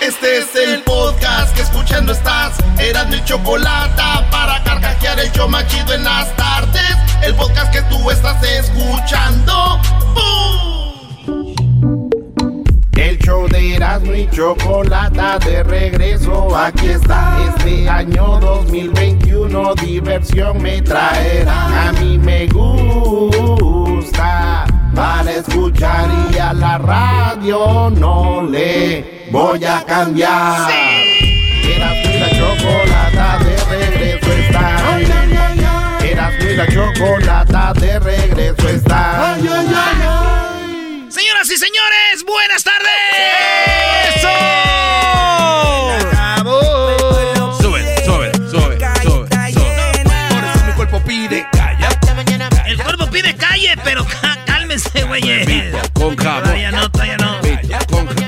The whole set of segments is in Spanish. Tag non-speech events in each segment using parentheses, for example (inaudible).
Este es el podcast que escuchando estás. Eran mi chocolate para carcajear el yo machido en las tardes. El podcast que tú estás escuchando. El show de Erasmo y Chocolata de regreso, aquí está. Este año 2021 diversión me traerá. A mí me gusta para escuchar y a la radio no le voy a cambiar. Erasmo y la Chocolata de regreso está. Erasmo y la Chocolata de regreso está. Señoras y señores, buenas tardes. ¡Eso! Sube, sube, sube, sube, sube. Por eso mi cuerpo pide calle. El cuerpo pide calle, pero cá- cálmense, güey. Con jabón. Todavía no, todavía no.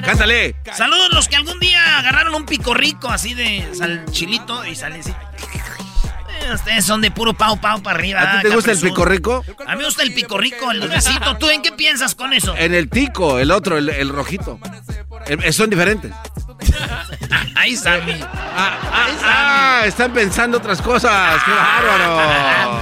Cántale. Saludos los que algún día agarraron un pico rico así de sal chilito y salen así. Eh, Ustedes son de puro pau pau para arriba. ¿A ti te gusta el pico rico? A mí me gusta el pico rico, el dulcecito. ¿Tú en qué piensas con eso? En el tico, el otro, el, el rojito. Eh, son diferentes. (laughs) Ahí está mi. Ah, ah, ah, están pensando otras cosas. ¡Qué bárbaro!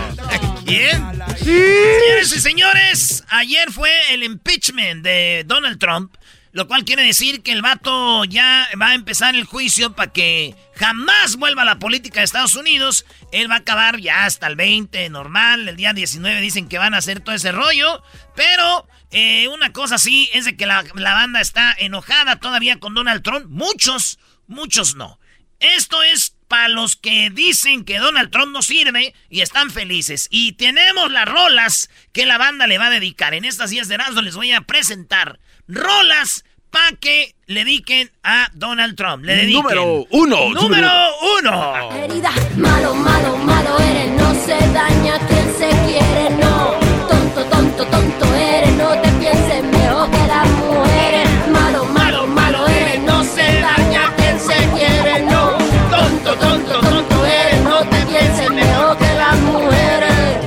(laughs) ¿Quién? Sí. Señores y señores, ayer fue el impeachment de Donald Trump, lo cual quiere decir que el vato ya va a empezar el juicio para que jamás vuelva a la política de Estados Unidos. Él va a acabar ya hasta el 20, normal. El día 19 dicen que van a hacer todo ese rollo. Pero eh, una cosa sí es de que la, banda está enojada todavía con Donald Trump. Muchos, muchos no. Esto es para los que dicen que Donald Trump no sirve y están felices. Y tenemos las rolas que la banda le va a dedicar. En estas días de Erasmo les voy a presentar rolas para que le dediquen a Donald Trump. Le dediquen. Número uno. Número uno. Herida, malo, malo, malo eres, no se daña quien se quiere, no. Tonto, tonto, tonto eres, no te pienses mejor que las mujeres. Malo, malo, malo eres, no se daña quien se quiere, no. Tonto, tonto, tonto eres, no te pienses mejor que las mujeres.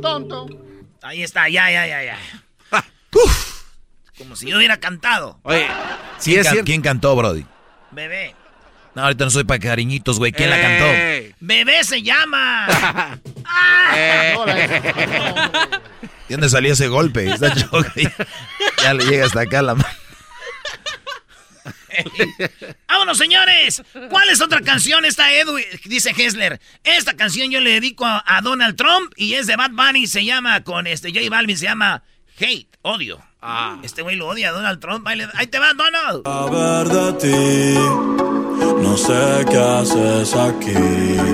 Tonto. Ahí está, ya, ya, ya, ya. Ah, Como si yo hubiera cantado. Oye, sí ¿Quién, es can- cierto. quién cantó, Brody? Bebé. No, ahorita no soy para cariñitos, güey. ¿Quién la cantó? Bebé se llama. (laughs) Eh. ¿De dónde salió ese golpe? Está (laughs) choca. Ya, ya le llega hasta acá la mano. Vámonos, señores. ¿Cuál es otra canción? Esta Edwin, dice Hessler. Esta canción yo le dedico a, a Donald Trump y es de Bad Bunny. Se llama con este J Balvin, se llama Hate, odio. Ah. Este güey lo odia a Donald Trump. Ahí, le- ahí te va, Donald. A ver de ti, no sé qué haces aquí.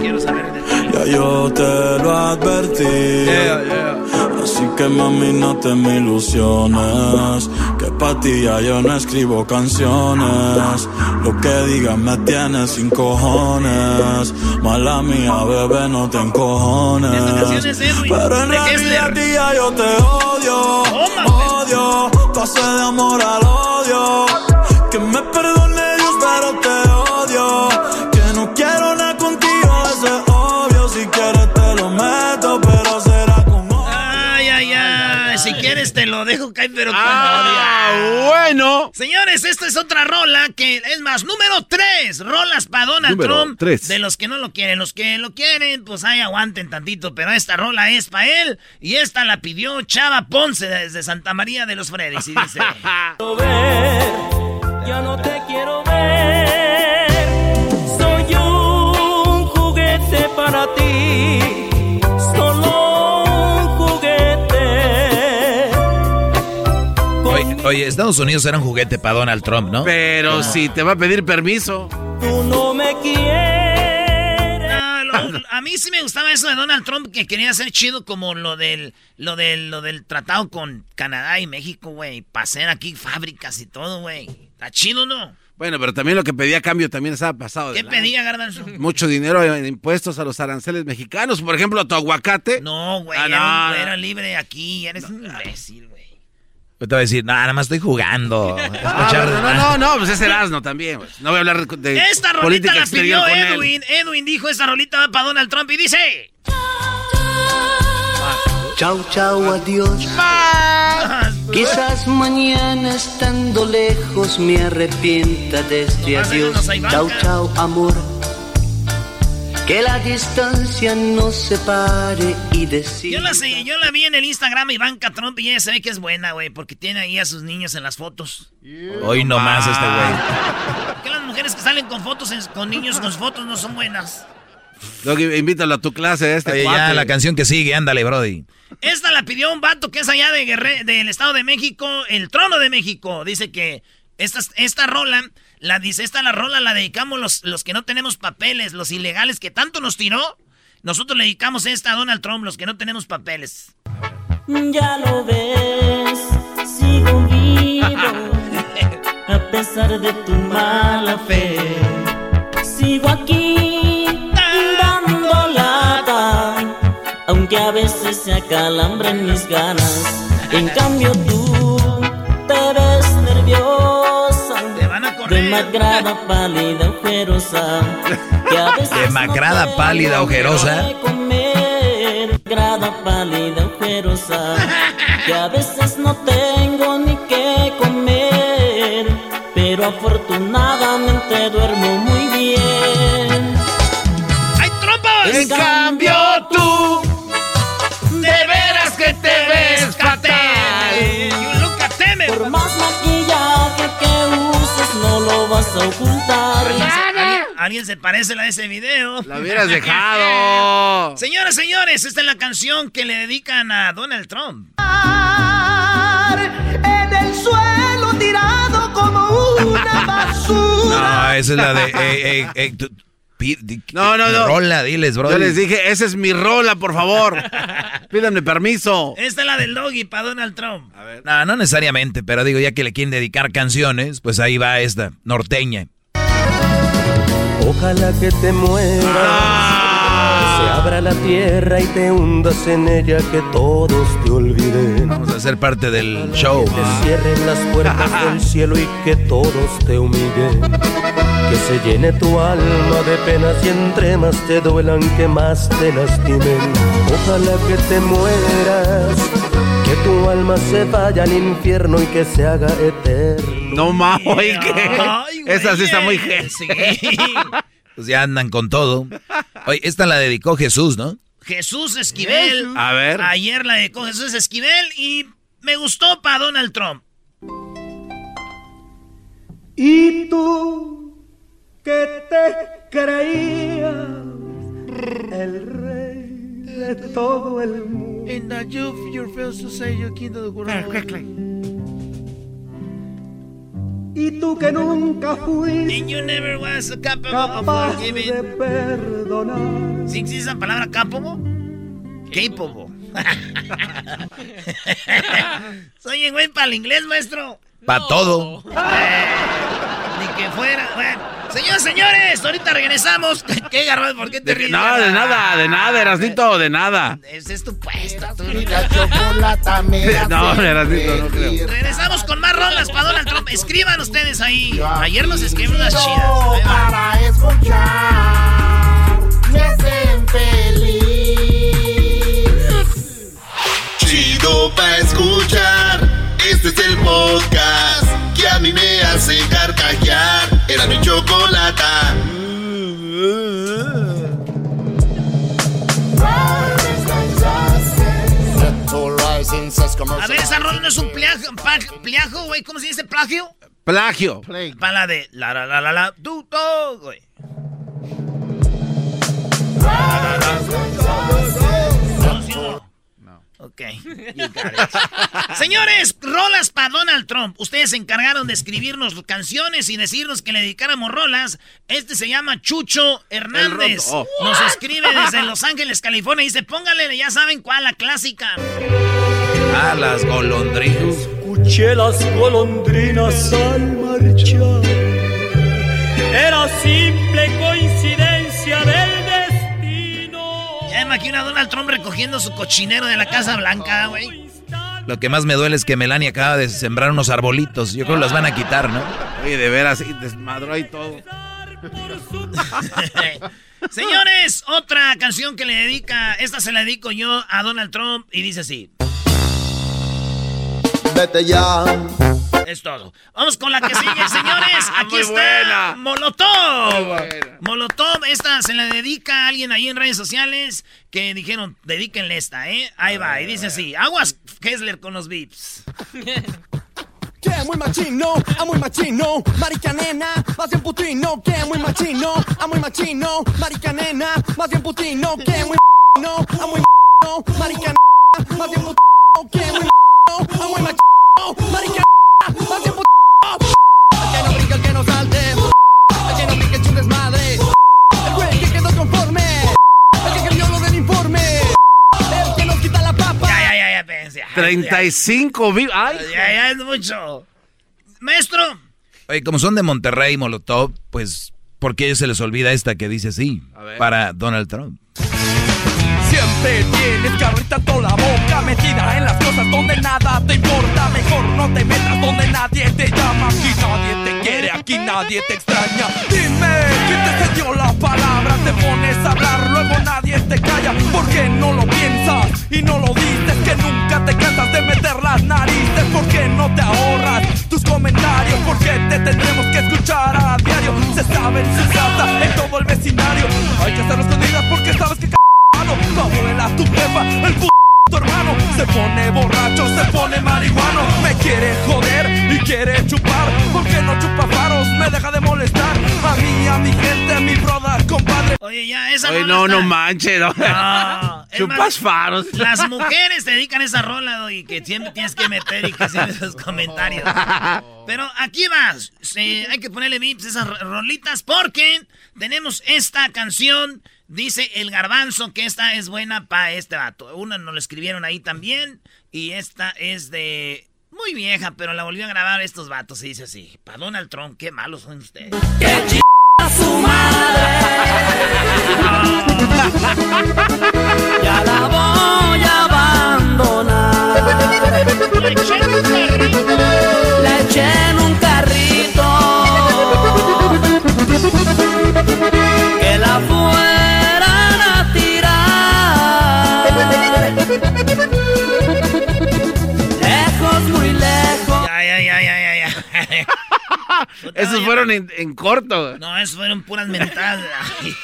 Quiero saber de ti. Ya yo te lo advertí. Así que mami, no te me ilusiones. Que pa' ti ya yo no escribo canciones. Lo que digas me tienes sin cojones. Mala mía, bebé, no te Esta encojones. canción es Edwin, Pero en de realidad a Hessler. ti ya yo te odio. Toma, Odio, pasé de amor al odio. Que me perdone Dios, pero te odio. Que no quiero nada contigo, eso es obvio. Si quieres te lo meto, pero será con odio. Ay, ay, ay. Si quieres te lo dejo caer, pero con Ah, odio. Bueno. Señores, esta es otra rola que es más, número 3. Rolas para Donald Número Trump. tres. De los que no lo quieren. Los que lo quieren, pues ahí aguanten tantito. Pero esta rola es para él. Y esta la pidió Chava Ponce desde Santa María de los Freddy's. Y dice: (laughs) ya no te quiero ver. Oye, Estados Unidos era un juguete para Donald Trump, ¿no? Pero si te va a pedir permiso. Tú no me quieres. Ah, lo- a mí sí me gustaba eso de Donald Trump que quería hacer chido como lo del lo del lo del tratado con Canadá y México, güey, para hacer aquí fábricas y todo, güey. Está chido, ¿no? Bueno, pero también lo que pedía a cambio también estaba pasado. ¿Qué pedía, Garbanzo? Mucho dinero en impuestos a los aranceles mexicanos. Por ejemplo, a tu aguacate. No, güey, Ah, era, no, era libre aquí, eres un imbécil, te voy a decir, "No, nada más estoy jugando. (laughs) Ah, Escuchar- bueno, no, no, no, pues es Erasmo (laughs) también. pues. No voy a hablar de Esta rolita la pidió. Edwin. Edwin dijo, esta rolita va para Donald Trump y dice... Chau, chau, adiós. Quizás mañana estando lejos me arrepienta de este adiós. Chau, chau, amor. Que la distancia nos separe y decir. Yo la, sé, yo la vi en el Instagram Ivanka Trump y ella se ve que es buena, güey, porque tiene ahí a sus niños en las fotos. Hoy nomás este güey. (laughs) ¿Por qué las mujeres que salen con fotos, en- con niños con fotos no son buenas? Luego invítalo a tu clase de este Oye, ya la canción que sigue, ándale, Brody. Esta la pidió un vato que es allá de Guerre- del Estado de México, el trono de México. Dice que esta, esta rola, la dice, esta la rola la dedicamos los, los que no tenemos papeles, los ilegales que tanto nos tiró. Nosotros le dedicamos esta a Donald Trump, los que no tenemos papeles. Ya lo ves, sigo vivo. A pesar de tu mala fe, sigo aquí dando lata. Aunque a veces se acalambren mis ganas. En cambio tú te ves nerviosa. Demacrada, pálida, ojerosa. Que a veces Demacrada, no pálida, ojerosa. Demacrada, pálida, ojerosa. Que a veces no tengo ni que comer. Pero afortunadamente ocultar. ¿Alguien, alguien se parece a la de ese video? La hubieras dejado. (laughs) Señoras, señores, esta es la canción que le dedican a Donald Trump. En el suelo tirado como una (laughs) basura. No, esa es la de. ey, ey, ey, No, no, no. Rola, diles, Brody. Yo les dije, esa es mi rola, por favor. Pídanme permiso. Esta es la del doggy para Donald Trump. No, no necesariamente, pero digo, ya que le quieren dedicar canciones, pues ahí va esta, norteña. Ojalá que te mueras, que se abra la tierra y te hundas en ella, que todos te olviden. Vamos a ser parte del show. Que cierren las puertas del cielo y que todos te humillen. Que se llene tu alma de penas y entre más te duelan, que más te lastimen. Ojalá que te mueras, que tu alma se vaya al infierno y que se haga eterno. No mames, oye, ¿qué? Ay, güey. Esa sí está muy Sí. Pues ya andan con todo. Oye, esta la dedicó Jesús, ¿no? Jesús Esquivel. A ver. Ayer la dedicó Jesús Esquivel y me gustó para Donald Trump. Y tú que te creías el rey de todo el mundo. Y tú que nunca fuiste And you never was capable of capaz de forgiving. perdonar. ¿Sí existe esa palabra capable? Capable. (laughs) Soy en güey para el inglés, maestro. Para todo. Ni que fuera. Bueno, señores, señores, ahorita regresamos. (laughs) ¿Qué garbanzo? ¿Por qué te De- ríes? no, de nada, de nada, Erasnito, de nada. Ese es tu puesto. tú. La chocolata me (laughs) No, Erasnito, no creo. Regresamos con más rolas para Donald Trump. Escriban ustedes ahí. Ayer nos escribieron unas chidas. Para escuchar me hacen feliz. Chido pa' escuchar. Este es el podcast que a mí me hace carcajear. Era mi chocolata. A ver, esa rola no es un plagio, plagio, güey. ¿Cómo se dice plagio? Plagio. Para la de la la la la la do, güey. Señores, rolas para Donald Trump. Ustedes se encargaron de escribirnos canciones y decirnos que le dedicáramos rolas. Este se llama Chucho Hernández. Oh. Nos escribe desde Los Ángeles, California. Y dice, póngale, ya saben cuál, la clásica. Ah, las golondrinas. Escuché las golondrinas al marchar. Era simple coincidencia me imagino a Donald Trump recogiendo su cochinero de la Casa Blanca, güey. Lo que más me duele es que Melania acaba de sembrar unos arbolitos. Yo creo que los van a quitar, ¿no? Oye, de veras, y desmadró y todo. (laughs) Señores, otra canción que le dedica, esta se la dedico yo a Donald Trump y dice así. Vete ya. Es todo. Vamos con la que sigue, señores. (laughs) Aquí Muy está buena. Molotov. Muy buena. Molotov, esta se la dedica a alguien ahí en redes sociales que dijeron, dedíquenle esta, ¿eh? Ahí va, y dice así, aguas Kessler con los beeps. (laughs) Que muy machino, a muy machino, marica nena, más bien putino, que muy machino, a muy machino, marica nena, más bien putino, que muy no, a muy machino, marica nena, más bien putino, que muy a muy machino, marica El que no brinca, el que no salte, el que no brinca, echa un desmadre, el güey que quedó conforme, el que cambió lo del informe, el que nos quita la papa. Ya, ya, ya, ya, pensé. 35 vivos. ¡Ay! Ya, ya es mucho. Maestro, Oye, como son de Monterrey, Molotov, pues, ¿por qué se les olvida esta que dice así? Para Donald Trump. Siempre tienes que abrir la boca Metida en las cosas donde nada te importa Mejor no te metas donde nadie te llama Aquí nadie te quiere, aquí nadie te extraña Dime, ¿quién te cedió la palabra? Te pones a hablar, luego nadie te calla ¿Por qué no lo piensas y no lo dices? Que nunca te cansas de meter las narices ¿Por qué no te ahorras tus comentarios? ¿Por qué te tendremos que escuchar a diario? Se sabe en su en todo el vecindario Hay que estar escondidas porque sabes que tu abuela, tu jefa, el p tu hermano Se pone borracho, se pone marihuano Me quiere joder y quiere chupar ¿Por qué no chupa faros? Me deja de molestar A mí, a mi gente, a mi brother, compadre oye, ya, esa Oye, rola no, está- no manches. No. No, Chupas más, faros. Las mujeres te dedican esa rola y que siempre tienes que meter y que siempre esos comentarios. Pero aquí vas. Sí, hay que ponerle vips a esas ro- rolitas porque tenemos esta canción. Dice el garbanzo que esta es buena para este vato. Una nos lo escribieron ahí también. Y esta es de. Muy vieja, pero la volvió a grabar estos vatos. Y dice así: Para Donald Trump, qué malos son ustedes. Ya la voy a abandonar Le eché en un carrito. La eché en un carrito Esos fueron en, en corto. No, eso fueron puras mentadas. (laughs) Ay,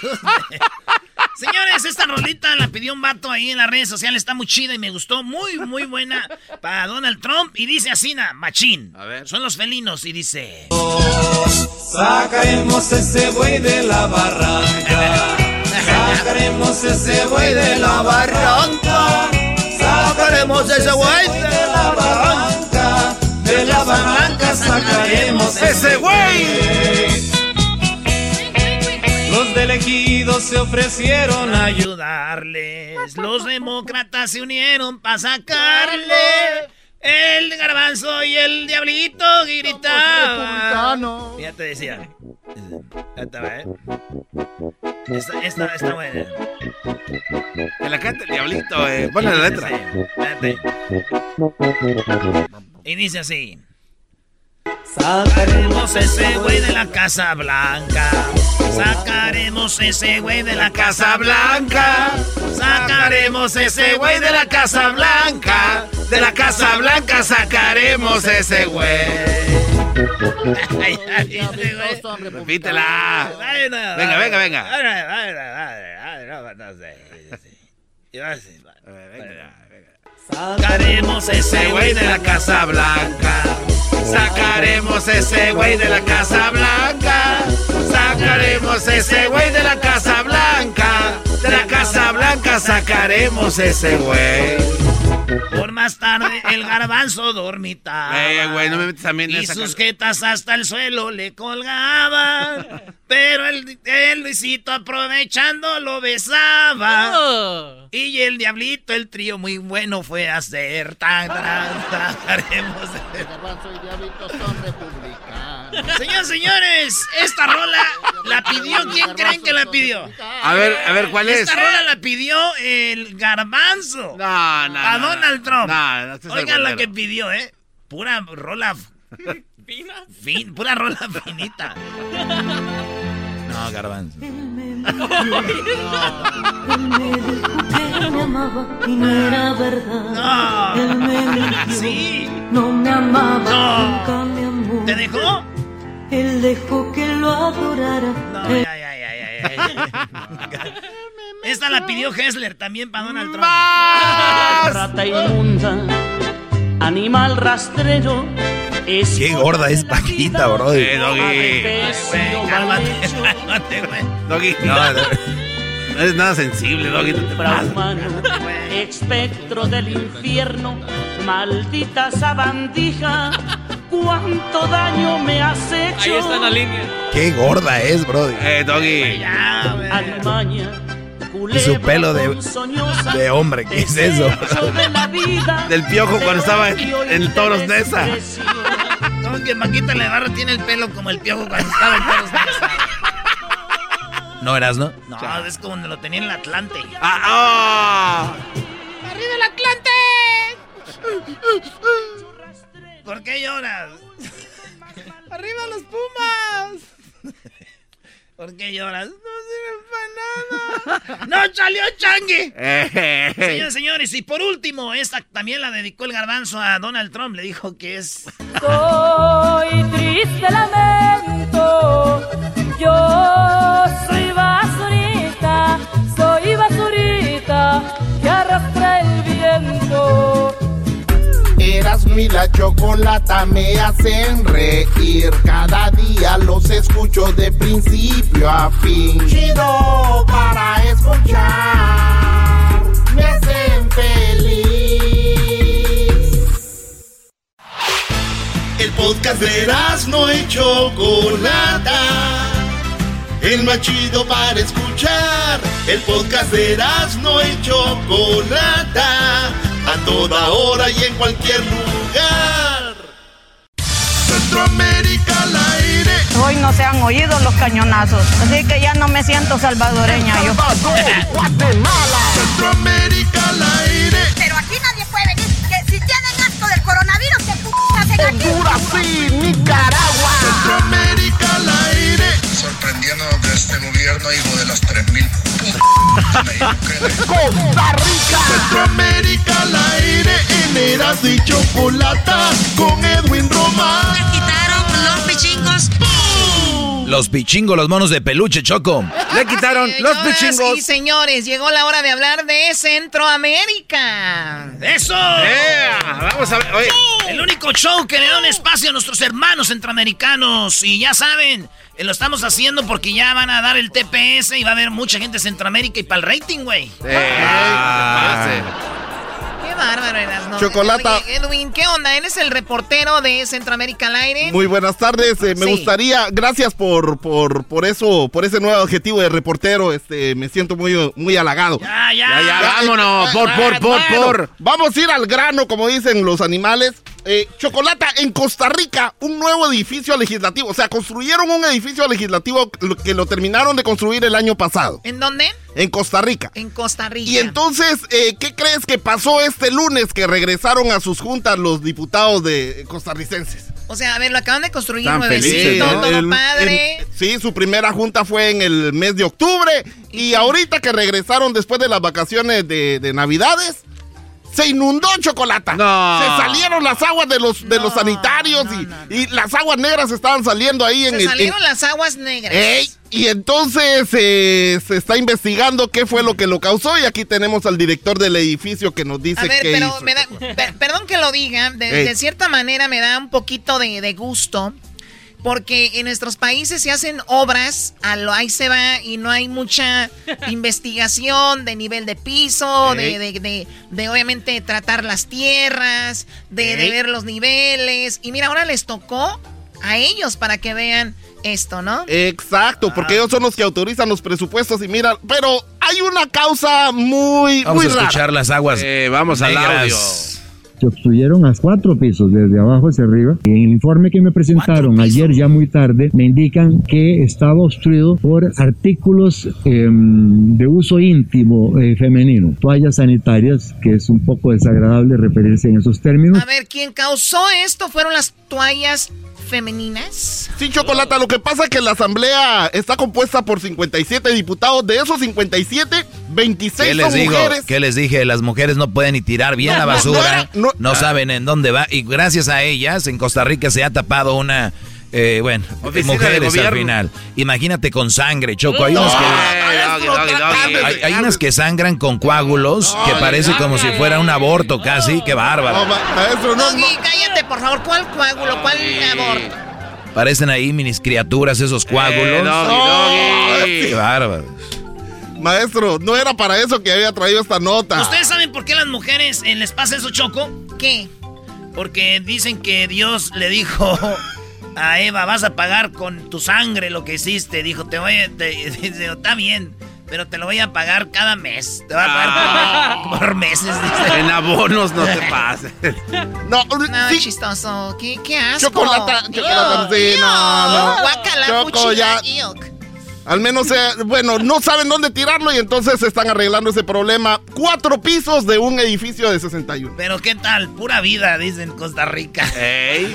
Señores, esta rolita la pidió un vato ahí en las redes sociales. Está muy chida y me gustó. Muy, muy buena para Donald Trump. Y dice así, na, machín. A ver. Son los felinos. Y dice... Sacaremos ese buey de la barranca Sacaremos ese buey de la barranca Sacaremos ese buey de la barranca De la barranca sacaremos ese güey Los del ejido se ofrecieron a ayudarles. Los demócratas se unieron para sacarle. El garbanzo y el diablito gritaban. Ya te decía. Esta, ¿eh? esta, esta, esta buena. Que la canta el diablito, eh. Ponle la letra. Y dice así. Sacaremos ese güey de la Casa Blanca. Sacaremos ese güey de la Casa Blanca. Sacaremos ese güey de la Casa Blanca. De la Casa Blanca sacaremos ese güey. Repítela. Venga, venga, venga. Sacaremos ese güey de la Casa Blanca. Sacaremos ese güey de la Casa Blanca. Sacaremos ese güey de la Casa Blanca. De la Casa Blanca sacaremos ese güey. Más tarde el garbanzo dormitaba. Eh, güey, no me metes también en Y esa sus can- jetas hasta el suelo le colgaban. pero el, el Luisito aprovechando lo besaba. Y el diablito, el trío muy bueno fue a hacer. Tan, tan, tan, haremos. Garbanzo y Diablito son republicanos. Señores, señores, esta rola la pidió. ¿Quién creen que la pidió? A ver, a ver, ¿cuál es? Esta rola la pidió el garbanzo. No, no, A Donald. Trump. No, no, este es Oigan la que pidió, ¿eh? Pura rola. (laughs) Fin, pura rola finita. No, garbanzo. que me amaba y no era verdad. Él me mintió. Sí. No me amaba, No. nunca me amó. ¿Te dejó? Él dejó que lo adorara. No, ya, ya, ya, ya, ya. Esta la pidió Hessler también para Donald Trump. Rata inmunda, animal rastrero. Qué gorda es Paquita, bro. Eh, Doggy. Güey, cálmate, cálmate, güey. Doggy. No, No, no. no eres nada sensible, Doggy. no te pases. Humano, espectro del infierno, maldita sabandija, cuánto daño me has hecho. Ahí está la línea. Qué gorda es, bro. Eh, Doggy. Alimaña, Y su pelo de, de hombre, ¿qué es eso? desecho de la vida, Del piojo cuando estaba en, en Toros Nesa. No, que Paquita Levarra tiene el pelo como el piojo cuando estaba en Toros Nesa. ¿No eras, no? No, es como donde lo tenía en el Atlante. Ah, ah. ¡Arriba el Atlante! ¿Por qué lloras? ¡Arriba los Pumas! ¿Por qué lloras? No sirve para nada. ¡No salió Changue! Señores, señores, y por último, esta también la dedicó el garbanzo a Donald Trump. Le dijo que es. Soy triste lamento, yo soy basurita, soy basurita que arrastra Eras mi la chocolata me hacen reír. Cada día los escucho de principio a fin. Chido para escuchar. Me hacen feliz. El podcast de no y Chocolata. El más chido para escuchar. El podcast de no y Chocolata. A toda hora y en cualquier lugar. Centroamérica al aire. Hoy no se han oído los cañonazos, así que ya no me siento salvadoreña yo. Guatemala. Centroamérica al aire. Pero aquí nadie puede venir, que si tienen asco del coronavirus, que p hacen aquí? Honduras y Nicaragua. Centroamérica. Sorprendiendo de este gobierno, hijo de las 3000 Costa Rica. Centroamérica al aire. En Eras y Chocolata. Con Edwin Román. quitaron los pichingos. Los pichingos, los monos de peluche, Choco. Le quitaron los pichingos. y señores, llegó la hora de hablar de Centroamérica. ¡Eso! Yeah, Vamos a ver. Oye, El único show que le da un espacio a nuestros hermanos centroamericanos. Y ya saben, eh, lo estamos haciendo porque ya van a dar el TPS y va a haber mucha gente de Centroamérica y para el rating, güey. eh, Qué bárbaro eras, ¿no? Chocolata. Oye, Edwin, ¿qué onda? ¿Eres el reportero de Centroamérica al aire? Muy buenas tardes. eh, me Sí. gustaría, gracias por, por, por eso, por ese nuevo adjetivo de reportero. Este, me siento muy, muy halagado. Ya, ya. Ya, ya, vámonos. Por, por, por, Bueno, por. Vamos a ir al grano, como dicen los animales. Eh, Chocolata, en Costa Rica, un nuevo edificio legislativo. O sea, construyeron un edificio legislativo que lo terminaron de construir el año pasado. ¿En dónde? En Costa Rica. En Costa Rica. Y entonces, eh, ¿qué crees que pasó este lunes que regresaron a sus juntas los diputados de costarricenses? O sea, a ver, lo acaban de construir Tan nuevecito, felices, ¿no? todo El- padre. el- sí, su primera junta fue en el mes de octubre y ahorita que regresaron después de las vacaciones de, de Navidades, se inundó Chocolata. No. Se salieron las aguas de los, de los sanitarios y, y las aguas negras estaban saliendo ahí en Se el... en- salieron las aguas negras. Ey, y entonces eh, se está investigando qué fue lo que lo causó y aquí tenemos al director del edificio que nos dice A ver, qué pero hizo. me da, per- perdón que lo diga, de, de cierta manera me da un poquito de, de gusto, Porque en nuestros países se hacen obras, a lo ahí se va y no hay mucha (laughs) investigación de nivel de piso, de, de, de- de, obviamente tratar las tierras, de, ver los niveles. Y mira, ahora les tocó a ellos para que vean esto, ¿no? Exacto, porque ellos son los que autorizan los presupuestos y mira, pero hay una causa muy, Vamos muy a rara. escuchar las aguas. Eh, vamos al negras. audio. Se obstruyeron a cuatro pisos, desde abajo hacia arriba. En el informe que me presentaron ayer, ya muy tarde, me indican que estaba obstruido por artículos em, de uso íntimo eh, femenino, toallas sanitarias, que es un poco desagradable referirse en esos términos. A ver, quien causó esto fueron las toallas femeninas. Sí, Chocolata, lo que pasa es que la asamblea está compuesta por 57 diputados. De esos 57, 26 ¿Qué les son digo? mujeres. ¿Qué les dije? Las mujeres no pueden ni tirar bien No, la no, basura, no no, era- saben en dónde va. Y gracias a ellas, en Costa Rica se ha tapado una, eh, bueno, Oficina mujeres al final. Imagínate con sangre, Choco. Hay, unas que, Eh, doggy, doggy, doggy. hay, hay unas que sangran con coágulos, que parece como si fuera un aborto casi. Qué No, bárbaro. ma- maestro, no, Doggy, cállate, por favor. ¿Cuál coágulo? ¿Cuál aborto? Parecen ahí minis criaturas esos coágulos. Eh, doggy, doggy. Qué bárbaro. Maestro, no era para eso que había traído esta nota. ¿Ustedes saben por qué las mujeres les pasa eso, Choco? ¿Qué? Porque dicen que Dios le dijo a Eva, vas a pagar con tu sangre lo que hiciste. Dijo, te voy a... te- (laughs) dice, está bien, pero te lo voy a pagar cada mes. Te voy a pagar por, por meses, dice. En abonos no te pases. No, No, sí, chistoso. ¿Qué, qué asco? Chocolata, chocolata, sí, no, no. Guácala, Choco, ya. Al menos, eh, bueno, no saben dónde tirarlo y entonces están arreglando ese problema. Cuatro pisos de un edificio de 61. Pero qué tal, pura vida, dicen Costa Rica. Ey.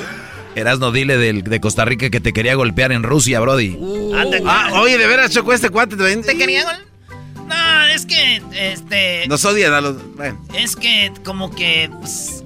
Erasno, dile del, de Costa Rica que te quería golpear en Rusia, Brody. Ande- Ah, oye, de veras, Choco, este cuate te ¿Te quería gol? No, es que, este... Nos odian a los. Bueno. Es que como que... pues,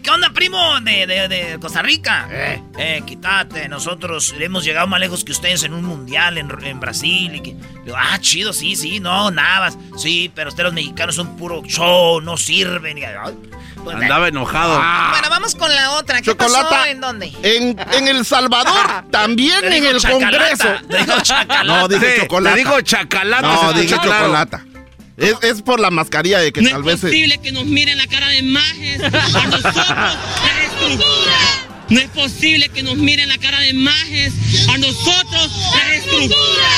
¿Qué onda, primo de, de- de Costa Rica? Eh, eh, quítate, nosotros hemos llegado más lejos que ustedes en un mundial en, en Brasil. Y que, digo, ah, chido, sí, sí, no, nada. Sí, pero ustedes los mexicanos son puro show, no sirven. Y, ay, pues, Andaba enojado. Bueno, vamos con la otra. ¿Qué Chocolata. pasó? ¿En dónde? En, en El Salvador, (laughs) también en el chacalata, Congreso. te (laughs) dijo chacalata. No, dije Sí, chocolate. te dijo chacalata, No, dije claro. Es, es por la mascarilla de que No tal es vez... se- posible que nos miren la cara de majes a nosotros, la estructura. No es posible que nos miren la cara de majes a nosotros, la estructura.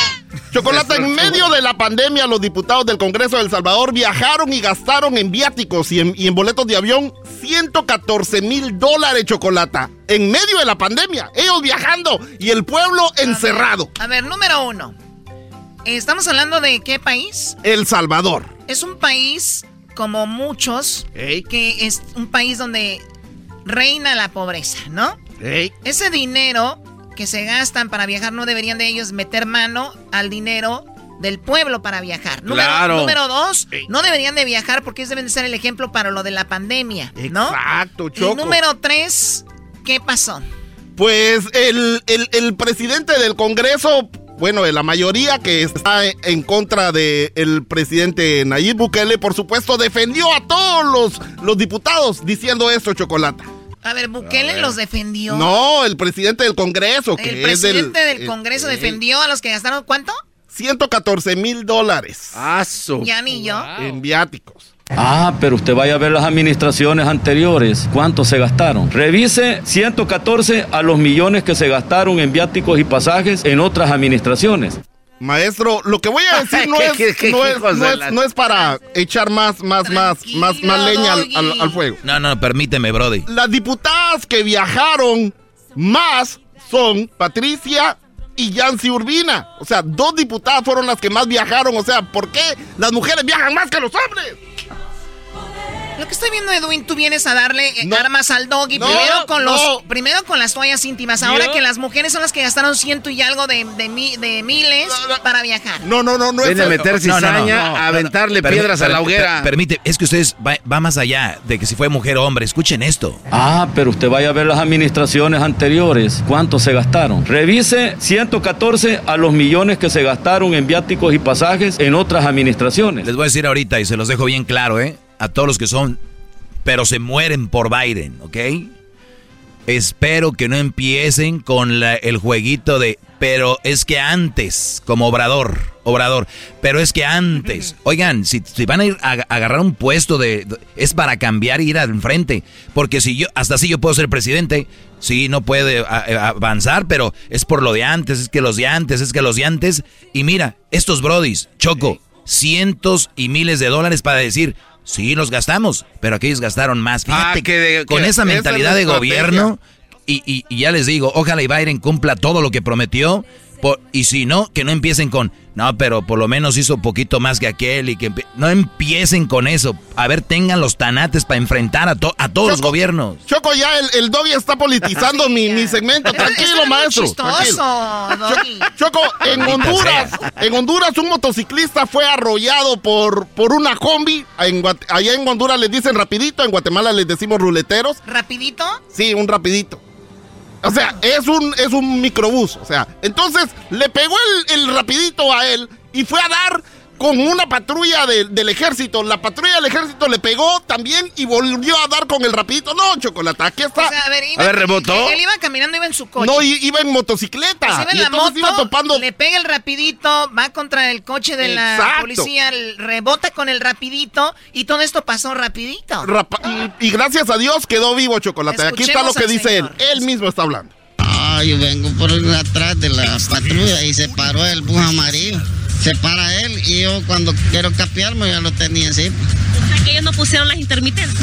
Chocolata, en medio de la pandemia, los diputados del Congreso de El Salvador viajaron y gastaron en viáticos y en, y en boletos de avión 114 mil dólares, Chocolata. En medio de la pandemia, ellos viajando y el pueblo encerrado. A ver, número uno. Estamos hablando de qué país? El Salvador. Es un país, como muchos, Ey. que es un país donde reina la pobreza, ¿no? Ey. Ese dinero que se gastan para viajar no deberían de ellos meter mano al dinero del pueblo para viajar. Número, Claro. número dos, Ey. no deberían de viajar porque ellos deben de ser el ejemplo para lo de la pandemia, ¿no? Exacto, Y Choco. número tres, ¿qué pasó? Pues el, el- el presidente del Congreso, bueno, de la mayoría que está en contra del presidente Nayib Bukele, por supuesto, defendió a todos los, los diputados diciendo esto, Chocolata. A ver, Bukele los defendió. No, el presidente del Congreso, que El es del... presidente del Congreso eh, defendió a los que gastaron ¿cuánto? 114 mil dólares Ah. Ya ni yo. en viáticos. Ah, pero usted vaya a ver las administraciones anteriores, cuánto se gastaron. Revise 114 a los millones que se gastaron en viáticos y pasajes en otras administraciones. Maestro, lo que voy a decir (laughs) no ¿Qué- es, qué- qué no es, hijos no de es- la- no es para echar más, más, más, más, más leña al, al- al fuego. No, no, permíteme, Brody. Las diputadas que viajaron más son Patricia y Yancy Urbina. O sea, dos diputadas fueron las que más viajaron. O sea, ¿por qué las mujeres viajan más que los hombres? Lo que estoy viendo, Edwin, tú vienes a darle eh, No. armas al doggy. No, primero, con no. los, primero con las toallas íntimas. Ahora Yo- que las mujeres son las que gastaron ciento y algo de, de, mi- de miles para viajar. No, no, no, no es Viene a meter cizaña, a aventarle piedras a la hoguera. per- permite, es que ustedes va, va más allá de que si fue mujer o hombre. Escuchen esto. Ah, pero usted vaya a ver las administraciones anteriores, cuánto se gastaron. Revise 114 a los millones que se gastaron en viáticos y pasajes en otras administraciones. Les voy a decir ahorita y se los dejo bien claro, ¿eh? A todos los que son, pero se mueren por Biden, ¿ok? espero que no empiecen con la- el jueguito de, pero es que antes, como obrador, obrador, pero es que antes, (clears throat) oigan, si, si van a ir a, a agarrar un puesto de, es para cambiar y ir al frente, porque si yo, hasta así yo puedo ser presidente, sí, no puede a- avanzar, pero es por lo de antes, es que los de antes, es que los de antes, y mira, estos brodis, Choco, cientos y miles de dólares para decir, sí, los gastamos, pero aquellos gastaron más. Fíjate, Ah, que de- con que esa esa es mentalidad de estrategia. gobierno, y, y- y ya les digo, ojalá y Biden cumpla todo lo que prometió, por- y si no, que no empiecen con, no, pero por lo menos hizo poquito más que aquel, y que empie-". no empiecen con eso. A ver, tengan los tanates para enfrentar a, to- a todos los gobiernos. Choco, ya el, el doggy está politizando (laughs) mi, mi segmento. Tranquilo, maestro. tranquilo. Choco, en Honduras, en Honduras un motociclista fue arrollado por, por una combi. En allá en Honduras les dicen rapidito, en Guatemala les decimos ruleteros. ¿Rapidito? Sí, un rapidito. O sea, es un, es un microbús. O sea, entonces le pegó el, el rapidito a él y fue a dar con una patrulla de- del ejército. La patrulla del ejército le pegó también y volvió a dar con el rapidito. No, chocolate, aquí está. O sea, a ver, iba, Él iba caminando, iba en su coche. No, iba en motocicleta. Pues iba en y la entonces moto, iba topando. le pega el rapidito, va contra el coche de la policía, rebota con el rapidito y todo esto pasó rapidito. Rapa- y, y gracias a Dios quedó vivo Chocolate. Aquí está lo Escuchemos que dice señor. él. Él mismo está hablando. Ah, yo vengo por atrás de la patrulla y se paró el bus amarillo. Se para él y yo cuando quiero capearme ya lo tenía encima. O sea, que ellos no pusieron las intermitentes.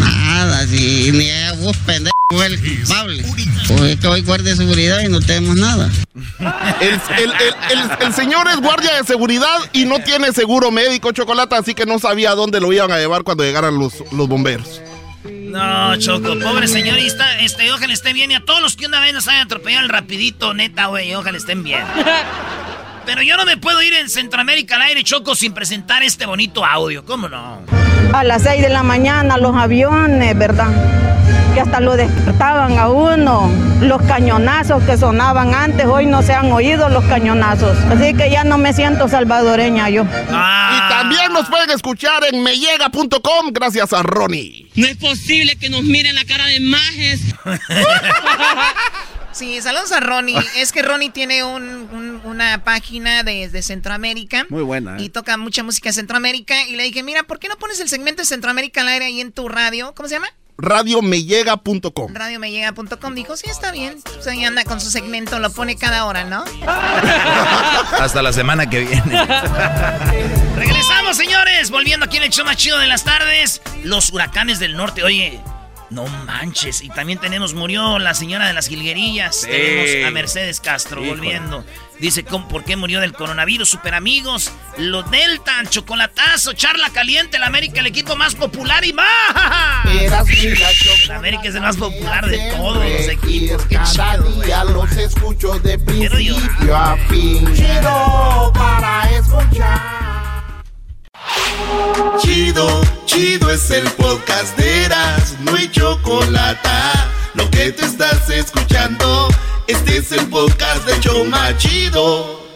Nada, si ni el bus pendejo fue el culpable. Pues es que hoy guardia de seguridad y no tenemos nada. El, el- el- el- el señor es guardia de seguridad y no tiene seguro médico, Chocolate, así que no sabía a dónde lo iban a llevar cuando llegaran los, los bomberos. No, Choco, pobre señorita, este, ojalá esté bien. Y a todos los que una vez nos hayan atropellado el rapidito, neta, güey, ojalá estén bien. (laughs) Pero yo no me puedo ir en Centroamérica al aire, Choco, sin presentar este bonito audio. ¿Cómo no? A las 6 de la mañana los aviones, ¿verdad? Que hasta lo despertaban a uno. Los cañonazos que sonaban antes, hoy no se han oído los cañonazos. Así que ya no me siento salvadoreña yo. Y también nos pueden escuchar en mellega.com gracias a Ronnie. No es posible que nos miren la cara de majes. (laughs) Sí, saludos a Ronnie. (laughs) Es que Ronnie tiene un- un- una página de, de Centroamérica. Muy buena, ¿eh? Y toca mucha música de Centroamérica. Y le dije, mira, ¿por qué no pones el segmento de Centroamérica al aire ahí en tu radio? ¿Cómo se llama? Radiomellega.com. Radiomeyega.com. Dijo, sí, está bien. Pues ahí anda con su segmento, lo pone cada hora, ¿no? (laughs) Hasta la semana que viene. (laughs) Regresamos, señores. Volviendo aquí en el show más chido de las tardes. Los huracanes del norte. Oye, no manches. Y también tenemos, murió la señora de las jilguerillas. Sí. Tenemos a Mercedes Castro Híjole. volviendo. Dice, ¿cómo, ¿por qué murió del coronavirus? Super amigos. Los Delta, chocolatazo, charla caliente. La América, el equipo más popular y más. La América es el más popular de todos los equipos. Qué Cada chido, los escucho de principio a fin. Chido para escuchar. Chido, chido es el podcast de Eras, no hay chocolate. Lo que te estás escuchando, este es el podcast de Choma Chido.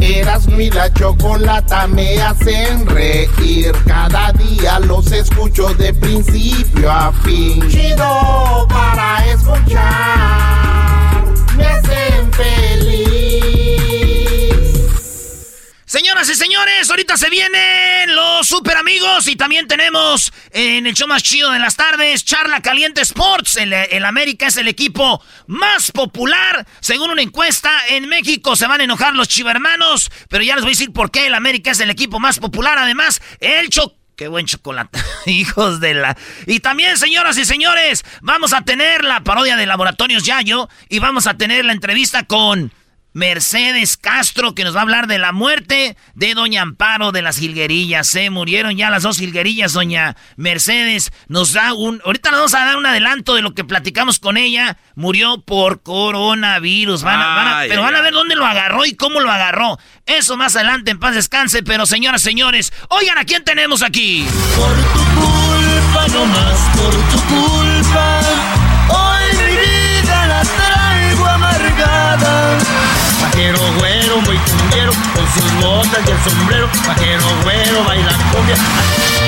Eras mi la chocolata me hacen reír. Cada día los escucho de principio a fin. Chido para escuchar. Me hacen feliz. Señoras y señores, ahorita se vienen los super amigos y también tenemos en el show más chido de las tardes, Charla Caliente Sports. El, el América es el equipo más popular. Según una encuesta, en México se van a enojar los chivermanos, pero ya les voy a decir por qué el América es el equipo más popular. Además, el cho... Qué buen chocolate, (laughs) hijos de la... Y también, señoras y señores, vamos a tener la parodia de Laboratorios Yayo y vamos a tener la entrevista con... Mercedes Castro, que nos va a hablar de la muerte de Doña Amparo de las Jilguerillas. Se murieron ya las dos Jilguerillas, Doña Mercedes. Nos da un. Ahorita nos vamos a dar un adelanto de lo que platicamos con ella. Murió por coronavirus. Van a- van a- Ay, pero van a ver dónde lo agarró y cómo lo agarró. Eso más adelante, en paz descanse. Pero señoras, señores, oigan, ¿a quién tenemos aquí? culpa, no más por tu culpa. Güero, muy cumbiero, con sus botas y el sombrero, vaquero güero, baila cumbia.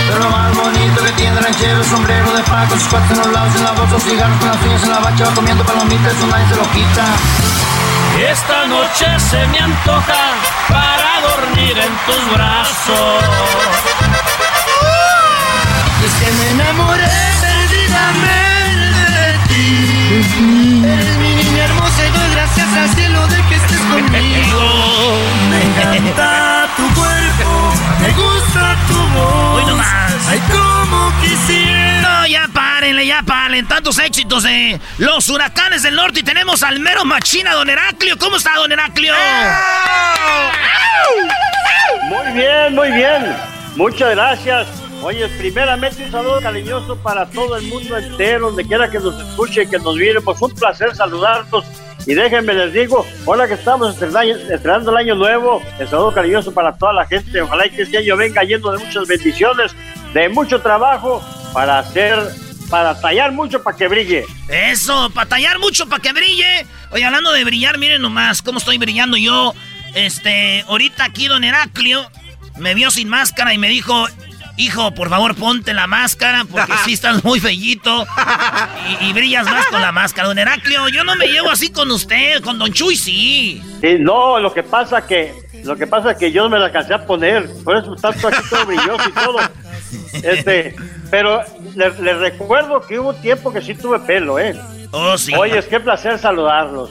Pero lo más bonito que tiene ranchero, sombrero de paco, sus cuatro en los lados, en la bolsa, cigarros con las uñas en la bacha, va comiendo palomitas, eso nadie se lo quita. Esta noche se me antoja para dormir en tus brazos. Es que me enamoré perdidamente de ti. Eres mi niña hermosa y doy gracias al cielo conmigo. Me encanta tu cuerpo, me gusta tu voz. Hoy nomás. Ay, como quisiera. No, ya párenle, ya párenle. Tantos éxitos de los huracanes del norte y tenemos al mero machina, don Heraclio. ¿Cómo está, don Heraclio? Muy bien, muy bien. Muchas gracias. Oye, primeramente un saludo cariñoso para todo el mundo entero, donde quiera que nos escuche, que nos viene. Pues un placer saludarlos. Y déjenme les digo, hola que estamos estrenando, el año nuevo. El saludo cariñoso para toda la gente. Ojalá que este año venga lleno de muchas bendiciones, de mucho trabajo para hacer, para tallar mucho para que brille. Eso, para tallar mucho, para que brille. Oye, hablando de brillar, miren nomás cómo estoy brillando yo. Este, ahorita aquí don Heraclio me vio sin máscara y me dijo, hijo, por favor ponte la máscara porque sí estás muy bellito y, y brillas más con la máscara. Don Heraclio, yo no me llevo así con usted, con don Chuy sí. Sí, no, lo que pasa que lo que pasa que yo no me la alcancé a poner, por eso todo aquí todo brilloso y todo. Este, pero les les recuerdo que hubo tiempo que sí tuve pelo, ¿eh? Oh, sí. Oye, es qué placer saludarlos.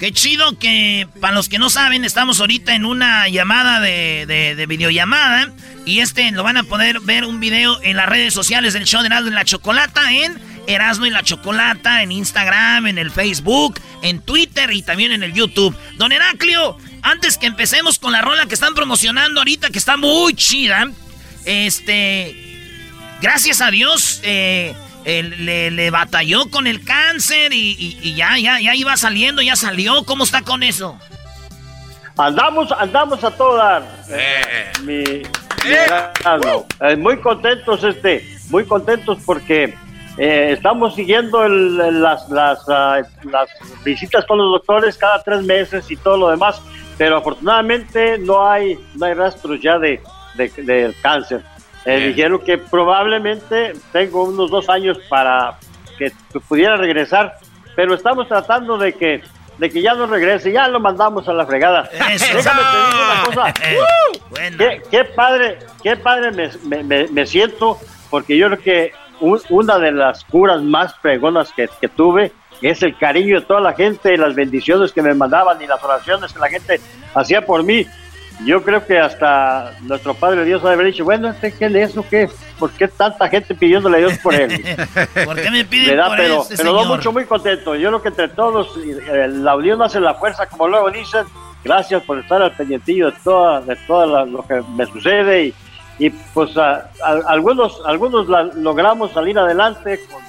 Qué chido que, para los que no saben, estamos ahorita en una llamada de, de, de videollamada. Y este lo van a poder ver un video en las redes sociales del show de Erasmo y la Chocolata, en Erasmo y la Chocolata, en Instagram, en el Facebook, en Twitter y también en el YouTube. Don Heraclio, antes que empecemos con la rola que están promocionando ahorita, que está muy chida, este, gracias a Dios, eh, él le, le batalló con el cáncer y, y- y ya, ya, ya iba saliendo, ya salió. ¿Cómo está con eso? Andamos, andamos a todo dar. Mi, mi. Eh, muy contentos, este, muy contentos porque eh, estamos siguiendo el- el- las, las, ah, las visitas con los doctores cada tres meses y todo lo demás, pero afortunadamente no hay, no hay rastros ya de, de- del cáncer. Eh, dijeron que probablemente tengo unos dos años para que pudiera regresar, pero estamos tratando de que de que ya no regrese, ya lo mandamos a la fregada. (laughs) Eso. Déjame te digo una cosa. (laughs) Buena. Qué, qué padre, qué padre me, me- me- me siento, porque yo creo que un- una de las curas más fregonas que, que tuve es el cariño de toda la gente, y las bendiciones que me mandaban y las oraciones que la gente hacía por mí. Yo creo que hasta nuestro Padre Dios ha haber dicho, bueno, ¿este qué es eso? ¿Qué? ¿Por qué tanta gente pidiéndole a Dios por él? (laughs) ¿Por qué me piden ¿Verdad? por pero este pero no señor? mucho, muy contento. Yo creo que entre todos, eh, la unión hace la fuerza, como luego dicen. Gracias por estar al pendientillo de toda, de todo la- lo que me sucede y, y pues a- a- algunos, algunos la- logramos salir adelante con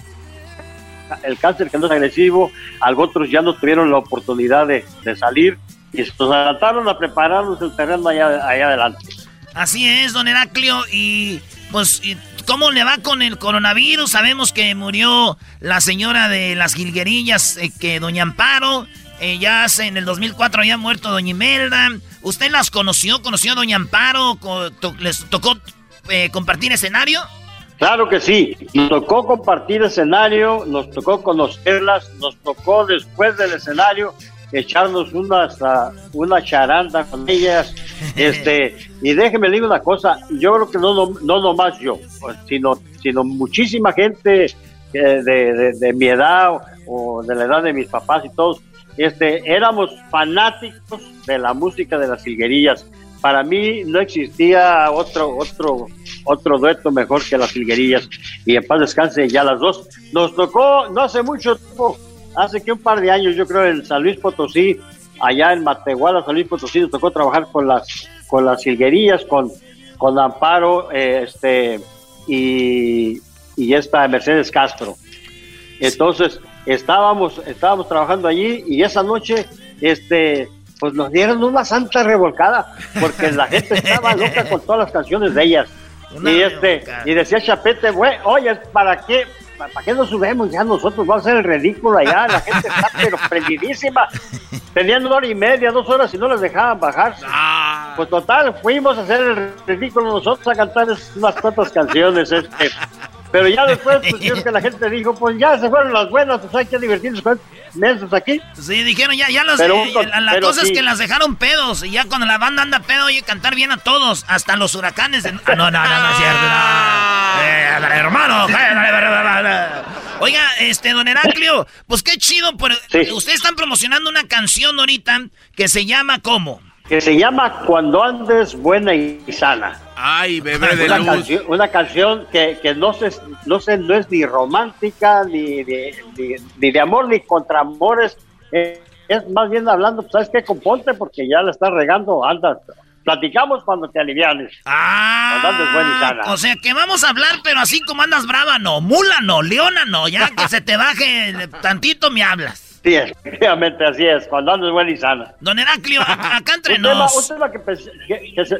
el cáncer que no es agresivo, algunos otros ya no tuvieron la oportunidad de, de salir y se nos adaptaron a prepararnos el terreno allá, allá adelante. Así es, don Heraclio. Y pues, ¿y ¿cómo le va con el coronavirus? Sabemos que murió la señora de las jilguerillas, eh, que doña Amparo. eh, ya hace, en el 2004 había muerto doña Imelda. ¿Usted las conoció? ¿Conoció a doña Amparo? ¿Les tocó eh, compartir escenario? Claro que sí, nos tocó compartir escenario, nos tocó conocerlas, nos tocó después del escenario echarnos unas, una charanda con ellas, (laughs) este, y déjeme decir una cosa, yo creo que no, no, no nomás yo, sino, sino muchísima gente eh, de, de- de mi edad o, o de la edad de mis papás y todos, este, éramos fanáticos de la música de las silguerillas. Para mí no existía otro, otro, otro dueto mejor que las silguerillas. Y en paz descanse ya las dos. Nos tocó no hace mucho tiempo, hace que un par de años, yo creo, en San Luis Potosí, allá en Matehuala, San Luis Potosí, nos tocó trabajar con las, con las silguerillas, con, con Amparo, eh, este, y, y esta Mercedes Castro. Entonces, estábamos, estábamos trabajando allí y esa noche, este, pues nos dieron una santa revolcada, porque la gente estaba loca con todas las canciones de ellas. (laughs) y este, y decía Chapete, güey, oye, ¿para qué? ¿Para qué nos subimos? Ya nosotros vamos a hacer el ridículo allá, la gente (laughs) está pero prendidísima. Tenían una hora y media, dos horas y no les dejaban bajar. Pues total, fuimos a hacer el ridículo nosotros a cantar unas cuantas canciones. Este. Pero ya después, pues yo que la gente dijo, pues ya se fueron las buenas, pues hay que divertirnos con meses aquí. Sí, dijeron, ya, ya los... Pero eh, la la pero cosa es sí. que las dejaron pedos. Y ya cuando la banda anda pedo, oye, cantar bien a todos. Hasta los huracanes. de- Ah, no, no, no, no es cierto. no. Eh, hermano. Oiga, este, don Heraclio, pues qué chido. Pero ustedes están promocionando una canción ahorita que se llama ¿cómo? Que se llama Cuando andes buena y sana. Ay, (laughs) bebé de una, luz. canción, una canción que, que no, se, no, se, no es ni romántica, ni, ni, ni- ni de amor, ni contra amores. Eh, es más bien hablando, pues, ¿sabes qué? Componte porque ya la estás regando, anda. Platicamos cuando te alivianes. cuando andes buena y sana. O sea que vamos a hablar, pero así como andas brava, no. Mula, no. Leona, no. Ya que se te baje tantito, me hablas. (laughs) Sí, efectivamente, así es. Cuando andes buena y sana. Don Heraclio, acá entre Un tema, nos. un tema que, pensé- que- que se-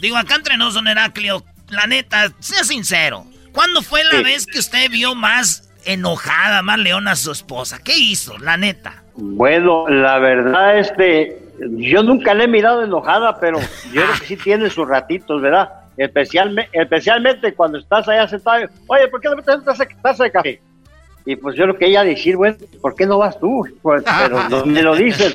Digo, acá entre nos, don Heraclio. La neta, sea sincero. ¿Cuándo fue la Sí. vez que usted vio más enojada, más leona a su esposa? ¿Qué hizo, la neta? Bueno, la verdad, este, yo nunca le he mirado enojada, pero yo creo que sí tiene sus ratitos, ¿verdad? Especialmente, especialmente cuando estás allá sentado, oye, ¿por qué no me traes una taza, taza de café? Y pues yo creo que ella decir, bueno, ¿por qué no vas tú? Pues, pero (laughs) no me lo dicen.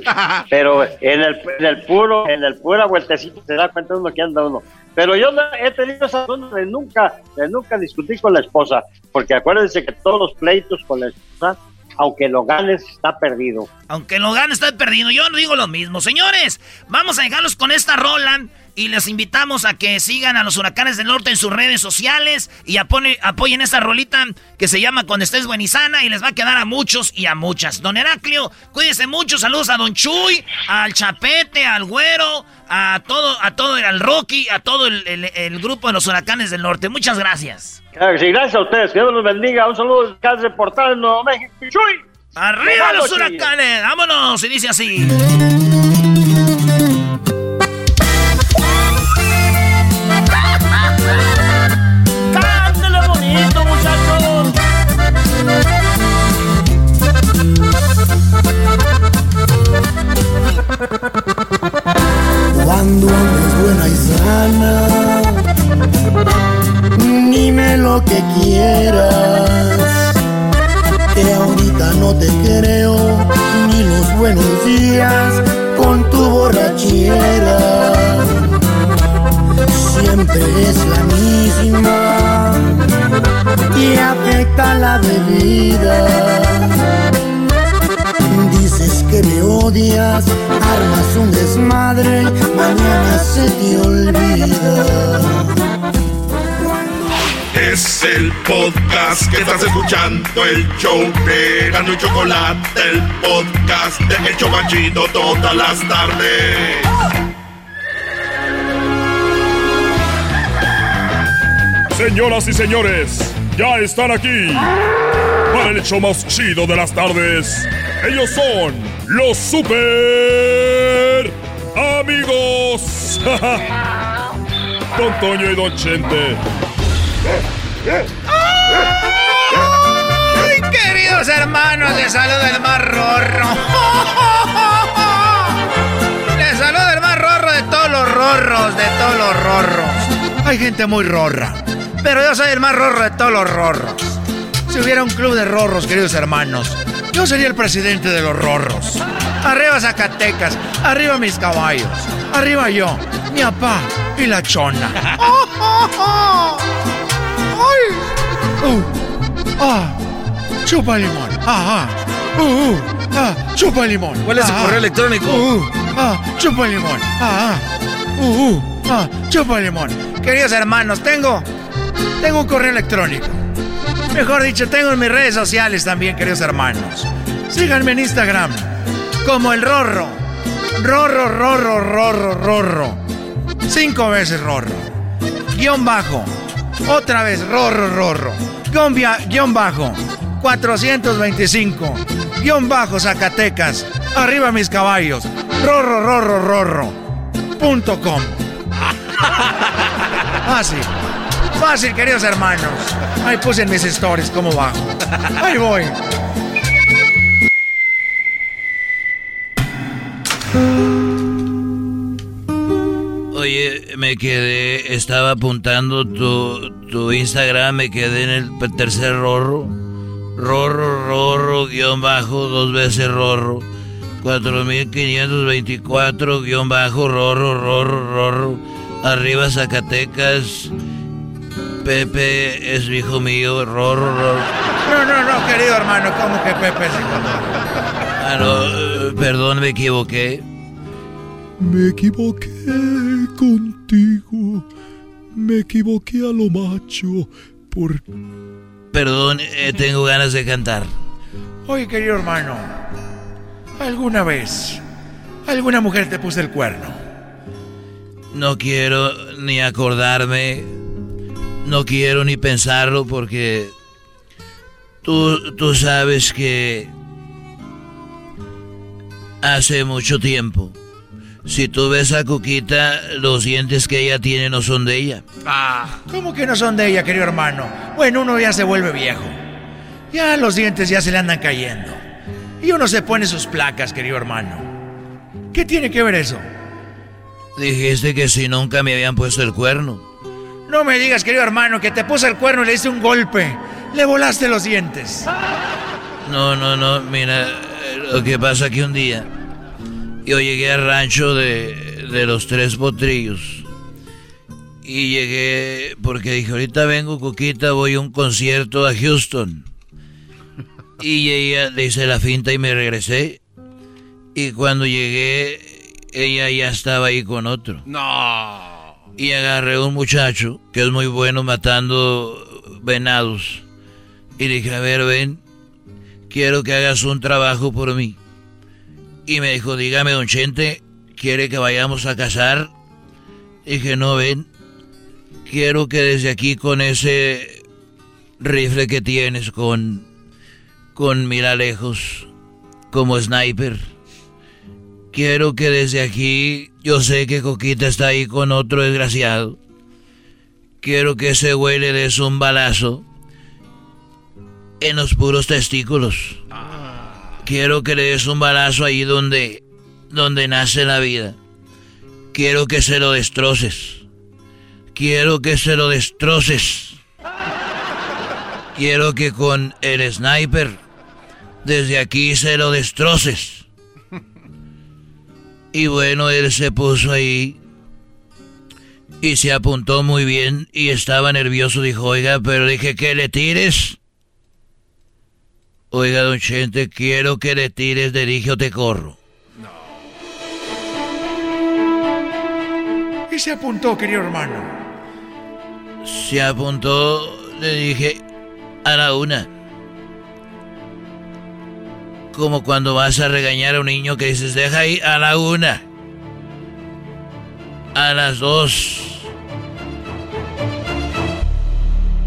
Pero en el, en el puro, en el pura vueltecito se da cuenta uno que anda uno. Pero yo no he tenido esa zona de nunca, de nunca discutir con la esposa, porque acuérdense que todos los pleitos con la esposa, aunque lo ganes, está perdido. Aunque lo gane, está perdido. Yo no digo lo mismo. Señores, vamos a dejarlos con esta rola. Y les invitamos a que sigan a los huracanes del norte en sus redes sociales y apone- apoyen esta rolita que se llama Cuando estés buenizana y les va a quedar a muchos y a muchas. Don Heraclio, cuídense mucho. Saludos a Don Chuy, al Chapete, al Güero, a todo, a todo, al Rocky, a todo el, el- el grupo de los huracanes del norte. Muchas gracias. Gracias a ustedes. que Dios los bendiga. Un saludo desde de Portal, Nuevo México. ¡Chuy! ¡Arriba los huracanes! ¡Vámonos! Y dice así. Cuando andes buena y sana, dime lo que quieras. Que ahorita no te creo ni los buenos días con tu borrachera. Siempre es la misma y afecta la bebida. Que me odias, armas un desmadre, mañana se te olvida. Es el podcast que estás escuchando, el show de Gano y Chocolate, el podcast de El Chocachito todas las tardes. Señoras y señores, ya están aquí para el hecho más chido de las tardes. Ellos son los super amigos. (laughs) Don Toño y Don Chente. ¡Ay, queridos hermanos! Les saluda el más rorro. (laughs) Les saluda el más rorro de todos los rorros, de todos los rorros. Hay gente muy rorra, pero yo soy el más rorro de todos los rorros. Si hubiera un club de rorros, queridos hermanos, yo sería el presidente de los rorros. Arriba Zacatecas, arriba mis caballos, arriba yo, mi papá y la chona. (laughs) ¡Ay! ¡Uh! ¡Ah! ¡Chupa limón! Ah. ¡Uh! uh, ¡Ah! ¡Chupa limón! ¿Cuál es su correo electrónico? ¡Uh! uh, ¡Ah! ¡Chupa limón! Ah. ¡Uh! uh, ¡Ah! ¡Chupa limón! Queridos hermanos, tengo. Tengo un correo electrónico. Mejor dicho, tengo en mis redes sociales también, queridos hermanos. Síganme en Instagram como el Rorro. Rorro, Rorro, Rorro, Rorro. Cinco veces Rorro. Guión bajo. Otra vez Rorro, Rorro. Guión, guion bajo. 425. Guión bajo Zacatecas. Arriba mis caballos. Rorro, Rorro, Rorro. Punto com. (laughs) Ah, sí. Fácil, queridos hermanos. Ahí puse mis stories cómo va. Ahí voy. Oye, me quedé, estaba apuntando tu, tu Instagram, me quedé en el tercer rorro. Rorro, rorro, guion bajo, dos veces rorro. 4524, guion bajo, rorro, rorro, rorro. Arriba Zacatecas. Pepe es hijo mío, rorro, rorro. No, no, no, querido hermano, ¿cómo que Pepe es hijo Ah, no, eh, perdón, me equivoqué. Me equivoqué contigo. Me equivoqué a lo macho. Por. Perdón, eh, tengo ganas de cantar. Oye, querido hermano, ¿alguna vez alguna mujer te puso el cuerno? No quiero ni acordarme. No quiero ni pensarlo porque tú, tú sabes que hace mucho tiempo. Si tú ves a Cuquita, los dientes que ella tiene no son de ella. Ah, ¿cómo que no son de ella, querido hermano? Bueno, uno ya se vuelve viejo. Ya los dientes ya se le andan cayendo. Y uno se pone sus placas, querido hermano. ¿Qué tiene que ver eso? Dijiste que si nunca me habían puesto el cuerno. No me digas, querido hermano, que te puso el cuerno y le diste un golpe. Le volaste los dientes. No, no, no, mira, lo que pasa que un día yo llegué al rancho de, de los tres potrillos. Y llegué porque dije, ahorita vengo, Cuquita, voy a un concierto a Houston. Y ella le hice la finta y me regresé. Y cuando llegué, ella ya estaba ahí con otro. No. Y agarré a un muchacho que es muy bueno matando venados. Y dije, a ver, ven, quiero que hagas un trabajo por mí. Y me dijo, dígame, don Chente, ¿quiere que vayamos a cazar? Dije, no, ven, quiero que desde aquí con ese rifle que tienes, con, con mira lejos, como sniper, quiero que desde aquí, yo sé que Coquita está ahí con otro desgraciado, quiero que ese güey le des un balazo en los puros testículos. Quiero que le des un balazo ahí donde, donde nace la vida. Quiero que se lo destroces. Quiero que se lo destroces. Quiero que con el sniper desde aquí se lo destroces. Y bueno, él se puso ahí y se apuntó muy bien y estaba nervioso. Dijo, oiga, pero dije que le tires. Oiga, don Chente, quiero que le tires de dije o te corro. Y se apuntó, querido hermano. Se apuntó, le dije, a la una. Como cuando vas a regañar a un niño que dices, deja ahí a la una. A las dos.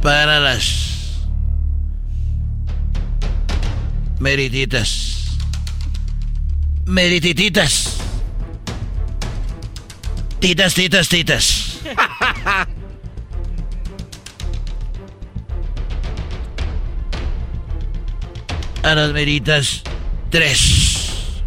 Para las merititas. Meritititas. Titas, titas, titas. (laughs) A las meritas, tres.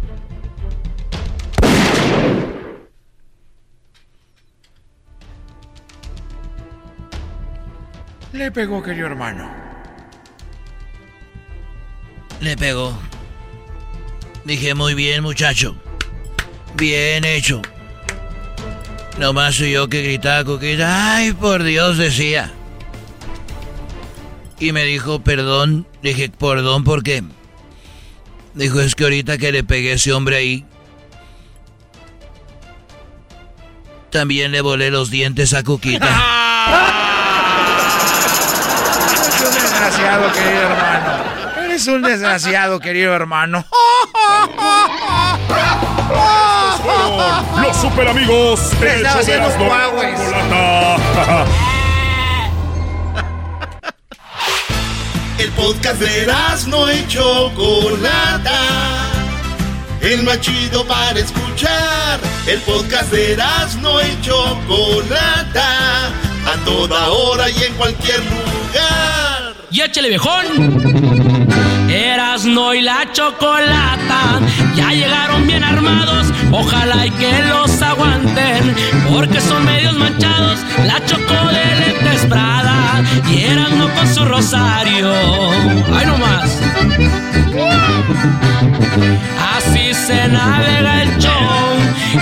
Le pegó, querido hermano. Le pegó. Dije, muy bien, muchacho. Bien hecho. Nomás soy yo que gritaba, Coquita. Ay, por Dios, decía. Y me dijo, perdón. Dije, perdón, ¿por qué? Dijo, es que ahorita que le pegué a ese hombre ahí, también le volé los dientes a Cuquita. (laughs) Eres un desgraciado, querido hermano. Eres un desgraciado, querido hermano. Los super amigos. Le estaba haciendo El podcast de no y Chocolata. El más chido para escuchar. El podcast de no y Chocolata. a toda hora y en cualquier lugar. Y échale viejón. Erasno y la chocolata ya llegaron bien armados. Ojalá y que los aguanten, porque son medios manchados. La choco con su rosario. ¡Ay, no más! Así se navega el show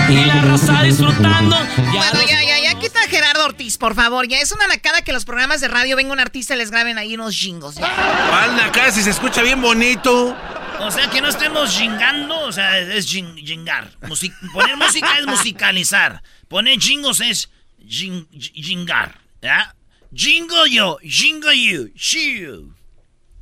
y la raza disfrutando. Ya Bueno, ya, ya, ya quita a Gerardo Ortiz, por favor. Ya es una nacada que los programas de radio venga un artista y les graben ahí unos jingos. Anda acá, si se escucha bien bonito. O sea, que no estemos jingando, o sea, es jing- jingar. Musi- poner música es musicalizar. Poner jingos es jing- jingar. ¿Ya? Jingo yo, jingo you, you.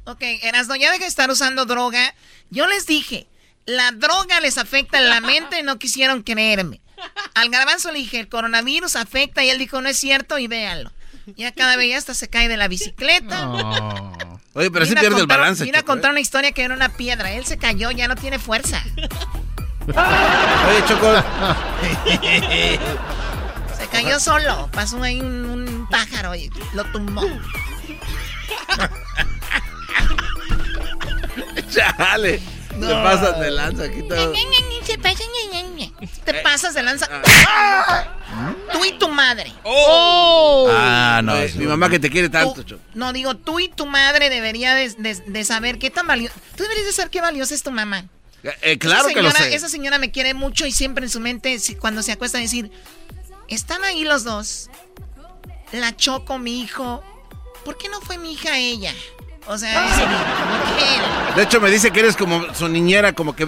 Ok, Erasno, ya deja de estar usando droga. Yo les dije, la droga les afecta en la mente y no quisieron creerme. Al garbanzo le dije, el coronavirus afecta y él dijo, no es cierto y véanlo. Ya cada vez ya hasta se cae de la bicicleta. Oye, pero sí Vino a pierde el contar- balance. Vino a Choco, ¿eh? contar una historia que era una piedra. Él se cayó, ya no tiene fuerza. Oye, Choco. Se cayó solo. Pasó ahí un, un pájaro y lo tumbó. (laughs) Chale. No. Te pasas de lanza aquí todo. Te pasas de lanza. Ah. Tú y tu madre. Ah, no. mi mamá que te quiere tanto. No, digo, tú y tu madre debería de, de- de saber qué tan valioso. Tú deberías de saber qué valiosa es tu mamá. Eh, claro esa que lo sé. Esa señora me quiere mucho y siempre en su mente, cuando se acuesta, decir: Están ahí los dos. La choco, mi hijo. ¿Por qué no fue mi hija ella? O sea, dice, ¿por qué? De hecho, me dice que eres como su niñera, como que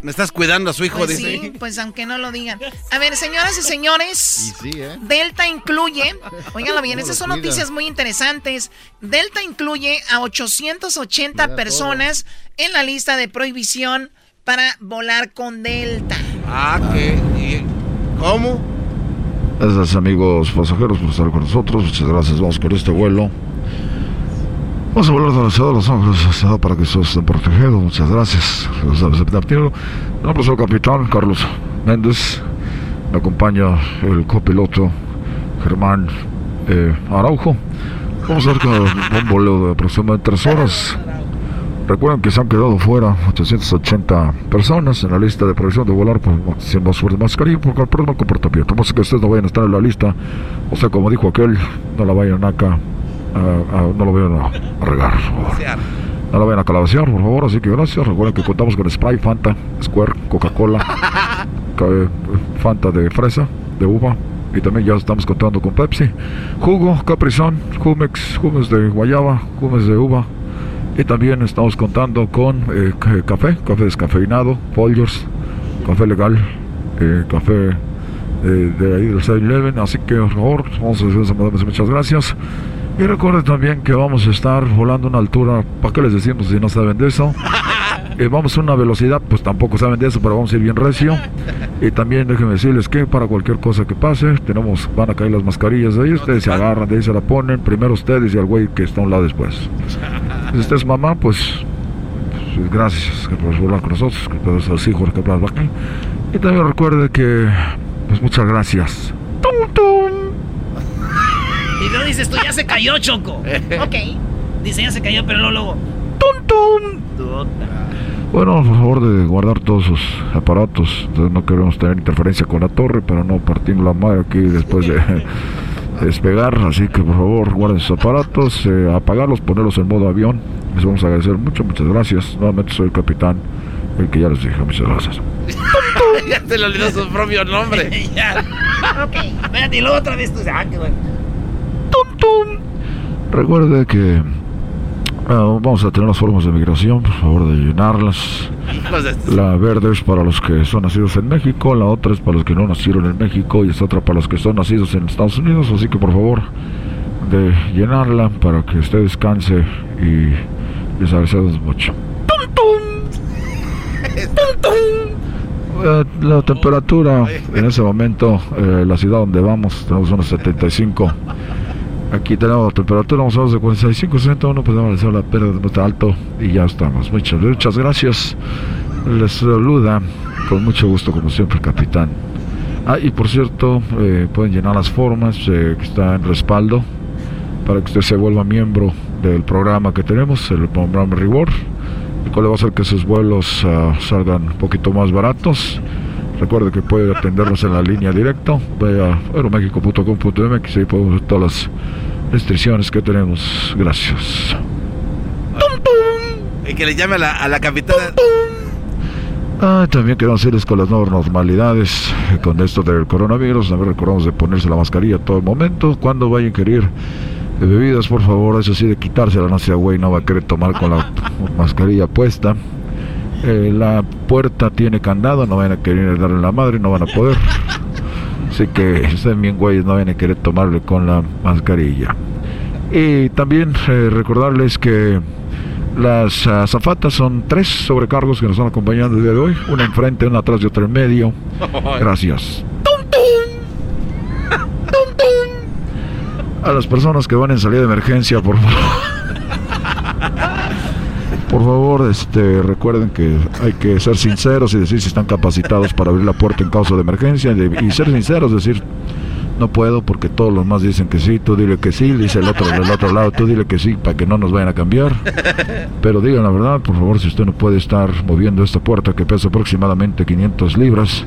me estás cuidando a su hijo, Pues dice. sí, pues aunque no lo digan. A ver, señoras y señores. sí, ¿eh? Delta incluye, óiganlo bien, ¿Cómo estas lo son cuida? noticias muy interesantes. Delta incluye a 880 Mira personas en la lista de prohibición para volar con Delta. Ah, ¿qué? ¿Y ¿Cómo? Gracias amigos pasajeros por estar con nosotros. Muchas gracias. Vamos con este vuelo. Vamos a volar de la ciudad de Los Ángeles para que todos estén protegidos. Muchas gracias. Nombre soy el capitán Carlos Méndez. Me acompaña el copiloto Germán eh, Araujo. Vamos a ver con un vuelo de aproximadamente tres horas. Recuerden que se han quedado fuera 880 personas en la lista de prohibición de volar por sin mascarilla porque el problema comportamiento. Más que ustedes no vayan a estar en la lista. O sea, como dijo aquel, no la vayan acá, a- a- no lo vayan a, regar. por favor. No la vayan a calabacear, por favor. Así que gracias. Recuerden que contamos con Sprite, Fanta, Square, Coca-Cola, (laughs) ca- eh, Fanta de fresa, de uva. Y también ya estamos contando con Pepsi, jugo, Caprizón, Jumex, Jumex de guayaba, Jumex de uva, y también estamos contando con eh, ca- café, café descafeinado, Folgers, café legal, eh, café eh, de ahí del 7-Eleven. Así que, por favor, vamos a muchas gracias. Y recuerden también que vamos a estar volando a una altura, ¿para qué les decimos si no saben de eso? (laughs) Eh, vamos a una velocidad, pues tampoco saben de eso, pero vamos a ir bien recio. Y también déjenme decirles que para cualquier cosa que pase, tenemos, van a caer las mascarillas de ahí, ustedes se agarran, de ahí se la ponen, primero ustedes y al güey que está a un lado después. Si usted es mamá, pues, pues, gracias por volar con nosotros, que por sus hijos que por aquí. Y también recuerde que, pues muchas gracias. Y luego dices tú, ya se cayó, Choco. (laughs) ok. Dice, ya se cayó, pero luego, luego. Bueno, por favor de guardar todos sus aparatos. Entonces, no queremos tener interferencia con la torre para no partir la madre aquí después de (laughs) despegar. Así que por favor guarden sus aparatos, eh, apagarlos, ponerlos en modo avión. Les vamos a agradecer mucho, muchas gracias. Nuevamente soy el capitán, el que ya les dije. Muchas gracias. (laughs) ya te le olvidó su propio nombre. ya. ok. Espérate, y luego otra vez tú. Ah, qué bueno. Recuerde que ah, vamos a tener las formas de migración, por favor de llenarlas. La verde es para los que son nacidos en México, la otra es para los que no nacieron en México y esta otra para los que son nacidos en Estados Unidos. Así que por favor de llenarla para que usted descanse y les agradecemos mucho. (laughs) Eh, la temperatura en ese momento, eh, la ciudad donde vamos, tenemos unos 75. Aquí tenemos temperatura, vamos a ver de 45, 61, pues vamos a hacer la pérdida de muy alto y ya estamos. Muchas, muchas gracias. Les saluda con mucho gusto, como siempre, el capitán Ah, y por cierto, eh, pueden llenar las formas eh, que está en respaldo para que usted se vuelva miembro del programa que tenemos, el programa Reward, el cual va a hacer que sus vuelos ah, salgan un poquito más baratos. Recuerde que puede atendernos en la línea directa. Vaya a aeromexico.com.mx y podemos ver todas las restricciones que tenemos. Gracias. Y que le llame a la, a la capitana. Ah, también queremos decirles con las nuevas normalidades, eh, con esto del coronavirus, también recordamos de ponerse la mascarilla todo el momento. Cuando vayan a querer eh, bebidas, por favor, eso sí, de quitársela, no sea güey, no va a querer tomar con la (laughs) mascarilla puesta. Eh, la puerta tiene candado, no van a querer darle la madre, no van a poder. Así que estén bien güeyes, no van a querer tomarle con la mascarilla. Y también eh, recordarles que las azafatas son tres sobrecargos que nos están acompañando el día de hoy. Una enfrente, una atrás y otra en medio. Gracias. A las personas que van en salida de emergencia, por favor. Por favor, este, recuerden que hay que ser sinceros y decir si están capacitados para abrir la puerta en caso de emergencia y, ser sinceros, decir no puedo porque todos los más dicen que sí, tú dile que sí, dice el otro del otro lado, tú dile que sí para que no nos vayan a cambiar. Pero digan la verdad, por favor, si usted no puede estar moviendo esta puerta que pesa aproximadamente 500 libras,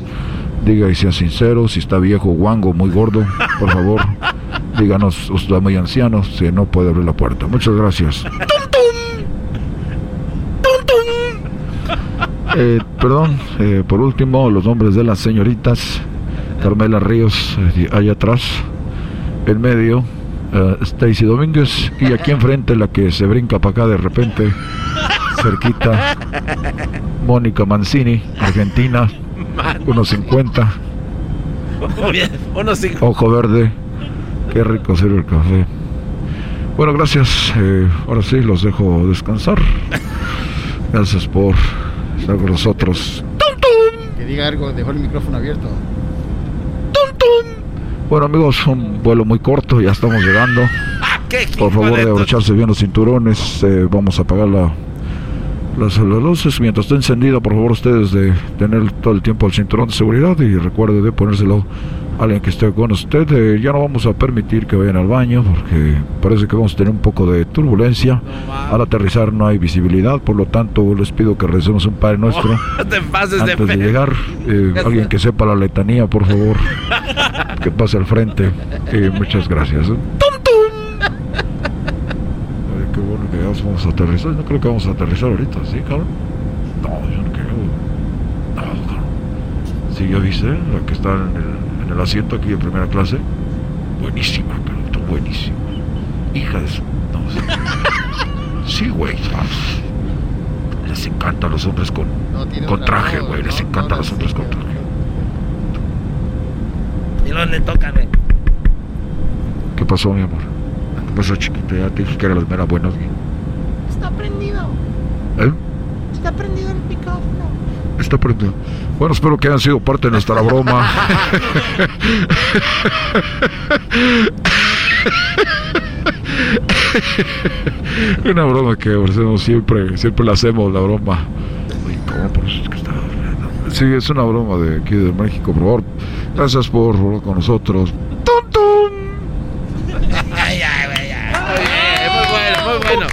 diga y sea sincero, si está viejo, guango, muy gordo, por favor, díganos, usted es muy anciano, si no puede abrir la puerta. Muchas gracias. Eh, perdón, eh, por último, los nombres de las señoritas. Carmela Ríos, eh, allá atrás. En medio, eh, Stacy Domínguez. Y aquí enfrente, la que se brinca para acá de repente, cerquita, Mónica Mancini, Argentina, 1.50. Unos cinco. Ojo verde. Qué rico sirve el café. Bueno, gracias. Eh, ahora sí, los dejo descansar. Gracias por estar con nosotros. Que diga algo, dejó el micrófono abierto. Bueno, amigos, un vuelo muy corto, ya estamos llegando. Por favor, de abrocharse bien los cinturones. eh, vamos a apagar la, las, las luces. Mientras esté encendido, por favor, ustedes de tener todo el tiempo el cinturón de seguridad y recuerde de ponérselo alguien que esté con usted. Eh, ya no vamos a permitir que vayan al baño porque parece que vamos a tener un poco de turbulencia. Al aterrizar no hay visibilidad, por lo tanto, les pido que recemos un Padre Nuestro. (laughs) No te pases de Antes de pe- llegar, eh, alguien que sepa la letanía, por favor, (laughs) que pase al frente. Eh, muchas gracias. Ay, qué bueno que ya vamos a aterrizar. No creo que vamos a aterrizar ahorita, ¿sí, cabrón? No, yo no creo. No, cabrón. Sí, ya viste, la que está en el, el asiento aquí de primera clase. Buenísima, está buenísima. Hija de su... No, sí. (laughs) Sí, güey. Les encanta a los hombres con, con traje, güey. Les no, encanta a no los hombres con traje. Y luego le toca, güey. ¿Qué pasó, mi amor? ¿Qué pasó, chiquito? Ya te dije que era las meras buenas. güey. Está prendido. ¿Eh? Está prendido el micrófono. Está prendido. Bueno, espero que hayan sido parte de nuestra broma. Una broma que hacemos siempre, siempre la hacemos, la broma. Uy, ¿cómo? Por eso es que está hablando. Sí, es una broma de aquí de México, por favor. Gracias por hablar con nosotros. Ay, ay, güey, Eh, muy bueno, muy bueno.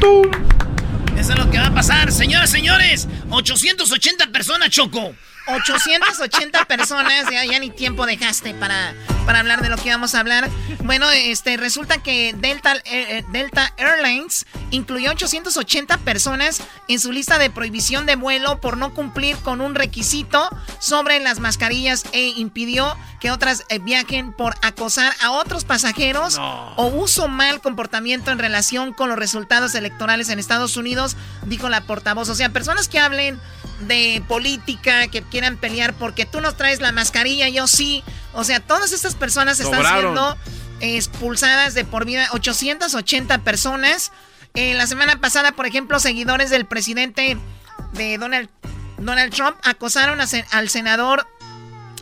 Eso es lo que va a pasar, señoras, señores. 880 personas, Choco. 880 personas, ya, ya ni tiempo dejaste para, para hablar de lo que vamos a hablar. Bueno, este resulta que Delta, eh, eh, Delta Airlines incluyó 880 personas en su lista de prohibición de vuelo por no cumplir con un requisito sobre las mascarillas e impidió que otras eh, viajen por acosar a otros pasajeros o uso mal comportamiento en relación con los resultados electorales en Estados Unidos, dijo la portavoz. O sea, personas que hablen de política, que quieran pelear porque tú no traes la mascarilla, yo sí. O sea, todas estas personas están siendo expulsadas de por vida. 880 personas. Eh, la semana pasada, por ejemplo, seguidores del presidente de Donald, Donald Trump acosaron a al senador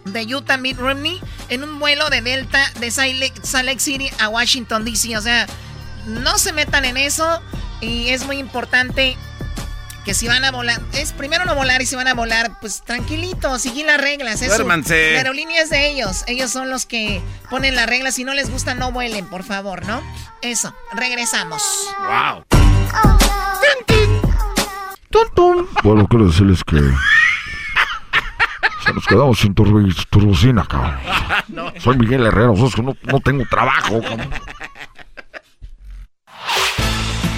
de Utah, Mitt Romney, en un vuelo de Delta de Salt Lake City a Washington, D.C. O sea, no se metan en eso y es muy importante Que si van a volar, es primero no volar y si van a volar, pues tranquilito, seguir las reglas. Eso. Duérmanse. La aerolínea es de ellos. Ellos son los que ponen las reglas. Si no les gusta, no vuelen, por favor, ¿no? Eso, regresamos. Wow. Bueno, quiero decirles que. Se nos quedamos sin turbocina, cabrón. (laughs) Soy Miguel Herrera, o sea, es que no, no tengo trabajo, cabrón.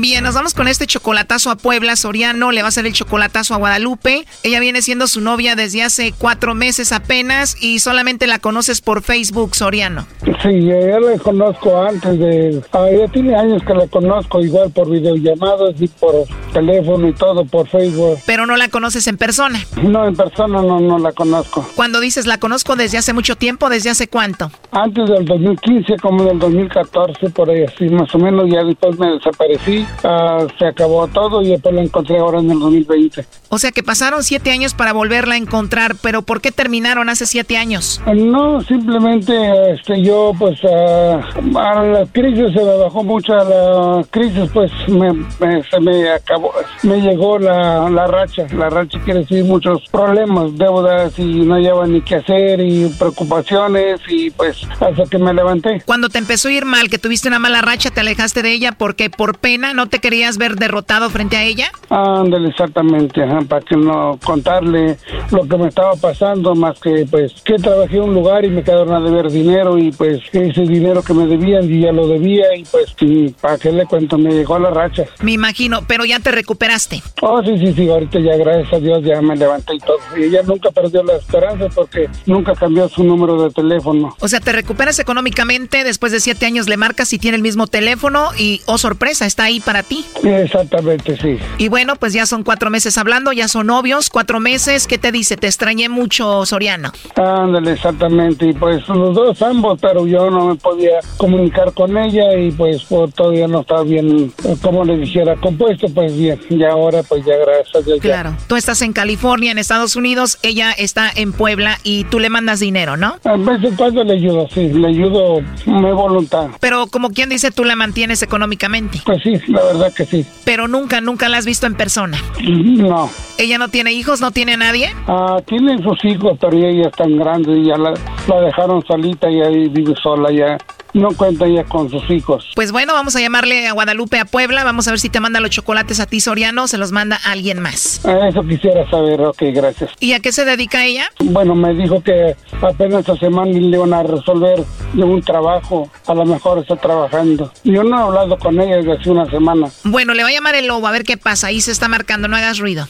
Bien, nos vamos con este chocolatazo a Puebla. Soriano le va a hacer el chocolatazo a Guadalupe. Ella viene siendo su novia desde hace cuatro meses apenas y solamente la conoces por Facebook, Soriano. Sí, yo la conozco antes de... Ah, ya tiene años que la conozco, igual por videollamadas y por teléfono y todo, por Facebook. Pero no la conoces en persona. No, en persona no, no la conozco. Cuando dices la conozco desde hace mucho tiempo, ¿desde hace cuánto? Antes del 2015, como del 2014, por ahí así, más o menos, ya después me desaparecí, ah, se acabó todo y después la encontré ahora en el 2020. O sea que pasaron siete años para volverla a encontrar, pero ¿por qué terminaron hace siete años? No, simplemente este, yo pues ah, a la crisis se me bajó mucho, a la crisis pues me, me- se me acabó, me llegó la, la racha, la racha quiere decir muchos problemas, deudas y no lleva ni qué hacer y preocupaciones y pues hasta que me levanté. Cuando te empezó a ir mal, que tuviste una mala racha, te alejaste de ella porque por pena no te querías ver derrotado frente a ella. Ándale, exactamente, ajá, para que no contarle lo que me estaba pasando, más que pues que trabajé en un lugar y me quedaron a deber dinero y pues ese dinero que me debían y ya lo debía y pues y para que le cuento, me llegó la racha. Me imagino, pero ya te recuperaste. Oh, sí, sí, sí, ahorita ya gracias a Dios ya me levanté y todo. Y ella nunca perdió la esperanza porque nunca cambió su número de teléfono. O sea, te recuperas económicamente, después de siete años le marcas y tiene el mismo teléfono y, oh sorpresa, está ahí para ti. Exactamente, sí. Y bueno, pues ya son cuatro meses hablando, ya son novios, cuatro meses. ¿Qué te dice? Te extrañé mucho, Soriano. Ándale, exactamente. Y pues los dos, ambos, pero yo no me podía comunicar con ella y pues, pues, todavía no estaba bien, eh, como le dijera, compuesto, pues bien. Y ahora pues ya gracias a Dios. ya. Claro. Tú estás en California, en Estados Unidos, ella está en Puebla y tú le mandas dinero, ¿no? A veces cuando le ayudo, sí, le ayudo, me voluntad. Pero como quien dice, tú la mantienes económicamente. Pues sí, la verdad que sí. Pero nunca, nunca la has visto en persona. No. ¿Ella no tiene hijos, no tiene nadie? Ah, tienen sus hijos, pero ella es tan grande y ya la, la dejaron solita y ahí vive sola ya. No cuenta ya con sus hijos. Pues bueno, vamos a llamarle a Guadalupe a Puebla. Vamos a ver si te manda los chocolates a ti, Soriano, o se los manda a alguien más. A eso quisiera saber, ok, gracias. ¿Y a qué se dedica ella? Bueno, me dijo que apenas esta semana le iban a resolver de un trabajo. A lo mejor está trabajando. Yo no he hablado con ella desde hace una semana. Bueno, le va a llamar el lobo a ver qué pasa. Ahí se está marcando, no hagas ruido.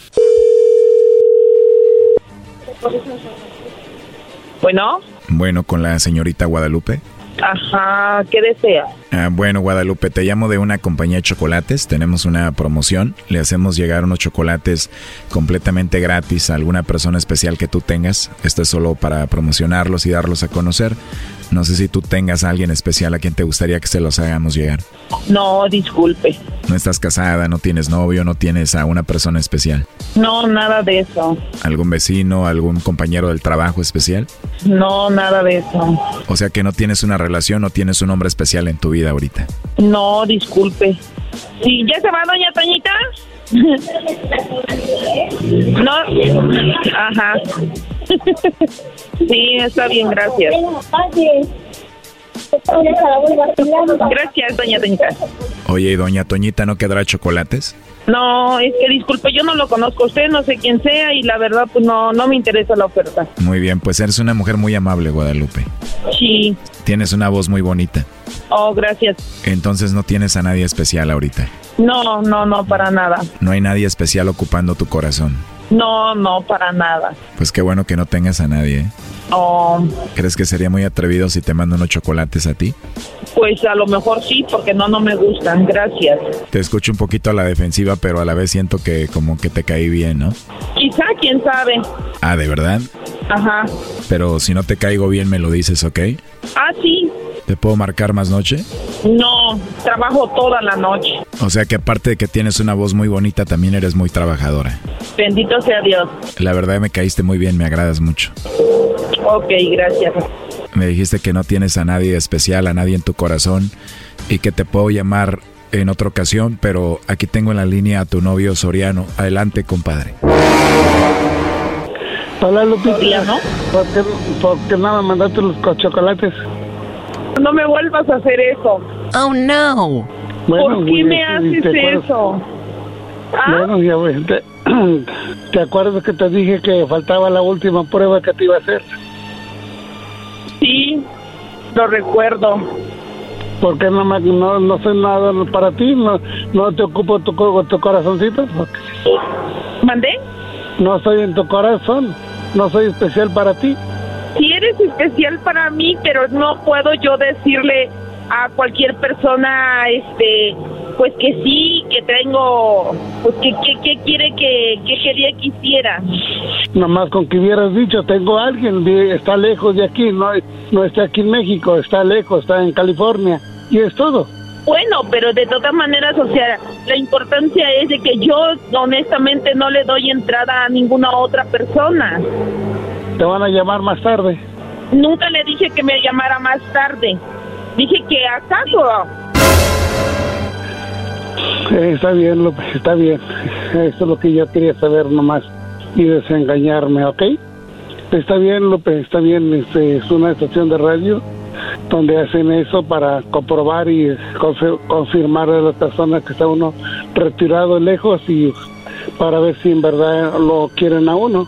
Bueno, Bueno, con la señorita Guadalupe. Ajá, ¿qué desea? Ah, bueno, Guadalupe, te llamo de una compañía de chocolates. Tenemos una promoción. Le hacemos llegar unos chocolates completamente gratis a alguna persona especial que tú tengas. Esto es solo para promocionarlos y darlos a conocer. No sé si tú tengas a alguien especial a quien te gustaría que se los hagamos llegar. No, disculpe. No estás casada, no tienes novio, no tienes a una persona especial. No, nada de eso. ¿Algún vecino, algún compañero del trabajo especial? No, nada de eso. O sea que no tienes una relación, no tienes un hombre especial en tu vida ahorita. No, disculpe. Sí, ¿ya se va doña Toñita? No, ajá. Sí, está bien, gracias. Gracias, doña Toñita. Oye, ¿y doña Toñita no quedará chocolates? No, es que disculpe, yo no lo conozco a usted, no sé quién sea y la verdad pues no, no me interesa la oferta. Muy bien, pues eres una mujer muy amable, Guadalupe. Sí. Tienes una voz muy bonita. Oh, gracias. Entonces no tienes a nadie especial ahorita. No, no, no, para nada. No hay nadie especial ocupando tu corazón. No, no, para nada. Pues qué bueno que no tengas a nadie. ¿eh? Oh, ¿Crees que sería muy atrevido si te mando unos chocolates a ti? pues a lo mejor sí, porque no, no me gustan. Gracias. Te escucho un poquito a la defensiva, pero a la vez siento que como que te caí bien, ¿no? Quizá, quién sabe. Ah, ¿de verdad? Ajá. Pero si no te caigo bien me lo dices, ¿ok? Ah, sí. ¿Te puedo marcar más noche? No, trabajo toda la noche. O sea que aparte de que tienes una voz muy bonita, también eres muy trabajadora. Bendito sea Dios. La verdad me caíste muy bien, me agradas mucho. Ok, gracias. Me dijiste que no tienes a nadie especial, a nadie en tu corazón y que te puedo llamar en otra ocasión, pero aquí tengo en la línea a tu novio Soriano. Adelante, compadre. Hola, Lupita. ¿Por qué, por qué no me mandaste los co- chocolates? No me vuelvas a hacer eso. Oh, no. ¿Por qué me haces eso? ¿Ah? Bueno, ya ves, te, (clears throat) ¿te acuerdas que te dije que faltaba la última prueba que te iba a hacer? Sí, lo recuerdo. ¿Por qué no, me, no, no soy nada para ti? ¿No, no te ocupo tu, tu corazoncito? ¿Mandé? No soy en tu corazón. No soy especial para ti. Sí eres especial para mí, pero no puedo yo decirle a cualquier persona, este, pues que sí, que tengo, pues que, que, que quiere que, que quería que hiciera. Nomás con que hubieras dicho, tengo a alguien, está lejos de aquí, no, no está aquí en México, está lejos, está en California. Y es todo. Bueno, pero de todas maneras, o sea, la importancia es de que yo honestamente no le doy entrada a ninguna otra persona. Te van a llamar más tarde. Nunca le dije que me llamara más tarde. Dije que acaso. Eh, está bien, López, está bien. Eso es lo que yo quería saber nomás y desengañarme, ¿ok? Está bien, López, está bien. Este, es una estación de radio donde hacen eso para comprobar y confi- confirmar a la persona que está uno retirado lejos y para ver si en verdad lo quieren a uno.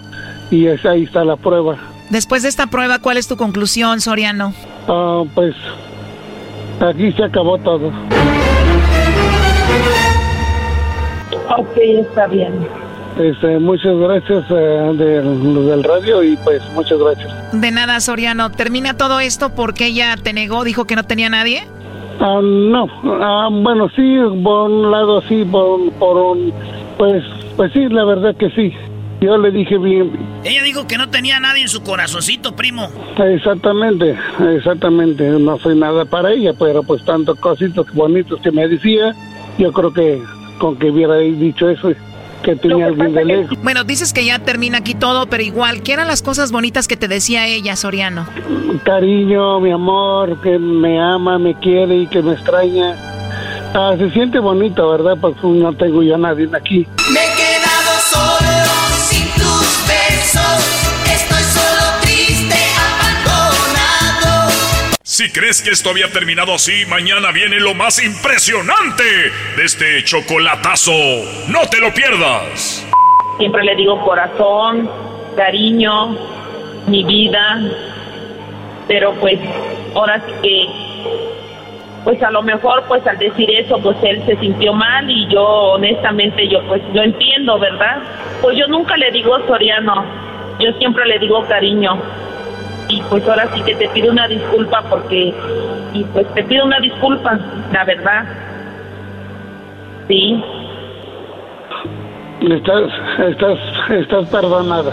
Y es- ahí está la prueba. Después de esta prueba, ¿cuál es tu conclusión, Soriano? Ah, pues aquí se acabó todo. Ok, está bien. Este, muchas gracias eh, de los del radio y pues muchas gracias. De nada, Soriano. ¿Termina todo esto porque ella te negó, dijo que no tenía nadie? Ah, no, ah, bueno, sí, por un lado sí, por, por un, pues, pues sí, la verdad que sí. Yo le dije bien, Ella dijo que no tenía nadie en su corazoncito, primo. exactamente, exactamente, no soy nada para ella, pero pues tantos cositos bonitos que me decía, yo creo que con que hubiera dicho eso, que tenía alguien de lejos. Bueno, dices que ya termina aquí todo, pero igual, ¿qué eran las cosas bonitas que te decía ella, Soriano? cariño, mi amor, que me ama, me quiere y que me extraña. Ah, se siente bonito, ¿verdad? Pues no tengo yo a nadie aquí. Me Si crees que esto había terminado así, mañana viene lo más impresionante de este chocolatazo. ¡No te lo pierdas! Siempre le digo corazón, cariño, mi vida. Pero pues, ahora sí que, pues a lo mejor, pues al decir eso, pues él se sintió mal y yo, honestamente, yo pues lo entiendo, ¿verdad? Pues yo nunca le digo Soriano, yo siempre le digo cariño. Y pues ahora sí que te pido una disculpa porque, y pues te pido una disculpa, la verdad. Sí. Estás, estás, estás perdonada.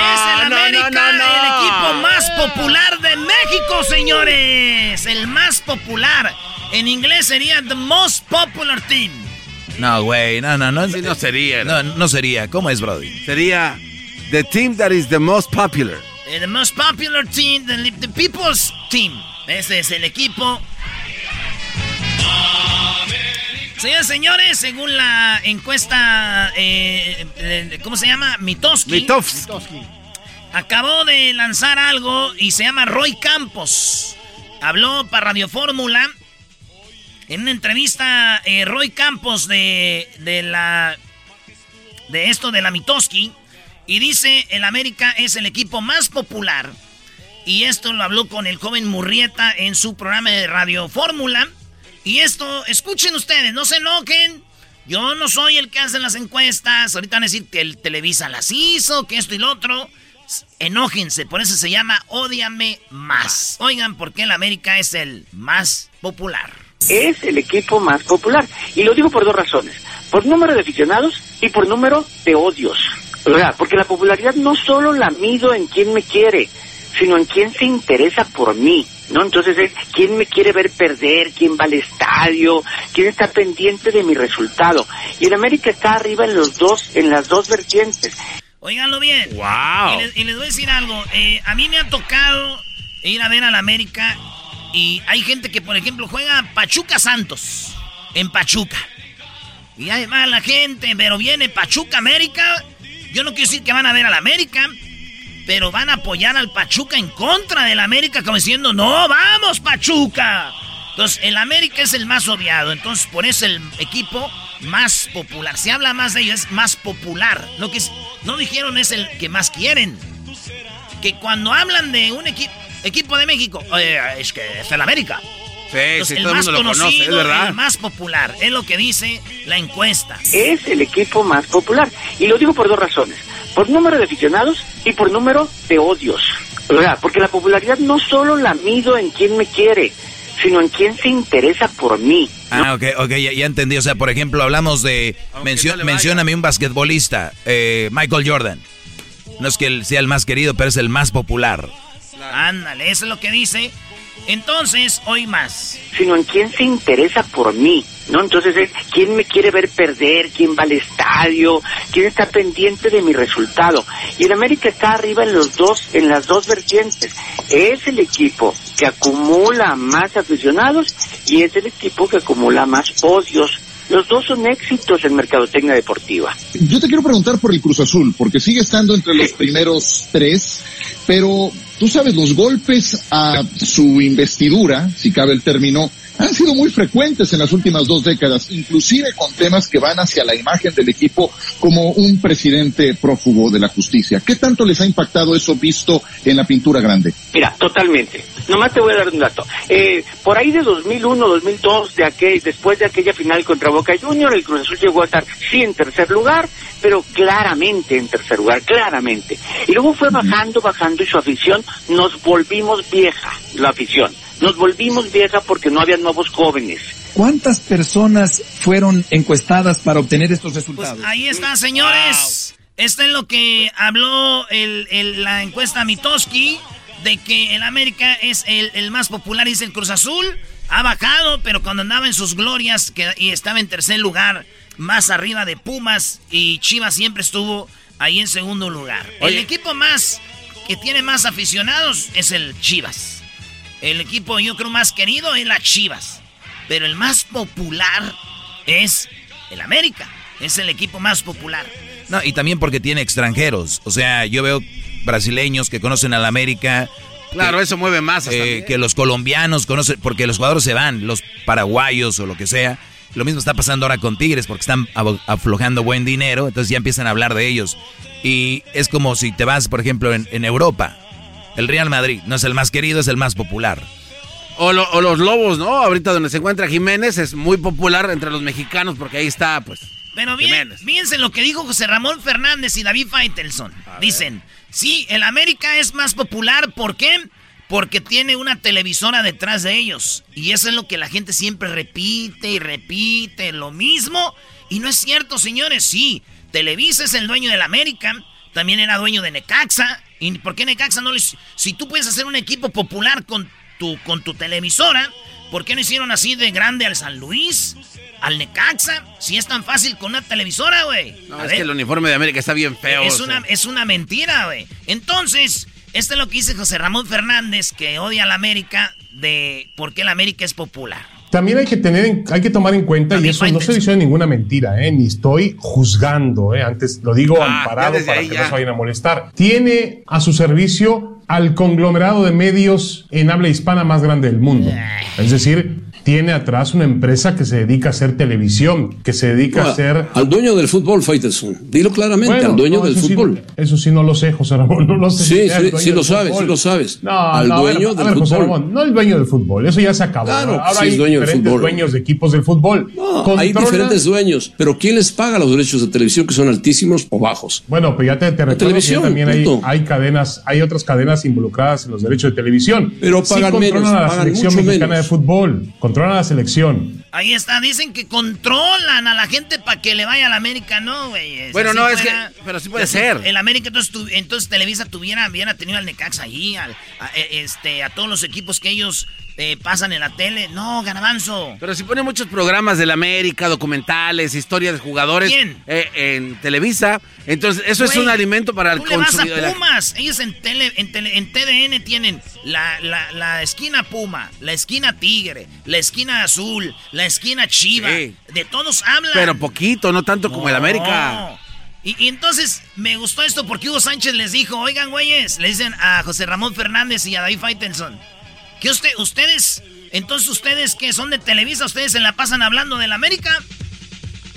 Es el no, América, no, no, no. el equipo más popular de México, señores. El más popular. En inglés sería the most popular team. No, güey, no, no, no. no sería. No, no sería. ¿Cómo es, Brody? Sería the team that is the most popular. Eh, the most popular team, the, the people's team. Ese es el equipo. Señores, señores, según la encuesta, eh, eh, ¿cómo se llama? Mitoski. Mitofsky. Acabó de lanzar algo y se llama Roy Campos. Habló para Radio Fórmula. En una entrevista, eh, Roy Campos de, de la. de esto de la Mitoski. Y dice: el América es el equipo más popular. Y esto lo habló con el joven Murrieta en su programa de Radio Fórmula. Y esto, escuchen ustedes, no se enojen. Yo no soy el que hace las encuestas. Ahorita van a decir que el Televisa las hizo, que esto y lo otro. Enójense, por eso se llama Ódiame Más. Oigan, ¿por qué el América es el más popular? es el equipo más popular. Y lo digo por dos razones. Por número de aficionados y por número de odios. Porque la popularidad no solo la mido en quién me quiere, sino en quién se interesa por mí. ¿No? Entonces es quién me quiere ver perder, quién va al estadio, quién está pendiente de mi resultado. Y el América está arriba en los dos, en las dos vertientes. Óiganlo bien. Wow. Y les, y les voy a decir algo. eh, a mí me ha tocado ir a ver al América y hay gente que, por ejemplo, juega Pachuca Santos en Pachuca. Y hay mala gente, pero viene Pachuca América. Yo no quiero decir que van a ver al América, pero van a apoyar al Pachuca en contra del América, como diciendo, no, vamos Pachuca. Entonces, el América es el más odiado, entonces por eso el equipo más popular. Se habla más de ellos, es más popular. Lo que es- no dijeron es el que más quieren. Que cuando hablan de un equipo equipo de México, eh, es que es el América. Sí, Entonces, sí, el todo el más mundo lo conoce, es conocido, verdad. el más popular, es lo que dice la encuesta. es el equipo más popular. Y lo digo por dos razones. Por número de aficionados y por número de odios. ¿Verdad? Porque la popularidad no solo la mido en quién me quiere, sino en quién se interesa por mí. Ah, ok, ok, ya, ya entendí. O sea, por ejemplo, hablamos de. mencio- no mencióname un basquetbolista, eh, Michael Jordan. No es que él sea el más querido, pero es el más popular. Ándale, eso es lo que dice. Entonces, hoy más. sino en quién se interesa por mí, ¿no? Entonces es quién me quiere ver perder, quién va al estadio, quién está pendiente de mi resultado. Y el América está arriba en los dos, en las dos vertientes. Es el equipo que acumula más aficionados y es el equipo que acumula más odios. Los dos son éxitos en mercadotecnia deportiva. Yo te quiero preguntar por el Cruz Azul, porque sigue estando entre los primeros tres, pero tú sabes, los golpes a su investidura, si cabe el término, han sido muy frecuentes en las últimas dos décadas, inclusive con temas que van hacia la imagen del equipo como un presidente prófugo de la justicia. ¿Qué tanto les ha impactado eso visto en la pintura grande? Mira, totalmente. Nomás te voy a dar un dato. Eh, por ahí de 2001, 2002, de aquel, después de aquella final contra Boca Junior, el Cruz Azul llegó a estar, sí, en tercer lugar, pero claramente en tercer lugar, claramente. Y luego fue bajando, bajando y su afición, nos volvimos vieja, la afición. Nos volvimos vieja porque no había nuevos jóvenes. ¿Cuántas personas fueron encuestadas para obtener estos resultados? Ahí está, señores. Esto es lo que habló el, el- la encuesta Mitoski, de que el América es el, el más popular, dice el Cruz Azul. Ha bajado, pero cuando andaba en sus glorias que, y estaba en tercer lugar. más arriba de Pumas y Chivas siempre estuvo ahí en segundo lugar. El equipo más que tiene más aficionados es el Chivas. El equipo yo creo más querido es la Chivas. Pero el más popular es el América. Es el equipo más popular. No, y también porque tiene extranjeros. O sea, yo veo brasileños que conocen al América. Claro, eso mueve más. Eh, que los colombianos conocen, porque los jugadores se van, los paraguayos o lo que sea. Lo mismo está pasando ahora con Tigres porque están aflojando buen dinero, entonces ya empiezan a hablar de ellos. Y es como si te vas, por ejemplo, en, Europa. El Real Madrid no es el más querido, es el más popular. O, los Lobos, ¿no? Ahorita donde se encuentra Jiménez es muy popular entre los mexicanos porque ahí está, pues. Pero bien, fíjense lo que dijo José Ramón Fernández y David Faitelson. Dicen, sí, el América es más popular, ¿por qué? Porque tiene una televisora detrás de ellos. Y eso es lo que la gente siempre repite y repite, lo mismo. Y no es cierto, señores, sí. Televisa es el dueño del América. También era dueño de Necaxa. ¿Y por qué Necaxa no les... Si tú puedes hacer un equipo popular con tu, con tu televisora, ¿por qué no hicieron así de grande al San Luis? ¿Al Necaxa? Si es tan fácil con una televisora, güey. No, es que el uniforme de América está bien feo. Es, una, es una mentira, güey. Entonces, esto es lo que dice José Ramón Fernández, que odia a la América, de por qué la América es popular. También hay que tener, hay que tomar en cuenta, y eso no estoy diciendo ninguna mentira, ¿eh? ni estoy juzgando, ¿eh? antes lo digo ah, amparado para que no se vayan a molestar. Tiene a su servicio al conglomerado de medios en habla hispana más grande del mundo. Es decir, tiene atrás una empresa que se dedica a hacer televisión, que se dedica a hacer... Al dueño del fútbol, Faitelson. Dilo claramente, al dueño del fútbol. eso sí no lo sé, José Ramón, (laughs) no lo sé. Sí, sí, sí lo sabes, sí lo sabes. No, al dueño del fútbol. José Ramón, no el dueño del fútbol, eso ya se acabó. Claro, Ahora sí, hay dueño diferentes del fútbol. dueños de equipos del fútbol. No, hay diferentes dueños, pero ¿quién les paga los derechos de televisión que son altísimos o bajos? Bueno, pues ya te, te recuerdo que también hay, hay, cadenas, hay otras cadenas involucradas en los derechos de televisión. Pero pagan menos, a la pagan selección mucho mexicana menos. de fútbol, controlan a la selección. Ahí está, dicen que controlan a la gente para que le vaya a la América, no, güey. Bueno, no, es que. Pero sí puede ser. El América, entonces, tu- entonces Televisa tuviera, hubiera tenido al Necaxa ahí, al- a, e- este, a todos los equipos que ellos eh, pasan en la tele. No, Garbanzo. Pero si pone muchos programas de la América, documentales, historias de jugadores. ¿Quién? eh, en Televisa. Entonces, eso es un alimento para el Tú le vas a consumidor. la- Pumas. Ellos en, tele, en, tele- en TDN tienen la, la- la esquina Puma, la esquina Tigre, la esquina Azul, la esquina Chiva. Sí. De todos hablan. Pero poquito, no tanto como el América. Y, y entonces me gustó esto porque Hugo Sánchez les dijo, oigan, güeyes, le dicen a José Ramón Fernández y a David Faitelson, que usted, ustedes, entonces ustedes que son de Televisa, ustedes se la pasan hablando del América.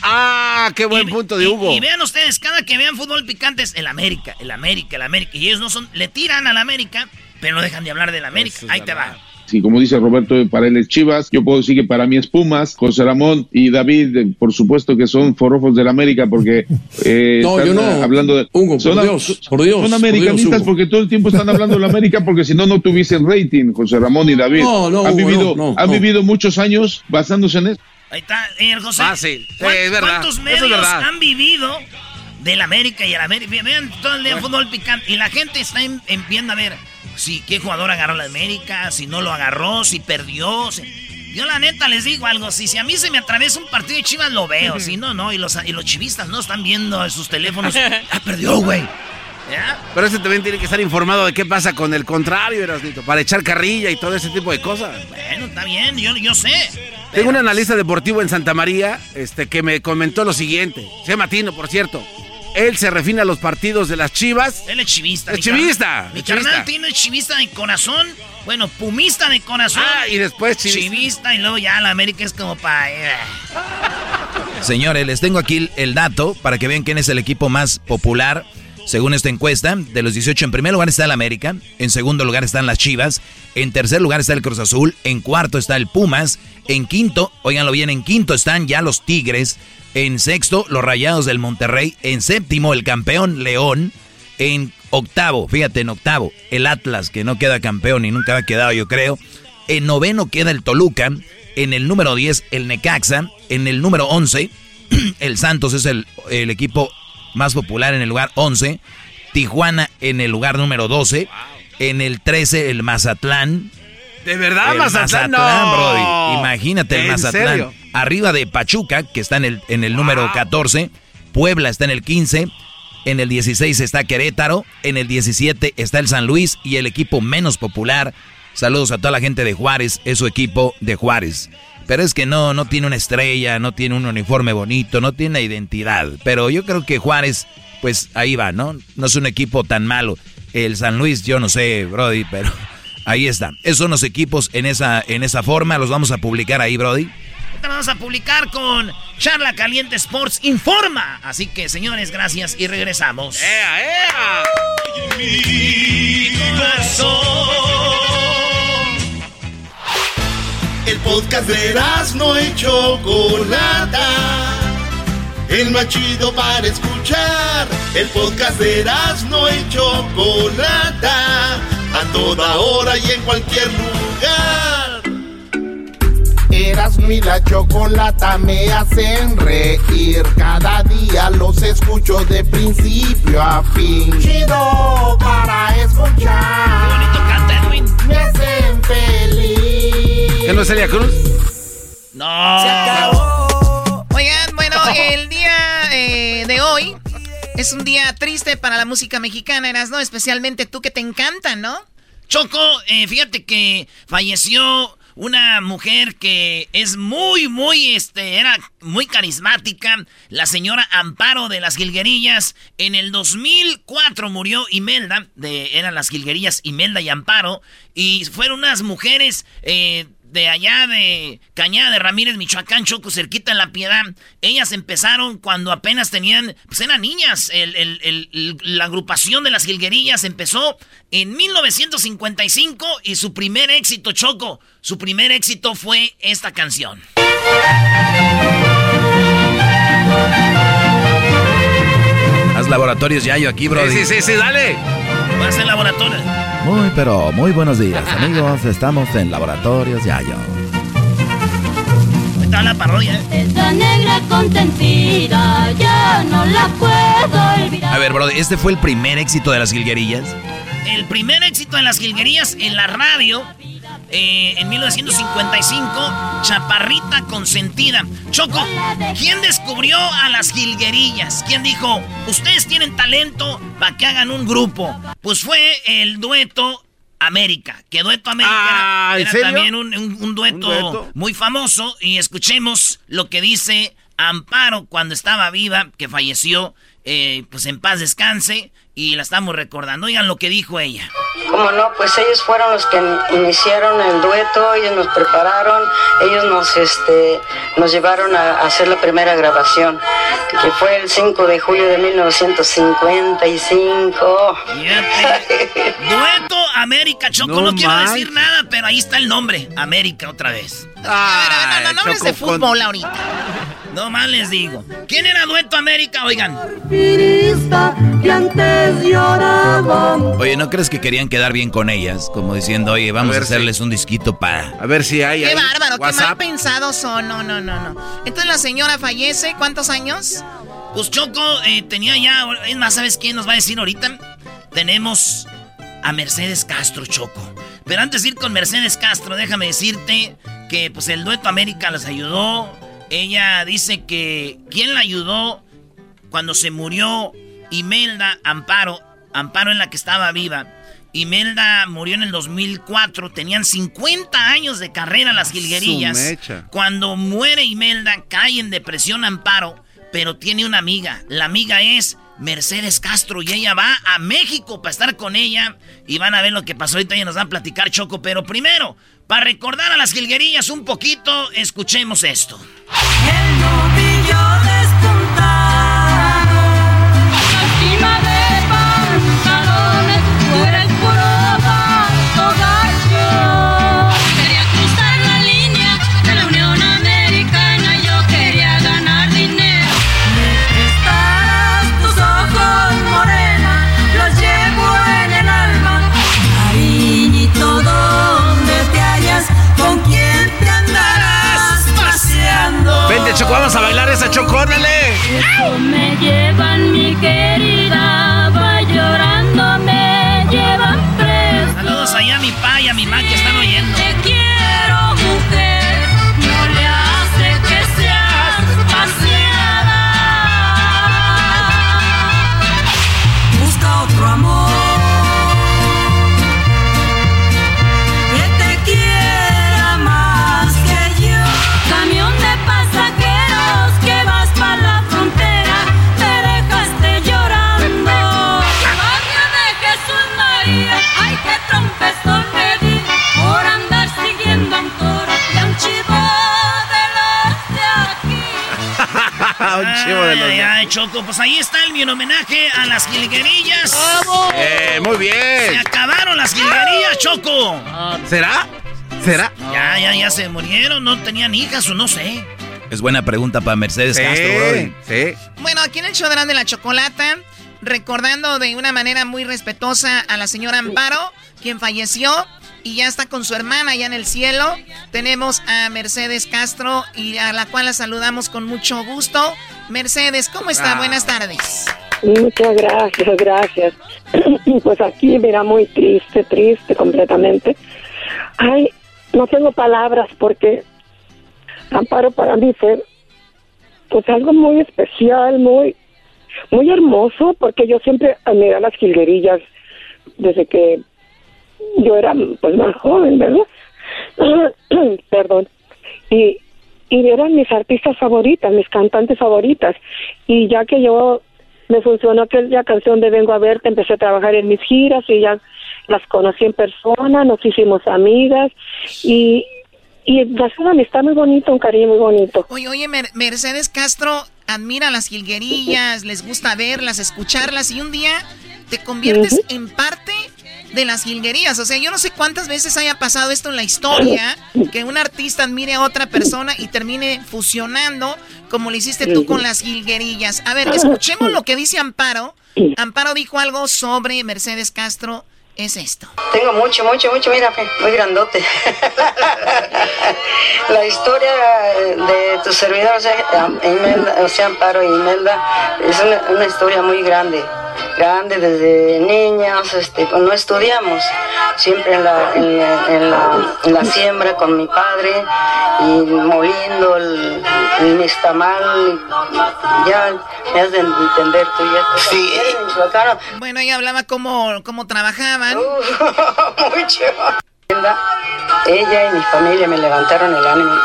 Ah, qué buen punto de Hugo. Y, vean ustedes, cada que vean fútbol picante es el América, el América, el América. Y ellos no son, le tiran al América, pero no dejan de hablar del América. Ahí te va. Sí, como dice Roberto, para él es Chivas. Yo puedo decir que para mí es Pumas, José Ramón y David, eh, por supuesto que son forofos del América porque (laughs) eh, No, están yo no. eh, hablando de... Hugo, por son, Dios, por Dios, Son por americanistas Dios, porque todo el tiempo están hablando de la América porque si no, no tuviesen rating, José Ramón y David. No, no, han Hugo, vivido, no, no, han no. vivido muchos años basándose en eso. Ahí está, José. Fácil. Sí, ¿Cuán- es verdad. ¿Cuántos es medios verdad. han vivido del América y el América? Vean todo el día fútbol picante. Y la gente está en, en viendo a ver si qué jugador agarró la América, si no lo agarró, si perdió. si- Yo la neta les digo algo, si, si a mí se me atraviesa un partido de Chivas lo veo, si no, no. Y los, y los chivistas no están viendo en sus teléfonos. (laughs) Ah, perdió, güey. ¿Ya? Pero ese también tiene que estar informado de qué pasa con el contrario, Erasnito, para echar carrilla y todo ese tipo de cosas. Bueno, está bien, yo, yo sé. Tengo un analista deportivo en Santa María este, que me comentó lo siguiente. Se llama Tino, por cierto. Él se refina a los partidos de las chivas. Él es chivista. Es mi carnal. chivista, Mi carnal chivista. Tino es chivista de corazón. Bueno, pumista de corazón. Ah, y después chivista. Chivista y luego ya la América es como para... Señores, les tengo aquí el dato para que vean quién es el equipo más popular según esta encuesta. De los 18, en primer lugar está el América, en segundo lugar están las Chivas, en tercer lugar está el Cruz Azul, en cuarto está el Pumas, en quinto, óiganlo bien, en quinto están ya los Tigres, en sexto los Rayados del Monterrey, en séptimo el campeón León, en octavo, fíjate, en octavo el Atlas, que no queda campeón y nunca ha quedado yo creo, en noveno queda el Toluca, en el número 10 el Necaxa, en el número 11 (clears throat) el Santos es el, el equipo más popular en el lugar 11, Tijuana en el lugar número 12, en el 13 el Mazatlán. ¿De verdad, el Mazatlán? No. Brody. Imagínate el ¿En Mazatlán. serio? arriba de Pachuca, que está en el, en el número 14, Puebla está en el 15, en el 16 está Querétaro, en el 17 está el San Luis y el equipo menos popular. Saludos a toda la gente de Juárez, es su equipo de Juárez. Pero es que no, no tiene una estrella, no tiene un uniforme bonito, no tiene una identidad. Pero yo creo que Juárez, pues ahí va, ¿no? No es un equipo tan malo. El San Luis, yo no sé, Brody, pero (laughs) ahí está. Esos son los equipos en esa, en esa forma, los vamos a publicar ahí, Brody. Vamos a publicar con Charla Caliente Sports Informa. Así que, señores, gracias y regresamos. ¡Ea, ea! Mi El podcast de no hecho Chocolata. El más chido para escuchar. El podcast de no hecho Chocolata. A toda hora y en cualquier lugar. Eras mi la chocolata me hacen reír. Cada día los escucho de principio a fin. Chido para escuchar. Qué bonito canta Edwin. Me hacen feliz. ¿Qué no es Celia Cruz? No. Se acabó. Oigan, bueno, el día eh, de hoy es un día triste para la música mexicana, Eras, ¿no? Especialmente tú que te encanta, ¿no? Choco, eh, fíjate que falleció una mujer que es muy, muy, este, era muy carismática, la señora Amparo de las Gilguerillas. En el 2004 murió Imelda, de, eran las Gilguerillas Imelda y Amparo, y fueron unas mujeres eh, de allá de Cañada de Ramírez, Michoacán, Choco, cerquita en La Piedad. Ellas empezaron cuando apenas tenían, pues eran niñas. la agrupación de las Gilguerillas empezó en 1955 y su primer éxito, Choco, su primer éxito fue esta canción. Haz laboratorios Yayo aquí, bro. Sí, sí, sí, dale. Va a hacer laboratorios. Muy, pero muy buenos días, (laughs) amigos. Estamos en Laboratorios Yayo. Está la parodia. ¿eh? Esta negra contentida ya no la puedo olvidar. A ver, bro, ¿este fue el primer éxito de las jilguerillas? El primer éxito de las jilguerillas en la radio eh, en 1955, Chaparrita Consentida. Choco, ¿quién descubrió a las jilguerillas? ¿Quién dijo, ustedes tienen talento para que hagan un grupo? Pues fue el dueto América, que Dueto América ah, era, también un, dueto muy famoso. Y escuchemos lo que dice Amparo cuando estaba viva, que falleció, eh, pues en paz descanse y la estamos recordando. Oigan lo que dijo ella. Como no, pues ellos fueron los que iniciaron el dueto, ellos nos prepararon, ellos nos, este, nos llevaron a, hacer la primera grabación, que fue el 5 de julio de 1955. (laughs) dueto América Choco, no, quiero decir nada, pero ahí está el nombre, América otra vez. Ah, no, no, no, no, de fútbol ahorita. No más les digo. ¿Quién era Dueto América? Oigan. Oye, ¿no crees que querían quedar bien con ellas? Como diciendo, oye, vamos a, hacerles un disquito para... A ver si hay... Qué bárbaro, qué mal pensados son. No, no, no, no. Entonces la señora fallece, ¿cuántos años? Pues Choco eh, tenía ya... Es más, ¿sabes quién nos va a decir ahorita? Tenemos a Mercedes Castro, Choco. Pero antes de ir con Mercedes Castro, déjame decirte que pues el dueto América les ayudó. Ella dice que quien la ayudó cuando se murió Imelda Amparo, Amparo en la que estaba viva. Imelda murió en el 2004, tenían 50 años de carrera las jilguerillas. Cuando muere Imelda, cae en depresión Amparo, pero tiene una amiga. La amiga es Mercedes Castro y ella va a México para estar con ella y van a ver lo que pasó ahorita y nos van a platicar Choco, pero primero, para recordar a las jilguerillas un poquito, escuchemos esto. Vamos a bailar esa Choco, órale. me llevan, mi querida, va llorando, me llevan preso. Saludos allá a mi pa y a mi ma de los... Ay, Choco, pues ahí está el mi homenaje a las jilguerillas. ¡Vamos! Eh, muy bien. Se acabaron las jilguerillas, Choco. ¿Será? ¿Será? Ya, ya, ya se murieron, no tenían hijas o no sé. Es buena pregunta para Mercedes Castro, bro. Sí. Bueno, aquí en el show de la chocolata, recordando de una manera muy respetuosa a la señora Amparo, quien falleció y ya está con su hermana ya en el cielo. Tenemos a Mercedes Castro y a la cual la saludamos con mucho gusto. Mercedes, ¿cómo está? Ah. Buenas tardes. Muchas gracias, gracias. (clears throat) Pues aquí, mira, muy triste, triste completamente. Ay, no tengo palabras porque Amparo para mí fue pues algo muy especial, muy muy hermoso, porque yo siempre admiré las jilguerillas desde que yo era pues más joven, ¿verdad? (clears throat) Perdón. Y, y eran mis artistas favoritas, mis cantantes favoritas. Y ya que yo me funcionó aquella canción de Vengo a verte, empecé a trabajar en mis giras y ya las conocí en persona, nos hicimos amigas y, y fue una amistad muy bonita, un cariño muy bonito. Oye, oye, Mer- Mercedes Castro admira las jilguerillas, les gusta verlas, escucharlas y un día te conviertes en parte de las jilguerías. O sea, yo no sé cuántas veces haya pasado esto en la historia, que un artista admire a otra persona y termine fusionando como lo hiciste tú con las jilguerillas. A ver, escuchemos lo que dice Amparo. Amparo dijo algo sobre Mercedes Castro. Es esto. Tengo mucho, mucho, mucho, mira, muy grandote. La historia de tu servidor, o sea, Amparo y Imelda, es una, una historia muy grande. Grande desde niños, este, pues no estudiamos, siempre en la, en la, en la- en la siembra con mi padre y moliendo el, el nixtamal, ya me has de entender tú ya. Sí. Bueno, ella hablaba cómo, cómo trabajaban. (laughs) Mucho. Ella y mi familia me levantaron el ánimo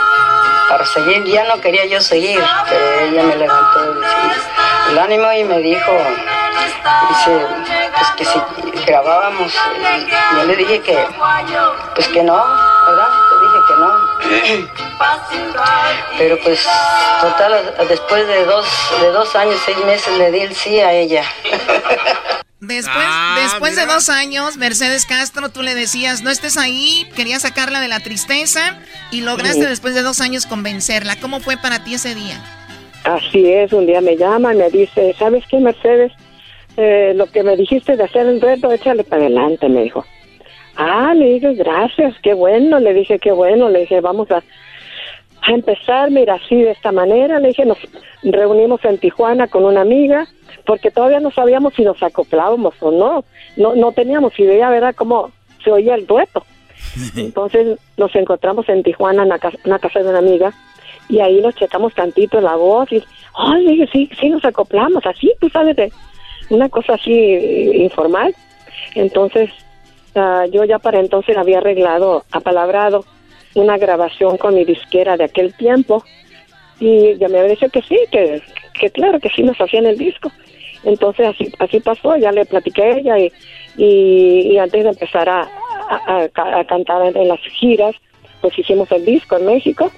para seguir. Ya no quería yo seguir, pero ella me levantó el, el ánimo y me dijo, dice, pues que si grabábamos, yo le dije que, pues que no, ¿verdad? No. (clears throat) Pero pues, total, después de dos, de dos años, seis meses, le di el sí a ella. (laughs) Después, Ah, después de dos años, Mercedes Castro, tú le decías, no estés ahí, querías sacarla de la tristeza y lograste Sí. después de dos años convencerla. ¿Cómo fue para ti ese día? Así es, un día me llama y me dice, ¿sabes qué, Mercedes? Eh, lo que me dijiste de hacer el reto, échale para adelante, me dijo. Ah, le dije, gracias, qué bueno, le dije, qué bueno, le dije, vamos a, a empezar, mira, así de esta manera, le dije, nos reunimos en Tijuana con una amiga, porque todavía no sabíamos si nos acoplábamos o no, no, no teníamos idea, ¿verdad?, cómo se oía el dueto. (laughs) Entonces nos encontramos en Tijuana, en la casa, en la casa de una amiga, y ahí nos checamos tantito la voz y, ay, le dije, sí, sí nos acoplamos, así, tú sabes, de una cosa así eh, informal. Entonces, yo ya para entonces había arreglado, apalabrado, una grabación con mi disquera de aquel tiempo, y ya me había dicho que sí, que, claro, que sí nos hacían el disco. Entonces así, así pasó, ya le platiqué a ella y, y, antes de empezar a, a- a ca- a cantar en, en las giras, pues hicimos el disco en México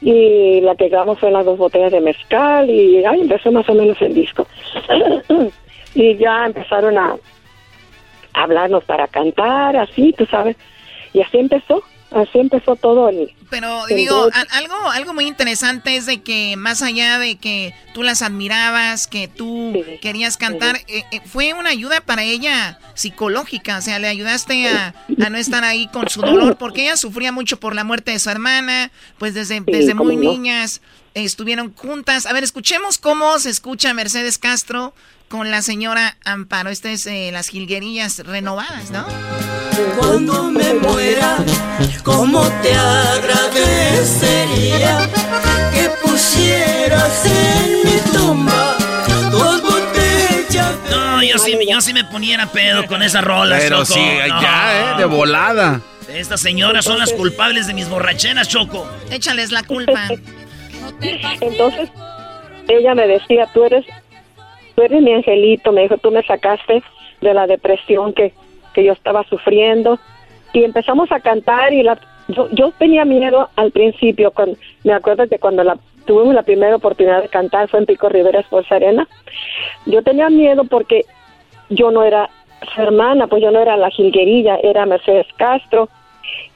y la que grabamos fue las dos botellas de mezcal y ahí empezó más o menos el disco. (clears throat) y ya empezaron a hablarnos para cantar, así, tú sabes, y así empezó, así empezó todo el... Pero el digo, a- algo, algo muy interesante es de que más allá de que tú las admirabas, que tú querías cantar, eh, eh, fue una ayuda para ella psicológica, o sea, le ayudaste a, a no estar ahí con su dolor, porque ella sufría mucho por la muerte de su hermana, pues desde, desde muy no. niñas estuvieron juntas. A ver, escuchemos cómo se escucha Mercedes Castro con la señora Amparo. Este es eh, las jilguerillas renovadas, ¿no? Cuando me muera, ¿cómo te agradecería que pusieras en mi tumba dos botellas? No, yo sí, yo sí me ponía a pedo con esas rolas, Pero Choco. sí, No. ya, ¿eh? De volada. Estas señoras son las culpables de mis borracheras, Choco. Échales la culpa. (laughs) Entonces, ella me decía, tú eres, tú eres mi angelito, me dijo, tú me sacaste de la depresión que, que yo estaba sufriendo. Y empezamos a cantar y la, yo, yo tenía miedo al principio, cuando, me acuerdo que cuando la tuvimos la primera oportunidad de cantar fue en Pico Rivera Sports Arena. Yo tenía miedo porque yo no era su hermana, pues yo no era la jilguerilla, era Mercedes Castro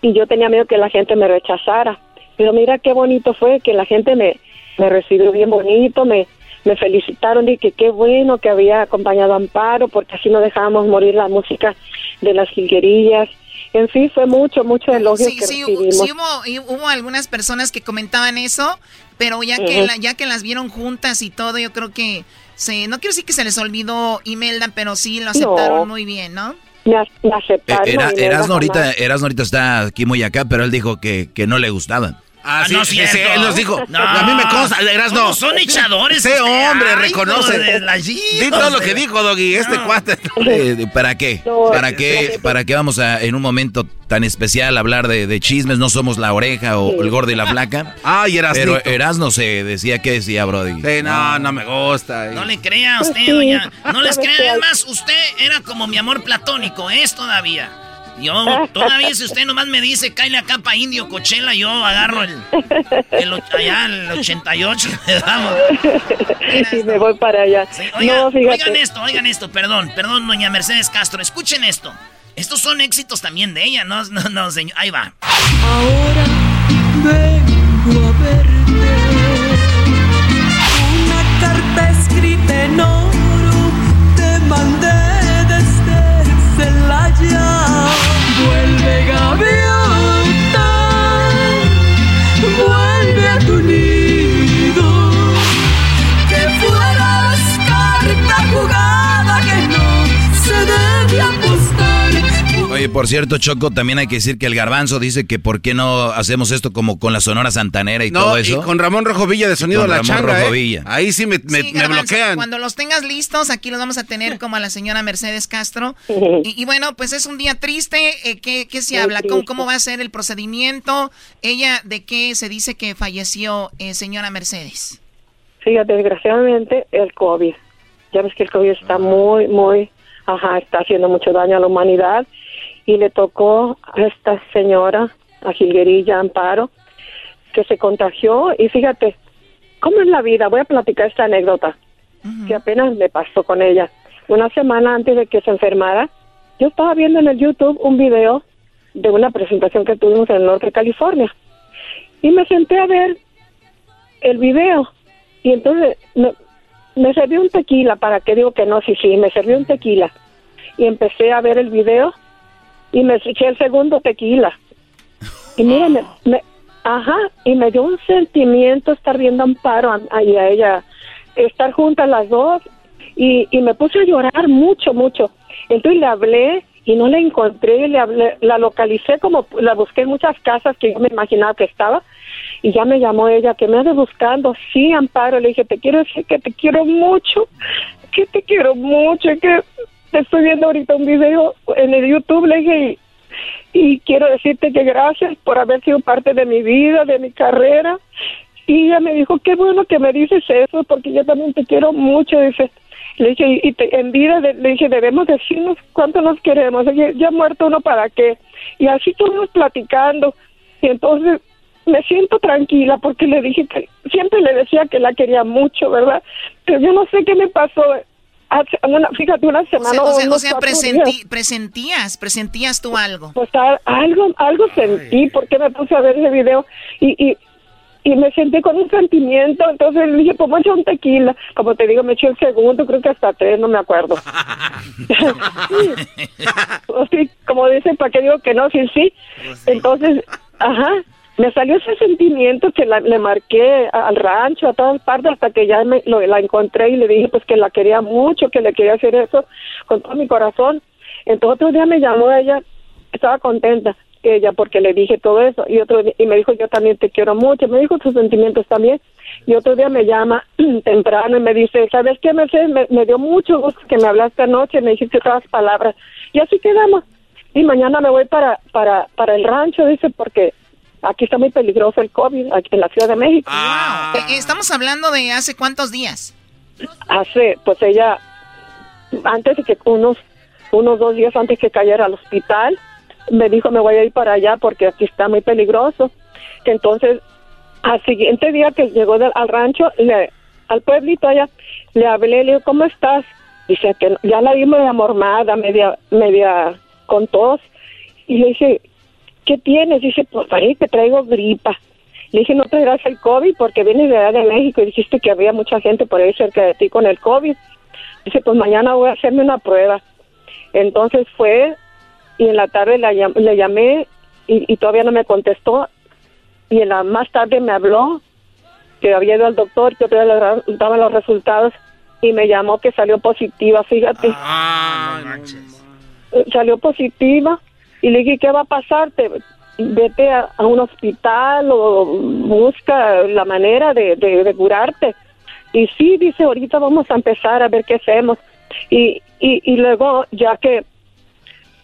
y yo tenía miedo que la gente me rechazara. Pero mira qué bonito fue que la gente me, me recibió bien bonito, me, me felicitaron y que qué bueno que había acompañado a Amparo porque así no dejábamos morir la música de las jilguerillas. En fin, fue mucho, mucho elogio que sí, recibimos. Sí, hubo, hubo algunas personas que comentaban eso, pero ya que, ya que las vieron juntas y todo, yo creo que se, no quiero decir que se les olvidó Imelda, pero sí lo aceptaron muy bien, ¿no? Me, aceptaron. Era, Erasno ahorita, ahorita está aquí muy acá, pero él dijo que, que no le gustaban. Ah, sí, no, sí, sí, él nos dijo. a mí me consta, no. Son echadores. Ese hombre reconoce. Di todo lo que dijo, Doggy, este cuate. (laughs) Eh, ¿Para qué? ¿Para qué? ¿Para qué vamos a, en un momento tan especial, hablar de, chismes? No somos la oreja o el gordo y la flaca. (laughs) Ay, Erasno. Pero Erasno se decía, ¿qué decía, Brody? Sí, no, no me gusta. No le crea a usted, doña. No les (laughs) crea. Es más, usted era como mi amor platónico, es todavía. Yo, todavía si usted nomás me dice, cae la capa indio, cochela, yo agarro el, el allá el 88, le damos. Y me voy para allá. oigan esto, oigan esto, perdón, perdón, doña Mercedes Castro, escuchen esto. Estos son éxitos también de ella, no, no, no, señor. Ahí va. Ahora Oye, por cierto, Choco, también hay que decir que el garbanzo dice que por qué no hacemos esto como con la Sonora Santanera y todo eso. Y con Ramón Rojo Villa de Sonido La Changa, ¿eh? Ahí sí me, bloquean. Cuando los tengas listos, aquí los vamos a tener como a la señora Mercedes Castro. Y, bueno, pues es un día triste. Eh, ¿qué, ¿qué, se habla? ¿Cómo, ¿Cómo, va a ser el procedimiento? ¿Ella de qué se dice que falleció, eh, señora Mercedes? Fíjate, desgraciadamente, el COVID. Ya ves que el COVID está muy, muy, ajá, está haciendo mucho daño a la humanidad y le tocó a esta señora, a Gilguerilla Amparo, que se contagió y fíjate, ¿cómo es la vida? Voy a platicar esta anécdota que apenas me pasó con ella. Una semana antes de que se enfermara, yo estaba viendo en el YouTube un video de una presentación que tuvimos en el norte de California y me senté a ver el video y entonces me, me serví un tequila, ¿para qué digo que no? Sí, sí, me serví un tequila y empecé a ver el video y me eché el segundo tequila. Y mira, me, ajá, y me dio un sentimiento estar viendo a Amparo y a ella, estar juntas las dos, y, y me puse a llorar mucho, mucho. Entonces le hablé y no la encontré, le hablé, la localicé como la busqué en muchas casas que yo me imaginaba que estaba, y ya me llamó ella, que me ande buscando, sí, Amparo, le dije, te quiero decir que te quiero mucho, que te quiero mucho, que estoy viendo ahorita un video en el YouTube, le dije, y, quiero decirte que gracias por haber sido parte de mi vida, de mi carrera. Y ella me dijo, qué bueno que me dices eso, porque yo también te quiero mucho. Dice, le dije, y en vida, le dije, debemos decirnos cuánto nos queremos. Le ya muerto uno, ¿para qué? Y así estuvimos platicando. Y entonces me siento tranquila porque le dije que siempre le decía que la quería mucho, ¿verdad? Pero yo no sé qué me pasó fíjate, una semana. O sea, presentías, presentías tú algo. Pues algo, algo sentí porque me puse a ver ese video y, y, y me sentí con un sentimiento. Entonces le dije, pues me eché un tequila. Como te digo, me eché el segundo, creo que hasta tres, no me acuerdo. (laughs) (laughs) sí. como dicen, ¿para qué digo que no? Sí, sí. Pues Entonces, ajá me salió ese sentimiento que le marqué al rancho, a todas partes, hasta que ya me, lo, la encontré y le dije pues que la quería mucho, que le quería hacer eso con todo mi corazón. Entonces otro día me llamó ella, estaba contenta ella porque le dije todo eso y otro y me dijo yo también te quiero mucho, me dijo sus sentimientos también y otro día me llama (clears throat) temprano y me dice, ¿sabes qué, Mercedes? Me, me dio mucho gusto que me hablaste anoche, me dijiste todas palabras y así quedamos. Y mañana me voy para, para, para el rancho, dice, porque Aquí está muy peligroso el COVID, aquí en la Ciudad de México. Ah. Eh, estamos hablando de hace cuántos días. Hace, pues ella, antes de que unos, unos dos días antes que cayera al hospital, me dijo me voy a ir para allá porque aquí está muy peligroso. Que entonces Al siguiente día que llegó al rancho, le, al pueblito allá, le hablé, le digo, ¿cómo estás? Dice que ya la vi media mormada, media, media con tos. Y le dije, ¿qué tienes? Dice, pues parece que traigo gripa. Le dije, no traerás el COVID porque vienes de allá de México y dijiste que había mucha gente por ahí cerca de ti con el COVID. Dice, pues mañana voy a hacerme una prueba. Entonces fue y en la tarde le llamé y, todavía no me contestó. Y en la más tarde me habló que había ido al doctor, que todavía le daban los resultados y me llamó que salió positiva, fíjate. Ah, salió positiva y le dije, ¿qué va a pasarte? Vete a, un hospital o busca la manera de, curarte. Y sí, dice, ahorita vamos a empezar a ver qué hacemos. Y, y, luego, ya que,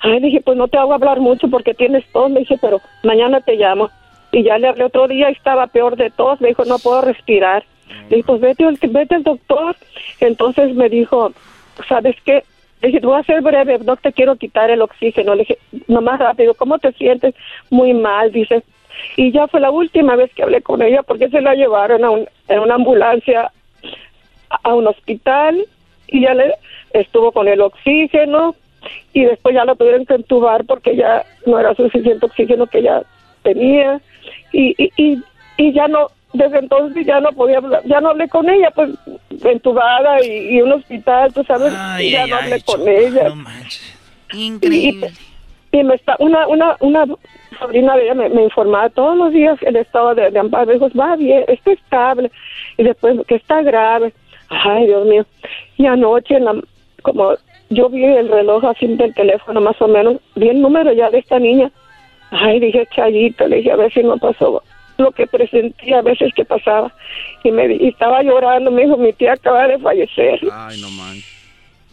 ay, dije, pues no te hago hablar mucho porque tienes tos, me dije, pero mañana te llamo. Y ya le hablé otro día estaba peor de tos, me dijo, no puedo respirar. Le dije, pues vete, vete al doctor. Entonces me dijo, ¿sabes qué? Le dije, voy a ser breve, no te quiero quitar el oxígeno. Le dije, nomás rápido, ¿cómo te sientes? Muy mal, dice. Y ya fue la última vez que hablé con ella porque se la llevaron a un, en una ambulancia a un hospital y ya le estuvo con el oxígeno y después ya la tuvieron que entubar porque ya no era suficiente oxígeno que ya tenía y, y, y, y ya no desde entonces ya no podía hablar, ya no hablé con ella, pues entubada y, y un hospital, tú sabes, ya no hablé con ella. Increíble. Y, me está, una, una, una sobrina de ella me, informaba todos los días el estado de, de Amparo, dijo, va bien, está estable, y después que está grave. Ay, Dios mío. Y anoche, en la, como yo vi el reloj así del teléfono más o menos, vi el número ya de esta niña. Ay, dije, Chayito, le dije, a ver si no pasó lo que presentía a veces que pasaba. Y me y estaba llorando, me dijo, mi tía acaba de fallecer. Ay, no.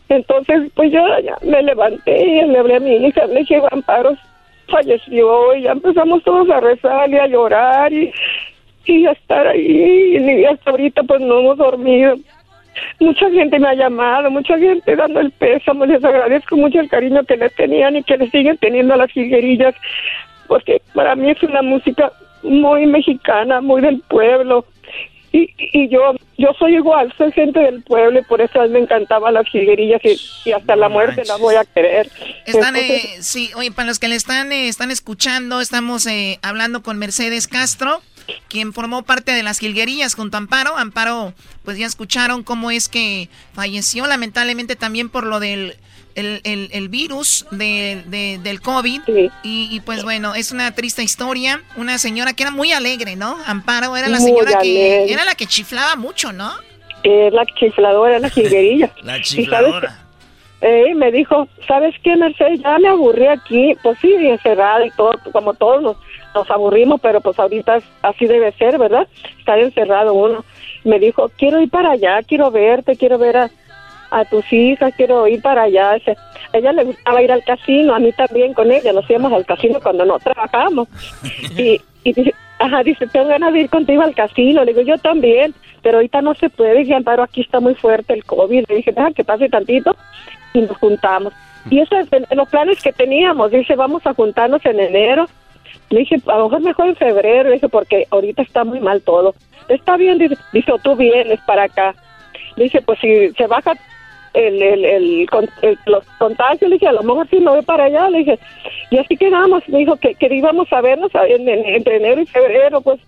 Entonces, pues yo ya me levanté y le hablé a mi hija, le dije, Amparo falleció y ya empezamos todos a rezar y a llorar y, y a estar ahí. Y hasta ahorita pues no hemos dormido. Mucha gente me ha llamado, mucha gente dando el pésamo, les agradezco mucho el cariño que les tenían y que les siguen teniendo a las jilguerillas, porque para mí es una música muy mexicana, muy del pueblo. Y, y yo yo soy igual, soy gente del pueblo y por eso a mí me encantaban las jilguerillas y, hasta la muerte la voy a querer. Están, eh, sí, oye, para los que le están, eh, están escuchando, estamos eh, hablando con Mercedes Castro, quien formó parte de las jilguerillas junto a Amparo. Amparo, pues ya escucharon cómo es que falleció, lamentablemente también por lo del el, el, virus de, del COVID. Y, pues bueno, es una triste historia. Una señora que era muy alegre, ¿no? Amparo era la señora que era la que chiflaba mucho, ¿no? Es la chifladora, la jilguerilla. (laughs) la chifladora. Eh, me dijo, ¿sabes qué, Mercedes? Ya me aburrí aquí. Pues sí, encerrada y todo, como todos nos, nos aburrimos, pero pues ahorita así debe ser, ¿verdad? Estar encerrado uno. Me dijo, quiero ir para allá, quiero verte, quiero ver a, a tus hijas, quiero ir para allá. ella le gustaba ir al casino, a mí también con ella, nos íbamos al casino cuando no trabajamos. (laughs) Y, y dice, ajá, dice, tengo ganas de ir contigo al casino. Le digo, yo también, pero ahorita no se puede. Dije, Amparo, aquí está muy fuerte el COVID. Le dije, deja que pase tantito y nos juntamos. Y eso es en, los planes que teníamos. Dice, vamos a juntarnos en enero. Le dije, a lo mejor mejor en febrero. Le dije, porque ahorita está muy mal todo. Está bien, dice, dice tú vienes para acá. Le dije, pues si se baja el, el, el, los contagios, le dije, a lo mejor sí me voy para allá, le dije, y así quedamos, me dijo que, que íbamos a vernos entre enero y febrero, pues,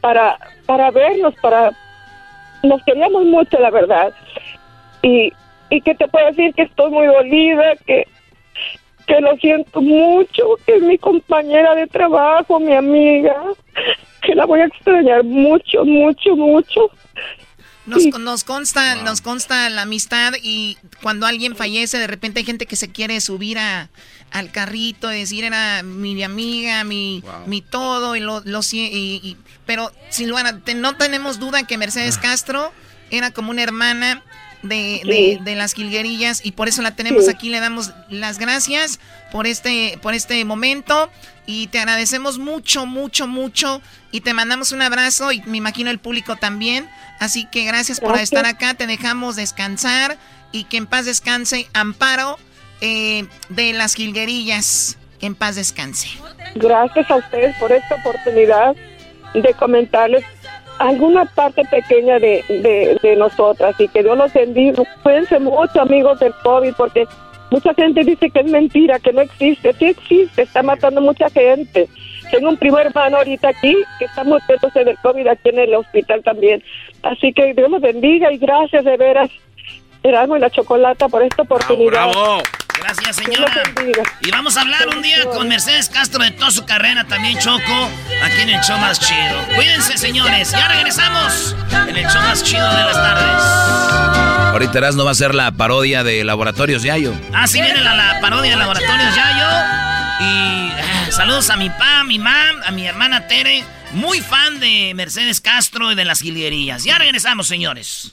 para, para vernos, para, nos queríamos mucho, la verdad, y, y que te puedo decir que estoy muy dolida, que, que lo siento mucho, que es mi compañera de trabajo, mi amiga, que la voy a extrañar mucho, mucho, mucho, nos, consta, nos consta la amistad y cuando alguien fallece, de repente hay gente que se quiere subir a, al carrito y decir era mi amiga, mi, mi todo, y lo, lo y, pero Silvana, no tenemos duda que Mercedes ah. Castro era como una hermana de, de, las Gilguerillas y por eso la tenemos aquí. Le damos las gracias por este, por este momento y te agradecemos mucho, mucho, mucho y te mandamos un abrazo y me imagino el público también. Así que gracias, por estar acá, te dejamos descansar y que en paz descanse Amparo eh, de las Gilguerillas. Que en paz descanse. Gracias a ustedes por esta oportunidad de comentarles alguna parte pequeña de, de, de nosotras y que Dios los bendiga. Cuídense mucho, amigos del COVID, porque mucha gente dice que es mentira, que no existe. Sí existe, está matando mucha gente. Tengo un primo hermano ahorita aquí que está muriéndose del COVID aquí en el hospital también. Así que Dios los bendiga y gracias de veras, Erasmo y la Chocolata, por esta oportunidad. ¡Bravo! Gracias, señora. Y vamos a hablar un día con Mercedes Castro de toda su carrera, también Choco, aquí en el show más chido. Cuídense, señores. Ya regresamos en el show más chido de las tardes. Ahorita no va a ser la parodia de Laboratorios Yayo. Ah, sí, viene la, parodia de Laboratorios Yayo. Y ah, saludos a mi pa, a mi mam, a mi hermana Tere. Muy fan de Mercedes Castro y de las Gilguerías. Ya regresamos, señores.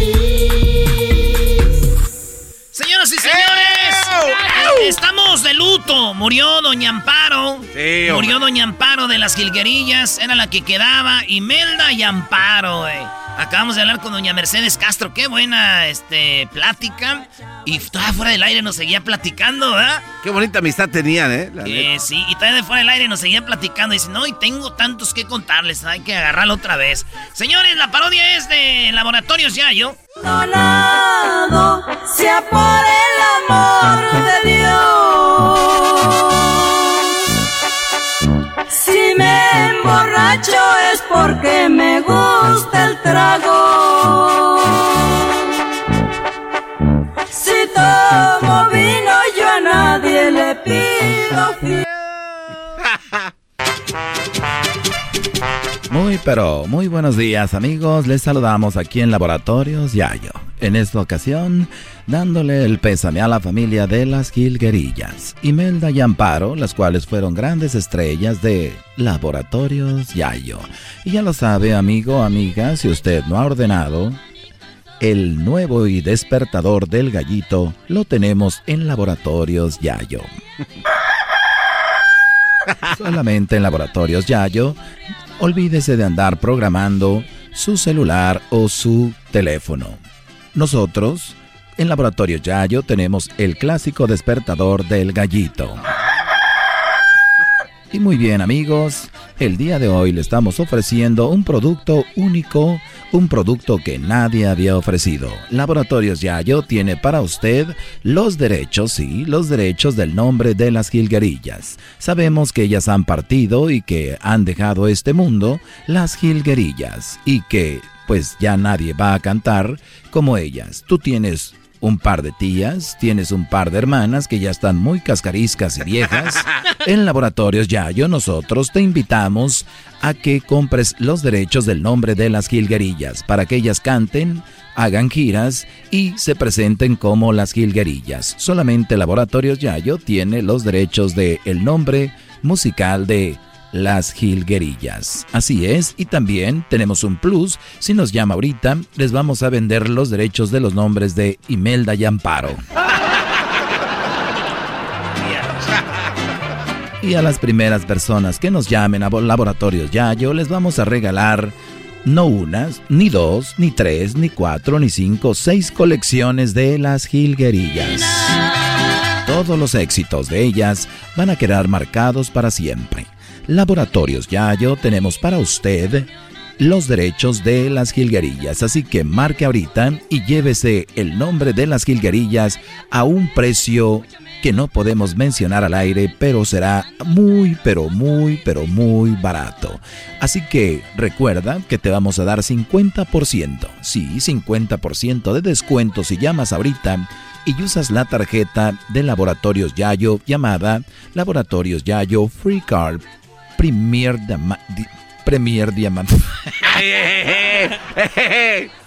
estamos de luto. Murió Doña Amparo. Murió Doña Amparo de las Gilguerillas. Era la que quedaba. Imelda y Amparo, Acabamos de hablar con Doña Mercedes Castro. Qué buena este, plática. Y todavía fuera del aire nos seguía platicando, ¿verdad? Qué bonita amistad tenían, ¿eh? eh sí, y todavía de fuera del aire nos seguía platicando. Y dice, no, y tengo tantos que contarles. Hay que agarrarlo otra vez. Señores, la parodia es de Laboratorios Yayo. Donado sea por el amor de Dios. Si me emborracho es porque me gusta el trago. Si tomo vino yo a nadie le pido fiel. Muy pero muy buenos días amigos, les saludamos aquí en Laboratorios Yayo. En esta ocasión, dándole el pésame a la familia de las Gilguerillas, Imelda y Amparo, las cuales fueron grandes estrellas de Laboratorios Yayo. Y ya lo sabe amigo, amiga, si usted no ha ordenado, el nuevo y despertador del gallito lo tenemos en Laboratorios Yayo. (laughs) Solamente en Laboratorios Yayo olvídese de andar programando su celular o su teléfono. Nosotros, en Laboratorio Yayo, tenemos el clásico despertador del gallito. Y muy bien amigos, el día de hoy le estamos ofreciendo un producto único, un producto que nadie había ofrecido. Laboratorios Yayo tiene para usted los derechos, sí, los derechos del nombre de las jilguerillas. Sabemos que ellas han partido y que han dejado este mundo, las jilguerillas, y que pues ya nadie va a cantar como ellas. Tú tienes un par de tías, tienes un par de hermanas que ya están muy cascariscas y viejas. (laughs) En Laboratorios Yayo nosotros te invitamos a que compres los derechos del nombre de las jilguerillas para que ellas canten, hagan giras y se presenten como las jilguerillas. Solamente Laboratorios Yayo tiene los derechos del el nombre musical de las jilguerillas. Así es, y también tenemos un plus. Si nos llama ahorita, les vamos a vender los derechos de los nombres de Imelda y Amparo. Y a las primeras personas que nos llamen a Laboratorios Yayo, les vamos a regalar no unas, ni dos, ni tres, ni cuatro, ni cinco, seis colecciones de las jilguerillas. Todos los éxitos de ellas van a quedar marcados para siempre. Laboratorios Yayo tenemos para usted los derechos de las jilguerillas. Así que marque ahorita y llévese el nombre de las jilguerillas a un precio que no podemos mencionar al aire, pero será muy, pero muy, pero muy barato. Así que recuerda que te vamos a dar 50%, sí, 50% de descuento si llamas ahorita y usas la tarjeta de Laboratorios Yayo llamada Laboratorios Yayo Free Card Premier, Premier Diamante. (laughs)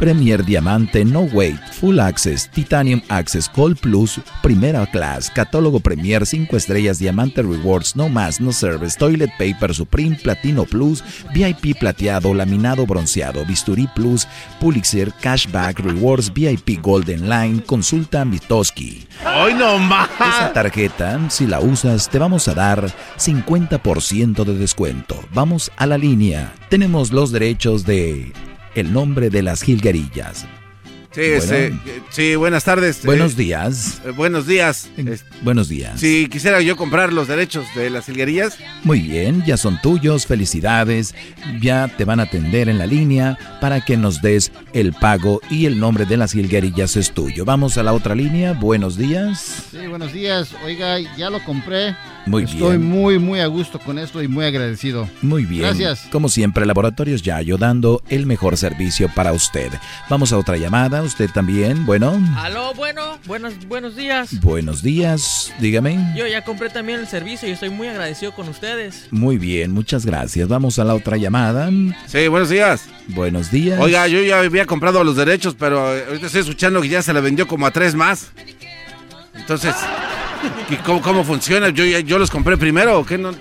Premier Diamante, No Wait, Full Access, Titanium Access, Gold Plus, Primera Class, Catálogo Premier 5 estrellas, Diamante Rewards, No Más, No Service, Toilet Paper Supreme, Platino Plus, VIP Plateado, Laminado Bronceado, Bisturí Plus, Pulitzer, Cashback Rewards, VIP Golden Line, Consulta Mitoski. ¡Ay, no más! Esa tarjeta, si la usas, te vamos a dar 50% de descuento. Vamos a la línea. Tenemos los derechos de el nombre de las jilguerillas. Sí, sí, buenas tardes. Buenos días. Eh, buenos días. buenos días. Si quisiera yo comprar los derechos de las hilguerillas. Muy bien, ya son tuyos, felicidades. Ya te van a atender en la línea para que nos des el pago y el nombre de las hilguerillas es tuyo. Vamos a la otra línea. Buenos días. Sí, buenos días. Oiga, ya lo compré. Muy bien. Estoy muy, muy a gusto con esto y muy agradecido. Muy bien. Gracias. Como siempre, Laboratorios Yayo dando el mejor servicio para usted. Vamos a otra llamada. Usted también, bueno. Aló, bueno, buenos, buenos días. Buenos días, dígame. Yo ya compré también el servicio y estoy muy agradecido con ustedes. Muy bien, muchas gracias. Vamos a la otra llamada. Sí, buenos días. Buenos días. Oiga, yo ya había comprado los derechos, pero ahorita estoy escuchando que ya se le vendió como a tres más. Entonces, cómo, cómo, funciona? ¿Yo, ¿Yo los compré primero o qué? No?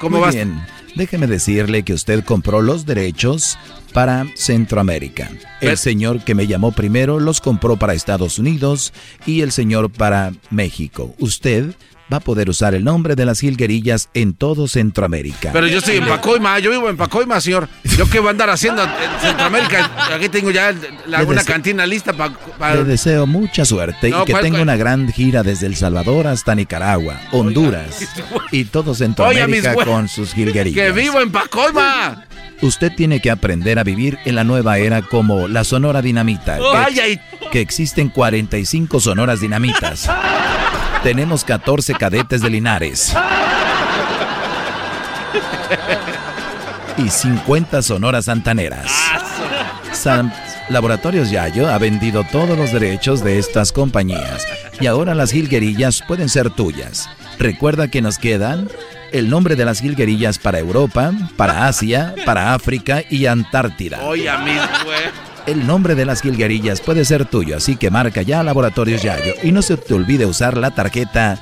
¿Cómo Muy bien. Déjeme decirle que usted compró los derechos para Centroamérica. El señor que me llamó primero los compró para Estados Unidos y el señor para México. Usted va a poder usar el nombre de las jilguerillas en todo Centroamérica. Pero yo estoy en Pacoima, yo vivo en Pacoima, señor. ¿Yo qué voy a andar haciendo en Centroamérica? Aquí tengo ya la, una cantina lista para... Le deseo mucha suerte y que tenga una gran gira desde El Salvador hasta Nicaragua, Honduras (laughs) y todo Centroamérica con sus jilguerillas. ¡Que vivo en Pacoima! Usted tiene que aprender a vivir en la nueva era como la Sonora Dinamita. Vaya que, que existen 45 Sonoras Dinamitas. (laughs) Tenemos 14 cadetes de Linares. Y 50 sonoras santaneras. Laboratorios Yayo ha vendido todos los derechos de estas compañías. Y ahora las jilguerillas pueden ser tuyas. Recuerda que nos quedan el nombre de las jilguerillas para Europa, para Asia, para África y Antártida. Oye, el nombre de las jilguerillas puede ser tuyo, así que marca ya Laboratorios Yayo. Y no se te olvide usar la tarjeta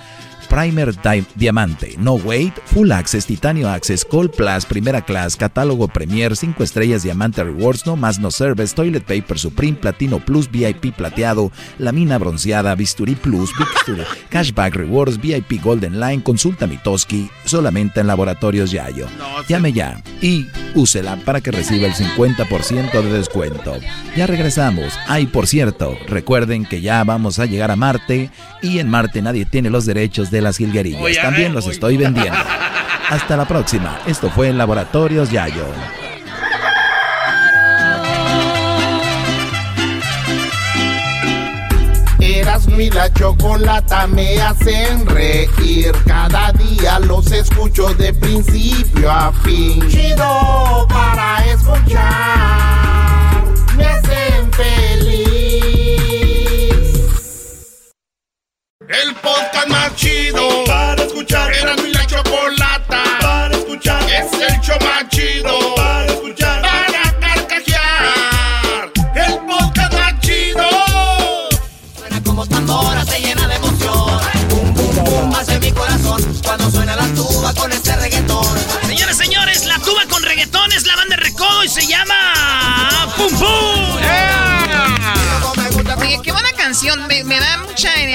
Primer Diamante, No Wait, Full Access, Titanio Access, Gold Plus, Primera Class, Catálogo Premier, 5 estrellas, Diamante Rewards, No Más No Service, Toilet Paper Supreme, Platino Plus, VIP Plateado, Lamina Bronceada, Bisturí Plus, (laughs) Cashback Rewards, VIP Golden Line, Consulta Mitoski, solamente en Laboratorios Yayo. Llame ya y úsela para que reciba el 50% de descuento. Ya regresamos. Ay, por cierto, recuerden que ya vamos a llegar a Marte y en Marte nadie tiene los derechos de de las jilguerillas. También los estoy vendiendo. (laughs) Hasta la próxima. Esto fue Laboratorios Yayo. Erasmo y la chocolata me hacen reír. Cada día los escucho de principio a fin. Chido para escuchar. Me hacen El podcast más chido para escuchar. Era mi la chocolata para escuchar. Es el show más chido para escuchar. Para carcajear. El podcast más chido. Suena como tambora, se llena de emoción. Bum, bum, bum, hace mi corazón cuando suena la tuba con este reggaetón. Señores, señores, la tuba con reggaetón es la banda de recodo y se llama Pum Pum. Oye, qué buena canción, me, me da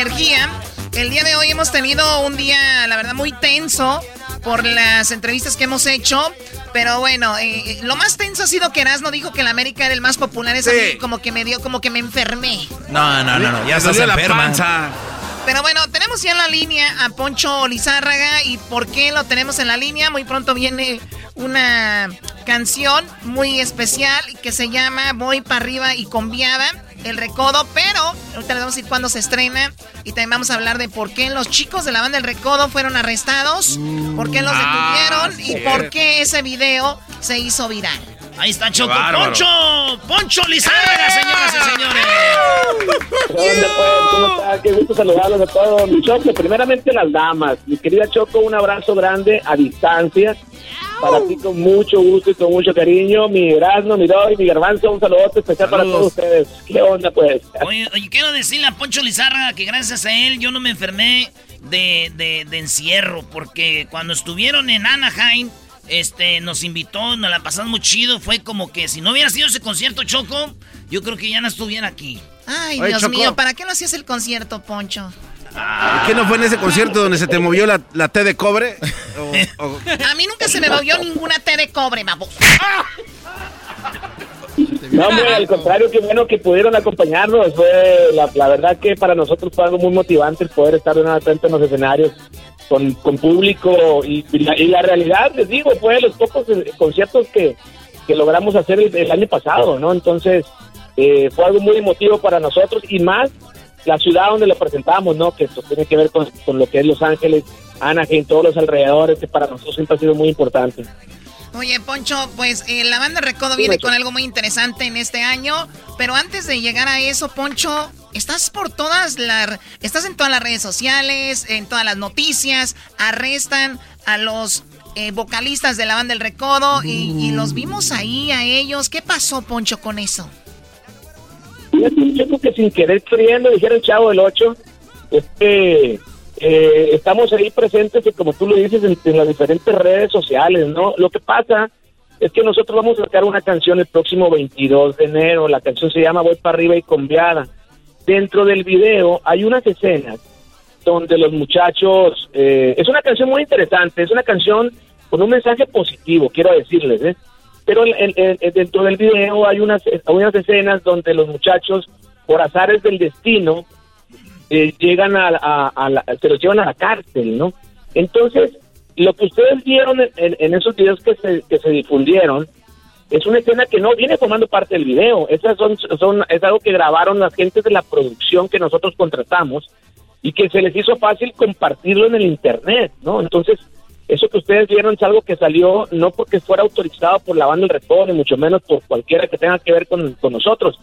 energía. El día de hoy hemos tenido un día, la verdad, muy tenso por las entrevistas que hemos hecho. Pero bueno, eh, lo más tenso ha sido que Erasmo dijo que el América era el más popular. Es así como que me dio, como que me enfermé. No, no, no, no ya estás enferma. Pero bueno, tenemos ya en la línea a Poncho Lizárraga. ¿Y por qué lo tenemos en la línea? Muy pronto viene una canción muy especial que se llama Voy para arriba y conviada el recodo, pero ahorita les vamos a decir cuándo se estrena y también vamos a hablar de por qué los chicos de la banda del recodo fueron arrestados, por qué los ah, detuvieron y por qué ese video se hizo viral. Ahí está Choco Poncho, Poncho Lizárraga, ¡Eh! señoras y señores. ¿Dónde pues? ¿Cómo está? Qué gusto saludarlos a todos. Mi Choco, primeramente las damas. Mi querida Choco, un abrazo grande a distancia. Para ti con mucho gusto y con mucho cariño, mi Erasmo, mi Doy, mi Garbanzo, un saludo especial para todos ustedes. ¿Qué onda, pues? Oye, oye, quiero decirle a Poncho Lizarra que gracias a él yo no me enfermé de, de, de encierro, porque cuando estuvieron en Anaheim, este, nos invitó, nos la pasamos muy chido, fue como que si no hubiera sido ese concierto, Choco, yo creo que ya no estuviera aquí. Ay, Dios mío, ¿para qué no hacías el concierto, Poncho? ¿Qué no fue en ese concierto donde se te movió la, la T de cobre? A mí nunca se me movió ninguna T de cobre, babos. No, hombre, al contrario, qué bueno que pudieron acompañarnos. Fue la, la, verdad que para nosotros fue algo muy motivante el poder estar de una frente en los escenarios con, con público. Y, y, la, y, la, realidad, les digo, fue de los pocos eh, conciertos que, que logramos hacer el, el, año pasado, ¿no? Entonces, eh, fue algo muy emotivo para nosotros y más la ciudad donde lo presentamos, ¿no? Que esto tiene que ver con, con lo que es Los Ángeles, Anaheim, todos los alrededores, que para nosotros siempre ha sido muy importante. Oye, Poncho, pues eh, la banda Recodo viene con algo muy interesante en este año, pero antes de llegar a eso, Poncho, estás por todas las, estás en todas las redes sociales, en todas las noticias, arrestan a los eh, vocalistas de la banda El Recodo y, y, los vimos ahí a ellos. ¿Qué pasó, Poncho, con eso? Yo creo que sin querer queriendo, dijera el chavo del 8, este eh, estamos ahí presentes, y como tú lo dices, en, las diferentes redes sociales, ¿no? Lo que pasa es que nosotros vamos a sacar una canción el próximo 22 de enero, la canción se llama Voy para arriba y conviada. Dentro del video hay unas escenas donde los muchachos, eh, es una canción muy interesante, es una canción con un mensaje positivo, quiero decirles, ¿eh? Pero en, en, dentro del video hay unas, unas escenas donde los muchachos, por azares del destino, eh, llegan a, la, se los llevan a la cárcel, ¿no? Entonces, lo que ustedes vieron en, esos videos que se, que se difundieron es una escena que no viene formando parte del video. Esas son, son, es algo que grabaron las gentes de la producción que nosotros contratamos y que se les hizo fácil compartirlo en el internet, ¿no? Entonces, eso que ustedes vieron es algo que salió no porque fuera autorizado por la banda del retorno, ni mucho menos por cualquiera que tenga que ver con, con nosotros,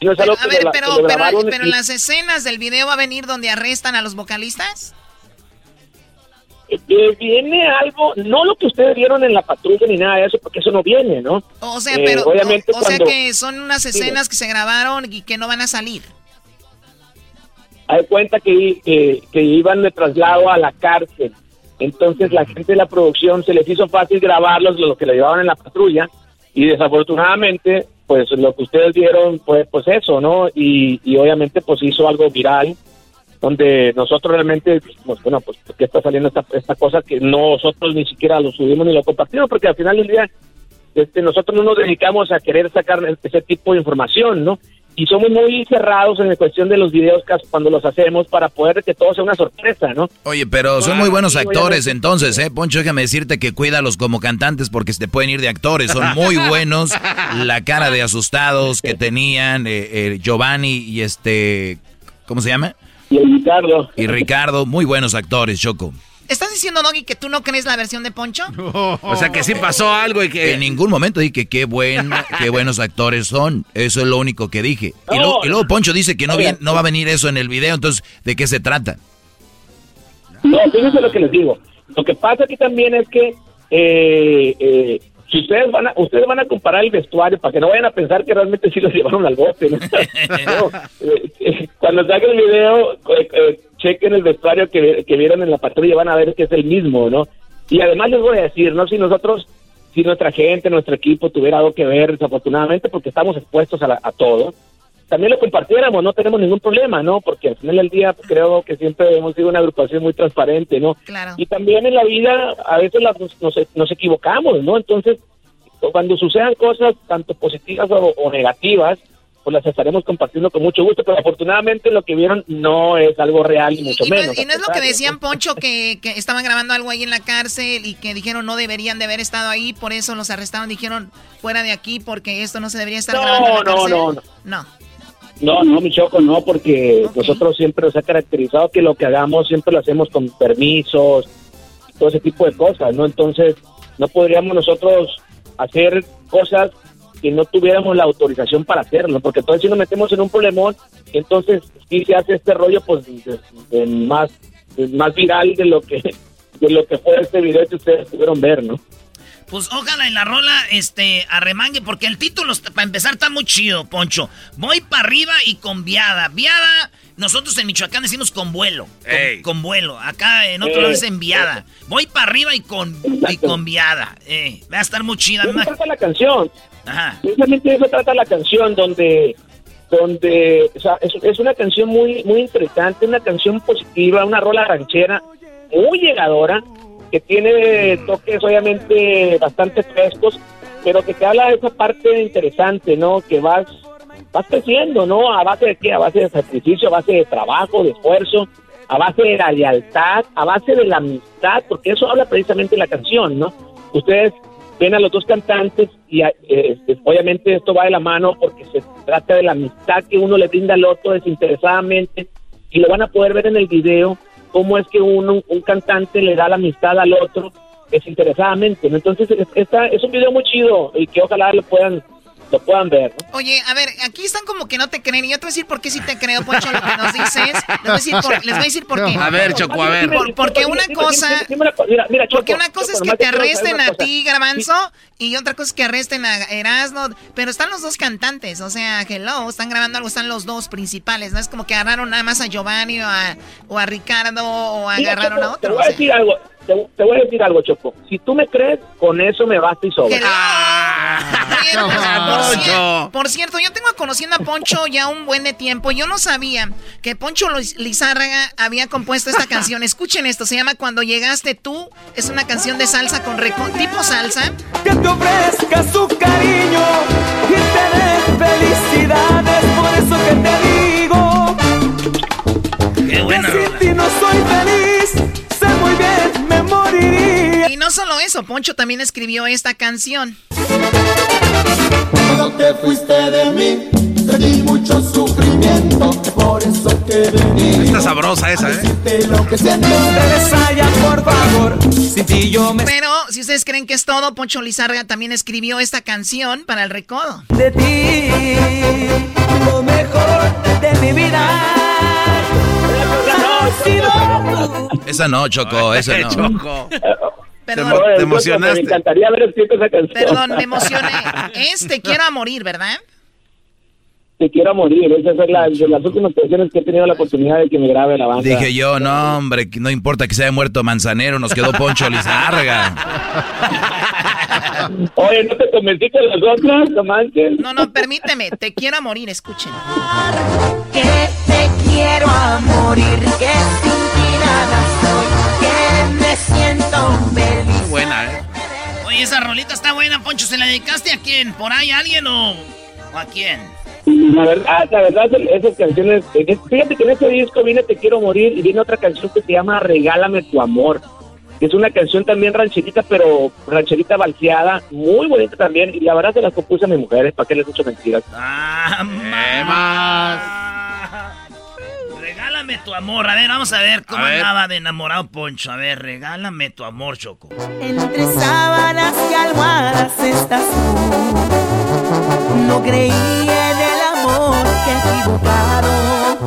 no es pero, a ver, pero, pero, pero, en las escenas del video va a venir donde arrestan a los vocalistas. Eh, viene algo, no lo que ustedes vieron en la patrulla ni nada de eso, porque eso no viene, ¿no? O sea, pero, eh, obviamente o, o cuando, sea que son unas escenas sí, que se grabaron y que no van a salir. Hay cuenta que, que, que iban de traslado a la cárcel. Entonces la gente de la producción se les hizo fácil grabarlos, lo que le llevaban en la patrulla, y desafortunadamente pues lo que ustedes vieron fue pues eso, ¿no? Y, y obviamente pues hizo algo viral, donde nosotros realmente, pues bueno, pues ¿por qué está saliendo esta, esta cosa que nosotros ni siquiera lo subimos ni lo compartimos? Porque al final del día este, nosotros no nos dedicamos a querer sacar ese tipo de información, ¿no? Y somos muy cerrados en la cuestión de los videos cuando los hacemos para poder que todo sea una sorpresa, ¿no? Oye, pero son muy buenos actores entonces, ¿eh? Poncho, déjame decirte que cuídalos como cantantes porque se te pueden ir de actores, son muy (laughs) buenos, la cara de asustados que tenían eh, eh, Giovanni y este, ¿cómo se llama? Y Ricardo. Y Ricardo, muy buenos actores, Choco. ¿Estás diciendo, Doggy, que tú no crees la versión de Poncho? (laughs) o sea, que sí pasó algo y que... En ningún momento dije que qué, buen, (laughs) qué buenos actores son. Eso es lo único que dije. No, y, luego, y, luego, Poncho dice que no, viene, no va a venir eso en el video, entonces, ¿de qué se trata? No, fíjense lo que les digo. Lo que pasa aquí también es que eh, eh, si ustedes van a ustedes van a comparar el vestuario para que no vayan a pensar que realmente sí los (laughs) llevaron al bote ¿no? no eh, cuando salga el video eh, eh, chequen el vestuario que, que vieron en la patrulla van a ver que es el mismo no y además les voy a decir no si nosotros si nuestra gente nuestro equipo tuviera algo que ver desafortunadamente porque estamos expuestos a, la, a todo también lo compartiéramos, no tenemos ningún problema, ¿no? Porque al final del día pues, creo que siempre hemos sido una agrupación muy transparente, ¿no? Claro. Y también en la vida a veces la, nos, nos, nos, equivocamos, ¿no? Entonces, cuando sucedan cosas tanto positivas o, o, negativas, pues las estaremos compartiendo con mucho gusto, pero afortunadamente lo que vieron no es algo real ni mucho y, menos. Y no es lo que decían Poncho, que, que estaban grabando algo ahí en la cárcel y que dijeron no deberían de haber estado ahí, por eso los arrestaron, dijeron fuera de aquí porque esto no se debería estar no, grabando en la no. No, no, no. No, no, mi choco, no, porque okay. nosotros siempre nos ha caracterizado que lo que hagamos siempre lo hacemos con permisos, todo ese tipo de cosas, ¿no? Entonces, no podríamos nosotros hacer cosas que no tuviéramos la autorización para hacerlo, porque entonces si nos metemos en un problemón, entonces sí se hace este rollo, pues, de, de más, de más viral de lo que de lo que fue este video que ustedes pudieron ver, ¿no? Pues ojalá en la rola este arremangue, porque el título, para empezar, está muy chido, Poncho. Voy para arriba y con viada. Viada, nosotros en Michoacán decimos con vuelo. Con, vuelo. Acá en otro lado dicen viada. Voy para arriba y con, y con viada. Eh, va a estar muy chida. Eso trata la canción. Ajá. Precisamente eso trata la canción, donde donde o sea, es, es, una canción muy muy interesante, una canción positiva, una rola ranchera muy llegadora que tiene toques obviamente bastante frescos, pero que te habla de esa parte interesante, ¿no? Que vas, vas creciendo, ¿no? A base de qué? A base de sacrificio, a base de trabajo, de esfuerzo, a base de la lealtad, a base de la amistad, porque eso habla precisamente la canción, ¿no? Ustedes ven a los dos cantantes y eh, obviamente esto va de la mano porque se trata de la amistad que uno le brinda al otro desinteresadamente y lo van a poder ver en el video cómo es que uno, un cantante le da la amistad al otro desinteresadamente. Entonces, esta, es un video muy chido y que ojalá lo puedan lo puedan ver. Oye, a ver, aquí están como que no te creen. Y yo te voy a decir por qué sí te creo, Poncho, lo que nos dices. Les voy a decir por, les voy a decir por qué. A ver, Choco, a ver. porque una cosa. porque una cosa es que te arresten a ti, Garbanzo, y otra cosa es que arresten a Erasmo. Pero están los dos cantantes. O sea, hello, están grabando algo, están los dos principales. No es como que agarraron nada más a Giovanni o a, o a Ricardo o agarraron a otro. Te voy a decir algo te, voy a decir algo, Choco. Si tú me crees, con eso me basta y sobra. Ah, por, cierto, yo tengo conociendo a Poncho ya un buen de tiempo. Yo no sabía que Poncho Lizárraga había compuesto esta (laughs) canción. Escuchen esto, se llama Cuando llegaste tú. Es una canción de salsa con tipo salsa. Que te ofrezca su cariño y te dé felicidades, por eso que te digo. Qué buena. Que sin no soy feliz no solo eso, Poncho también escribió esta canción. Cuando te fuiste de mí, sentí mucho sufrimiento, por eso que vení. Está sabrosa esa, ¿eh? Lo que siento, por favor, sin ti yo me... Pero, si ustedes creen que es todo, Poncho Lizarga también escribió esta canción para el recodo. De ti, lo mejor de mi vida (laughs) esa no, Choco, esa no. Choco. (laughs) Perdón, te, emocionaste. Me encantaría ver esa canción. Perdón, me emocioné. Es Te quiero a morir, ¿verdad? Te quiero a morir. Esa es la, de las últimas canciones que he tenido la oportunidad de que me grabe la banda. Dije yo, no, hombre, no importa que se haya muerto Manzanero, nos quedó Poncho Lizarga. (laughs) Oye, ¿no te convencí con las otras? No manches. No, no, permíteme. Te quiero a morir, escuchen. Que te quiero a morir, que que me siento. Oye, esa rolita está buena, Poncho. ¿Se la dedicaste a quién? ¿Por ahí a alguien o, a quién? La verdad, la verdad, esas canciones. Fíjate que en ese disco viene Te Quiero Morir y viene otra canción que se llama Regálame tu amor. Es una canción también rancherita, pero rancherita balseada, muy bonita también. Y la verdad se las compuse a mis mujeres, ¿para que les hecho mentiras? ¡Ah, más! Regálame tu amor. A ver, vamos a ver cómo andaba de enamorado Poncho. A ver, regálame tu amor, Choco. Entre sábanas y almohadas estás tú. No creí en el amor que equivocado.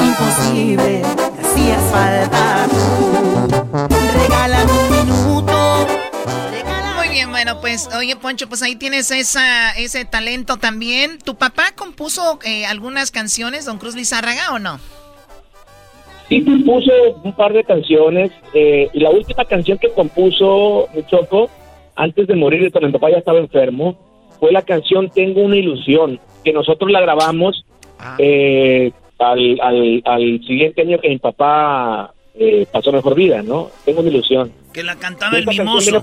Imposible, hacías falta Regálame un minuto. Muy bien, bueno, pues, oye, Poncho, pues ahí tienes esa, ese talento también. ¿Tu papá compuso eh, algunas canciones, don Cruz Lizárraga, o no? Sí, compuso un par de canciones. Eh, y la última canción que compuso Choco, antes de morir, cuando mi papá ya estaba enfermo, fue la canción Tengo una ilusión, que nosotros la grabamos ah. eh, al, al, al, siguiente año que mi papá eh, pasó mejor vida, ¿no? Tengo una ilusión. Que la cantaba el mimoso.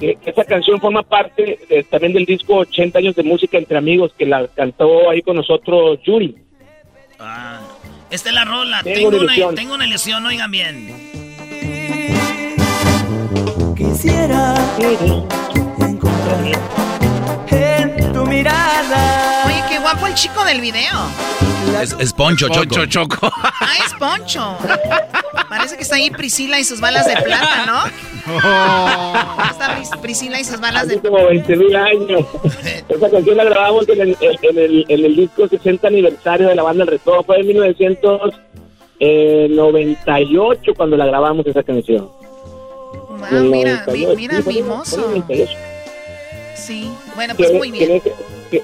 esa canción forma parte también del disco 80 años de música entre amigos, que la cantó ahí con nosotros Yuri. Ah. Esta es la rola. Tengo, una, ilusión. tengo una ilusión, oigan bien. Quisiera encontrar mirada. Oye, qué guapo el chico del video. Es, Poncho, Choco. Choco. Ah, es Poncho. Parece que está ahí Priscila y sus balas de plata, ¿no? Está Priscila y sus balas de plata. como 20 mil años. Esa canción la grabamos en el, en, el, en el disco 60 aniversario de la banda El Retorno. Fue en 1998 cuando la grabamos esa canción. Ah, mira, mira, mimoso. Sí, bueno, pues muy bien. Que,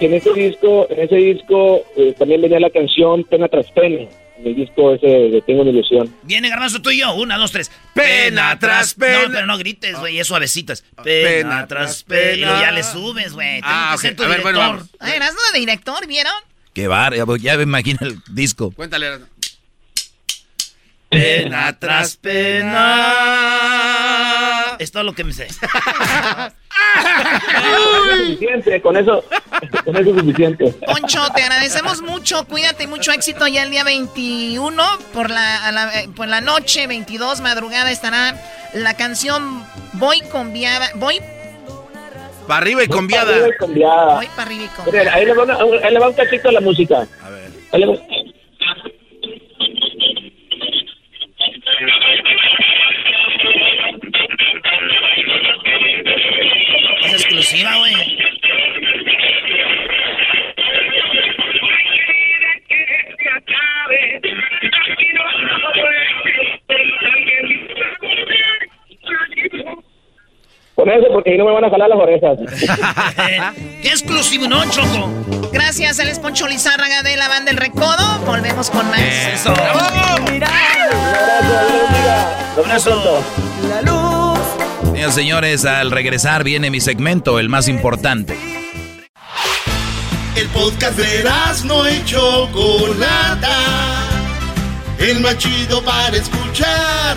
en ese disco, en ese disco eh, también venía la canción Pena tras Pena. En el disco ese de Tengo una ilusión. Viene Garbanzo tú y yo. Una, dos, tres. Pena tras pena. No, pero no grites, güey. Es suavecito. Pena, tras pena. Y ya le subes, güey. Ah, que ser tu director. Ver, bueno, Ay, ¿Eras no de director, vieron? Qué bar, ya me imagino el disco. Cuéntale. Pena tras pena. Es todo lo que me sé. suficiente, con eso, con eso es suficiente. Poncho, te agradecemos mucho, cuídate, mucho éxito ya el día 21, por la, la, eh, por la noche, 22, madrugada estará la canción Voy conviada, voy... Para arriba y conviada. Voy para arriba y conviada. Ahí le, va ahí le va un cachito a la música. A ver. Ahí le va... Es exclusiva, güey. Con eso, porque ahí no me van a jalar las orejas. (laughs) ¡Qué exclusivo, no, Choco! Gracias, él es Poncho Lizárraga de la banda El Recodo. Volvemos con más. ¡Eso! ¡Mira! Un abrazo. La luz. Señores, señores, al regresar viene mi segmento, el más importante. El podcast de no y Chocolata. El más chido para escuchar.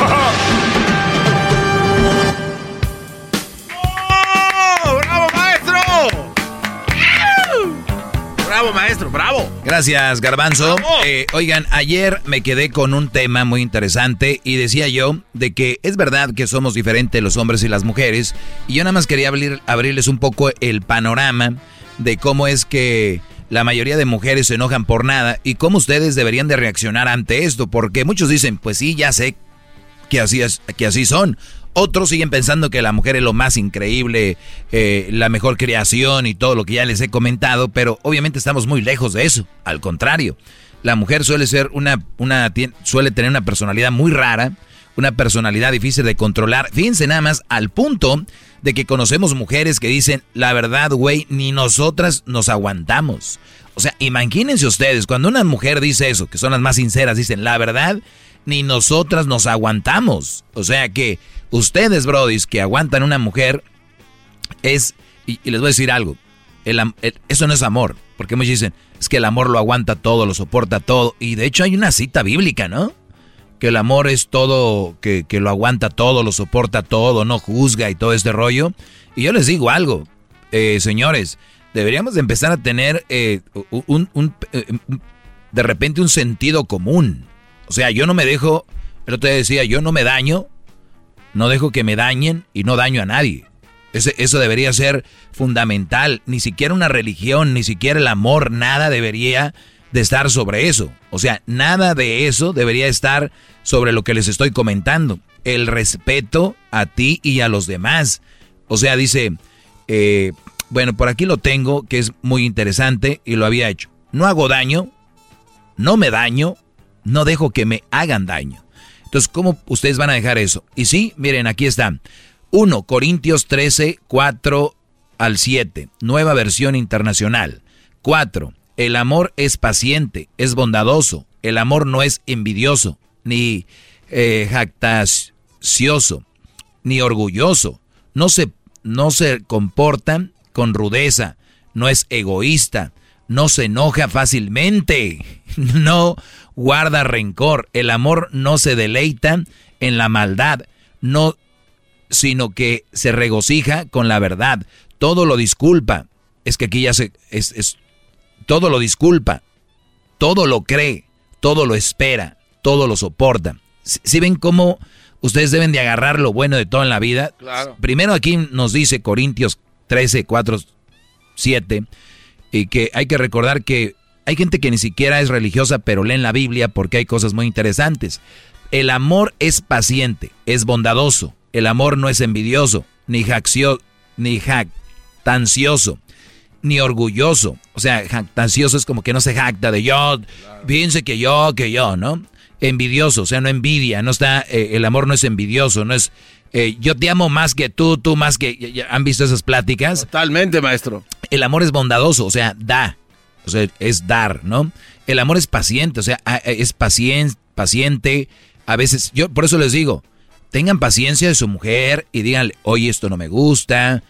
¡Oh! ¡Bravo, maestro! ¡Bravo, maestro! ¡Bravo! Gracias, Garbanzo. Eh, oigan, ayer me quedé con un tema muy interesante y decía yo de que es verdad que somos diferentes los hombres y las mujeres y yo nada más quería abrirles un poco el panorama de cómo es que la mayoría de mujeres se enojan por nada y cómo ustedes deberían de reaccionar ante esto, porque muchos dicen, pues sí, ya sé que así, es, que así son. Otros siguen pensando que la mujer es lo más increíble, eh, la mejor creación y todo lo que ya les he comentado, pero obviamente estamos muy lejos de eso. Al contrario, la mujer suele ser una, una suele tener una personalidad muy rara, una personalidad difícil de controlar. Fíjense nada más al punto de que conocemos mujeres que dicen, la verdad, güey, ni nosotras nos aguantamos. O sea, imagínense ustedes, cuando una mujer dice eso, que son las más sinceras, dicen, la verdad, ni nosotras nos aguantamos. O sea que ustedes, brodis, que aguantan una mujer, es, y, les voy a decir algo, eso no es amor, porque muchos dicen, es que el amor lo aguanta todo, lo soporta todo, y de hecho hay una cita bíblica, ¿no? que el amor es todo, que, lo aguanta todo, lo soporta todo, no juzga y todo este rollo. Y yo les digo algo, eh, señores, deberíamos de empezar a tener eh, un, eh, de repente un sentido común. O sea, yo no me dejo, pero te decía, yo no me daño, no dejo que me dañen y no daño a nadie. Eso debería ser fundamental. Ni siquiera una religión, ni siquiera el amor, nada debería de estar sobre eso. O sea, nada de eso debería estar sobre lo que les estoy comentando. El respeto a ti y a los demás. O sea, dice, eh, bueno, por aquí lo tengo, que es muy interesante y lo había hecho. No hago daño, no me daño, no dejo que me hagan daño. Entonces, ¿cómo ustedes van a dejar eso? Y sí, miren, aquí está. 1 Corintios 13, 4 al 7, nueva versión internacional. 4. El amor es paciente, es bondadoso. El amor no es envidioso, ni eh, jactacioso, ni orgulloso. No se, no se comporta con rudeza, no es egoísta, no se enoja fácilmente, (laughs) no guarda rencor. El amor no se deleita en la maldad, no, sino que se regocija con la verdad. Todo lo disculpa. Es que aquí ya se, es todo lo disculpa, todo lo cree, todo lo espera, todo lo soporta. Si ven cómo Ustedes deben de agarrar lo bueno de todo en la vida. Primero aquí nos dice Corintios 13, 4, 7, y que hay que recordar que hay gente que ni siquiera es religiosa, pero leen la Biblia porque hay cosas muy interesantes. El amor es paciente, es bondadoso. El amor no es envidioso, ni, jaccio, ni jactancioso, ni orgulloso. O sea, jactancioso es como que no se jacta de yo, piense que yo, que yo, ¿no? Envidioso, o sea, no envidia, no está, eh, el amor no es envidioso, no es eh, yo te amo más que tú, tú más que... ¿Han visto esas pláticas? Totalmente, maestro. El amor es bondadoso, o sea, da. O sea, es dar, ¿no? El amor es paciente, o sea, es paciente, paciente. A veces, yo por eso les digo, tengan paciencia de su mujer y díganle, oye, esto no me gusta.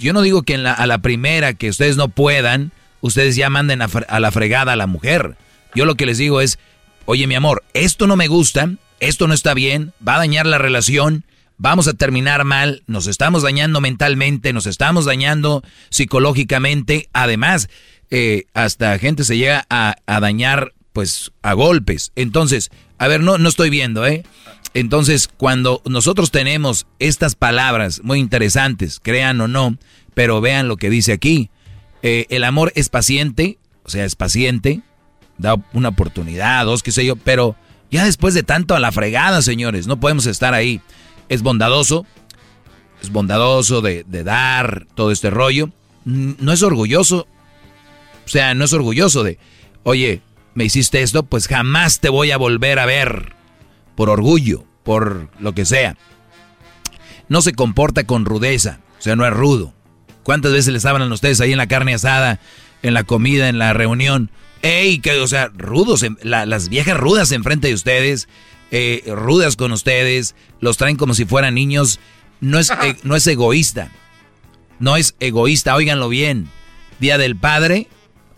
yo no digo que a la primera que ustedes no puedan, ustedes ya manden a, la fregada a la mujer. Yo lo que les digo es, oye, mi amor, esto no me gusta, esto no está bien, va a dañar la relación, vamos a terminar mal, nos estamos dañando mentalmente, nos estamos dañando psicológicamente, además, eh, hasta gente se llega a, dañar pues a golpes. Entonces, a ver, no, no estoy viendo, ¿eh? Entonces, cuando nosotros tenemos estas palabras muy interesantes, crean o no, pero vean lo que dice aquí, eh, el amor es paciente, o sea, es paciente, da una oportunidad, dos, qué sé yo, pero ya después de tanto a la fregada, señores, no podemos estar ahí es bondadoso, es bondadoso de, dar todo este rollo. No es orgulloso, o sea, no es orgulloso de, oye, me hiciste esto, pues jamás te voy a volver a ver. Por orgullo, por lo que sea. No se comporta con rudeza, o sea, no es rudo. ¿Cuántas veces les hablan a ustedes ahí en la carne asada, en la comida, en la reunión? ¡Ey! Que, o sea, rudos, las viejas rudas enfrente de ustedes, eh, rudas con ustedes, los traen como si fueran niños. No es, e, (laughs) no es egoísta. No es egoísta, óiganlo bien. Día del Padre,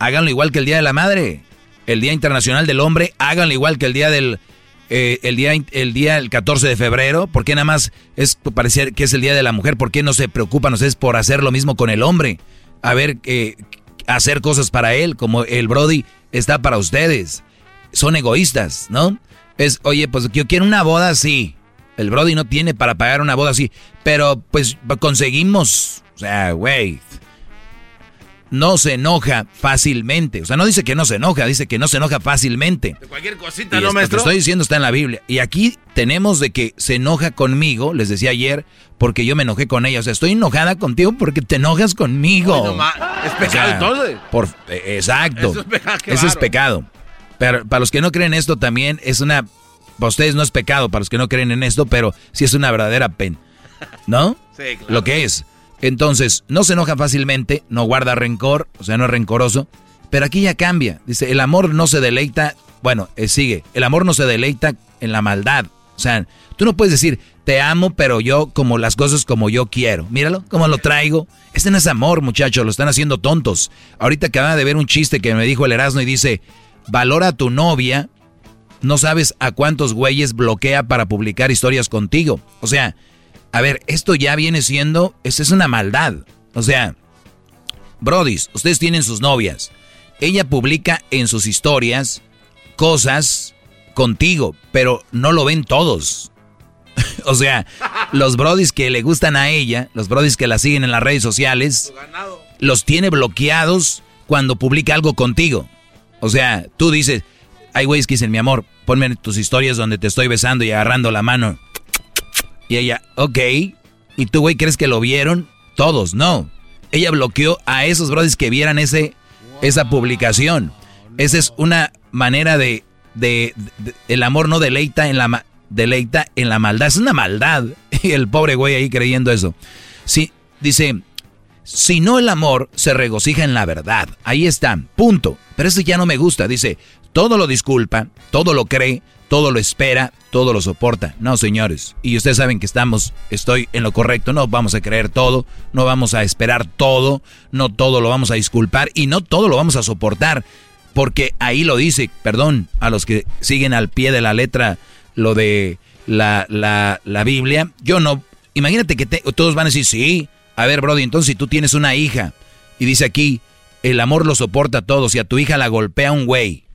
háganlo igual que el Día de la Madre. El Día Internacional del Hombre, háganlo igual que el Día del... Eh, el día el día el 14 de febrero, ¿por qué nada más es parecer que es el día de la mujer? ¿Por qué no se preocupan ustedes por hacer lo mismo con el hombre? A ver, eh, hacer cosas para él, como el Brody está para ustedes. Son egoístas, ¿no? Es, oye, pues yo quiero una boda así. El Brody no tiene para pagar una boda así. Pero pues conseguimos. O sea, güey. No se enoja fácilmente. O sea, no dice que no se enoja, dice que no se enoja fácilmente. De cualquier cosita, ¿no, maestro? Lo que estoy diciendo está en la Biblia. Y aquí tenemos de que se enoja conmigo, les decía ayer, porque yo me enojé con ella. O sea, estoy enojada contigo porque te enojas conmigo. es pecado entonces. Por, eh, exacto. Eso es pecado. Eso es pecado. Pero para los que no creen esto también es una... Para ustedes no es pecado, para los que no creen en esto, pero sí es una verdadera pena. ¿No? (laughs) Sí, claro. Lo que es. Entonces, no se enoja fácilmente, no guarda rencor, o sea, no es rencoroso. Pero aquí ya cambia. Dice, el amor no se deleita, bueno, eh, sigue, el amor no se deleita en la maldad. O sea, tú no puedes decir, te amo, pero yo como las cosas como yo quiero. Míralo, cómo lo traigo. Este no es amor, muchachos, lo están haciendo tontos. Ahorita acaba de ver un chiste que me dijo el Erasmo y dice, valora a tu novia, no sabes a cuántos güeyes bloquea para publicar historias contigo. O sea, a ver, esto ya viene siendo, esa es una maldad. O sea, brodis, ustedes tienen sus novias. Ella publica en sus historias cosas contigo, pero no lo ven todos. (laughs) o sea, los brodis que le gustan a ella, los brodis que la siguen en las redes sociales, los tiene bloqueados cuando publica algo contigo. O sea, tú dices, hay güeyes que dicen, mi amor, ponme tus historias donde te estoy besando y agarrando la mano. Y ella, ok. ¿Y tú, güey, crees que lo vieron? Todos, no. Ella bloqueó a esos brothers que vieran ese, esa publicación. Esa es una manera de, de, El amor no deleita en la, deleita en la maldad. Es una maldad. (laughs) Y el pobre güey ahí creyendo eso. Sí, dice, si no el amor se regocija en la verdad. Ahí está, punto. Pero eso ya no me gusta. Dice, todo lo disculpa, todo lo cree, todo lo espera, todo lo soporta. No, señores. Y ustedes saben que estamos, estoy en lo correcto. No vamos a creer todo, no vamos a esperar todo, no todo lo vamos a disculpar y no todo lo vamos a soportar. Porque ahí lo dice, perdón, a los que siguen al pie de la letra lo de la, la, la Biblia. Yo no, imagínate que todos van a decir, sí, a ver, Brody, entonces si tú tienes una hija y dice aquí, el amor lo soporta todo, si a tu hija la golpea un güey.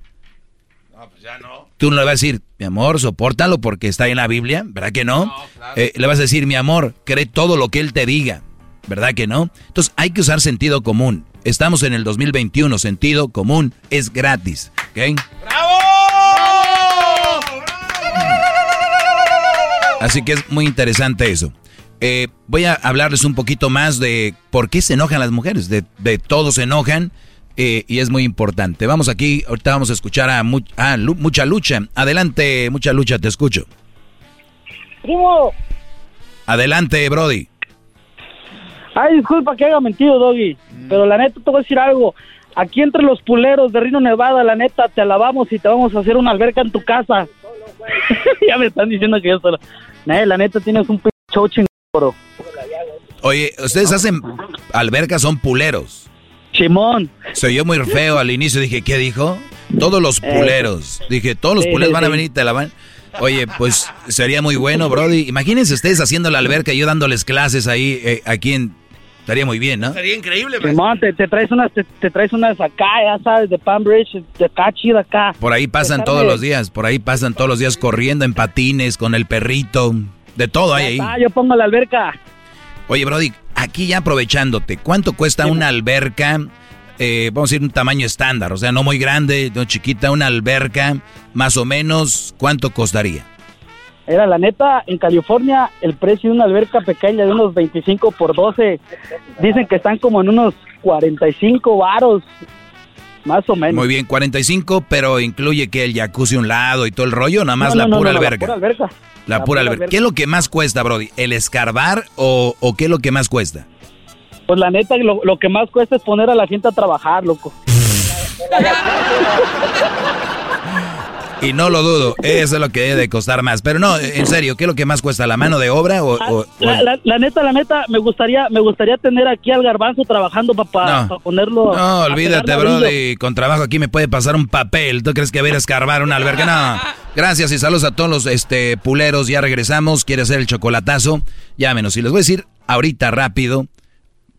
No, pues ya no. Tú no le vas a decir, mi amor, sopórtalo porque está en la Biblia, ¿verdad que no? Eh, le vas a decir, mi amor, cree todo lo que él te diga, ¿verdad que no? Entonces hay que usar sentido común. Estamos en el 2021, sentido común es gratis, ¿ok? ¡Bravo! Así que es muy interesante eso. Eh, voy a hablarles un poquito más de por qué se enojan las mujeres. De, de todos se enojan eh, y es muy importante. Vamos aquí, ahorita vamos a escuchar a, Mucha Lucha. Adelante, Mucha Lucha, te escucho. Primo. Adelante, Brody. Ay, disculpa que haya mentido, Doggy, pero la neta te voy a decir algo. Aquí entre los puleros de Rino Nevada, la neta, te alabamos y te vamos a hacer una alberca en tu casa. (laughs) ya me están diciendo que yo solo. la neta, tienes un chingoro. Oye, ustedes hacen albercas, son puleros. Simón. Se oyó muy feo al inicio, dije, ¿qué dijo? Todos los eh, puleros. Dije, todos los puleros van a venir y te la van. Oye, pues sería muy bueno, Brody. Imagínense ustedes haciendo la alberca y yo dándoles clases ahí, eh, aquí en... Estaría muy bien, ¿no? Sería increíble, Simón, te, traes unas, te, traes unas acá, ya sabes, de Palm Bridge, de acá, chida acá. Por ahí pasan todos los días, por ahí pasan todos los días corriendo en patines, con el perrito, de todo hay ahí. Ah, yo pongo la alberca. Oye, Brody, aquí ya aprovechándote, ¿cuánto cuesta una alberca? Eh, vamos a decir un tamaño estándar, o sea, no muy grande, no chiquita, una alberca, más o menos, ¿cuánto costaría? Era la neta, en California el precio de una alberca pequeña de unos 25 por 12, dicen que están como en unos 45 varos, más o menos. Muy bien, 45, pero incluye que el jacuzzi a un lado y todo el rollo, nada más la, pura alberca. la pura alberca. La, pura, alberca. ¿Qué es lo que más cuesta, Brody? ¿El escarbar o, qué es lo que más cuesta? Pues la neta, lo, lo que más cuesta es poner a la gente a trabajar, loco. (laughs) Y no lo dudo, eso es lo que debe de costar más. Pero no, en serio, ¿qué es lo que más cuesta? ¿La mano de obra o...? la, neta, la neta, me gustaría me gustaría tener aquí al garbanzo trabajando para ponerlo... No, olvídate, brody, con trabajo aquí me puede pasar un papel. ¿Tú crees que voy a escarbar una alberca? No. Gracias y saludos a todos los este, puleros. Ya regresamos. ¿Quiere hacer el chocolatazo? Llámenos. Y les voy a decir ahorita rápido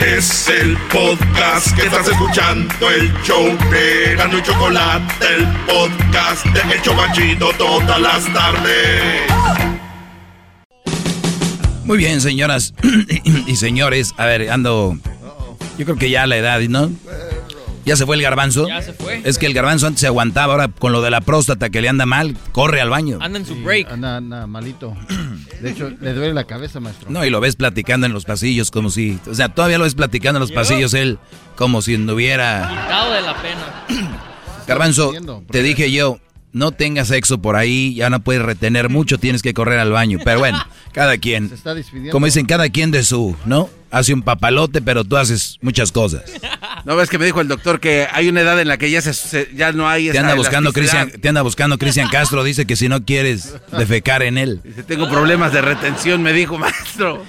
Es el podcast que estás escuchando, el show de Gano y Chocolate, el podcast de El Chocachito todas las tardes. Muy bien, señoras (clears throat) y señores. A ver, ando. Yo creo que ya la edad, ¿no? ¿Ya se fue el garbanzo? Ya se fue. Es que el garbanzo antes se aguantaba, ahora con lo de la próstata que le anda mal, corre al baño. Anda en su break. Anda, anda malito. De hecho, le duele la cabeza, maestro. No, y lo ves platicando en los pasillos como si... O sea, todavía lo ves platicando en los pasillos él como si anduviera... Quitado de la pena. Garbanzo, te dije yo, no tengas sexo por ahí, ya no puedes retener mucho, tienes que correr al baño. Pero bueno, (laughs) cada quien. como dicen, cada quien de su, ¿no? Hace un papalote, pero tú haces muchas cosas. (laughs) ¿No ves que me dijo el doctor que hay una edad en la que ya se, ya no hay te anda buscando Cristian Te anda buscando Cristian Castro, dice que si no quieres defecar en él. Dice, tengo problemas de retención, me dijo, (laughs) maestro.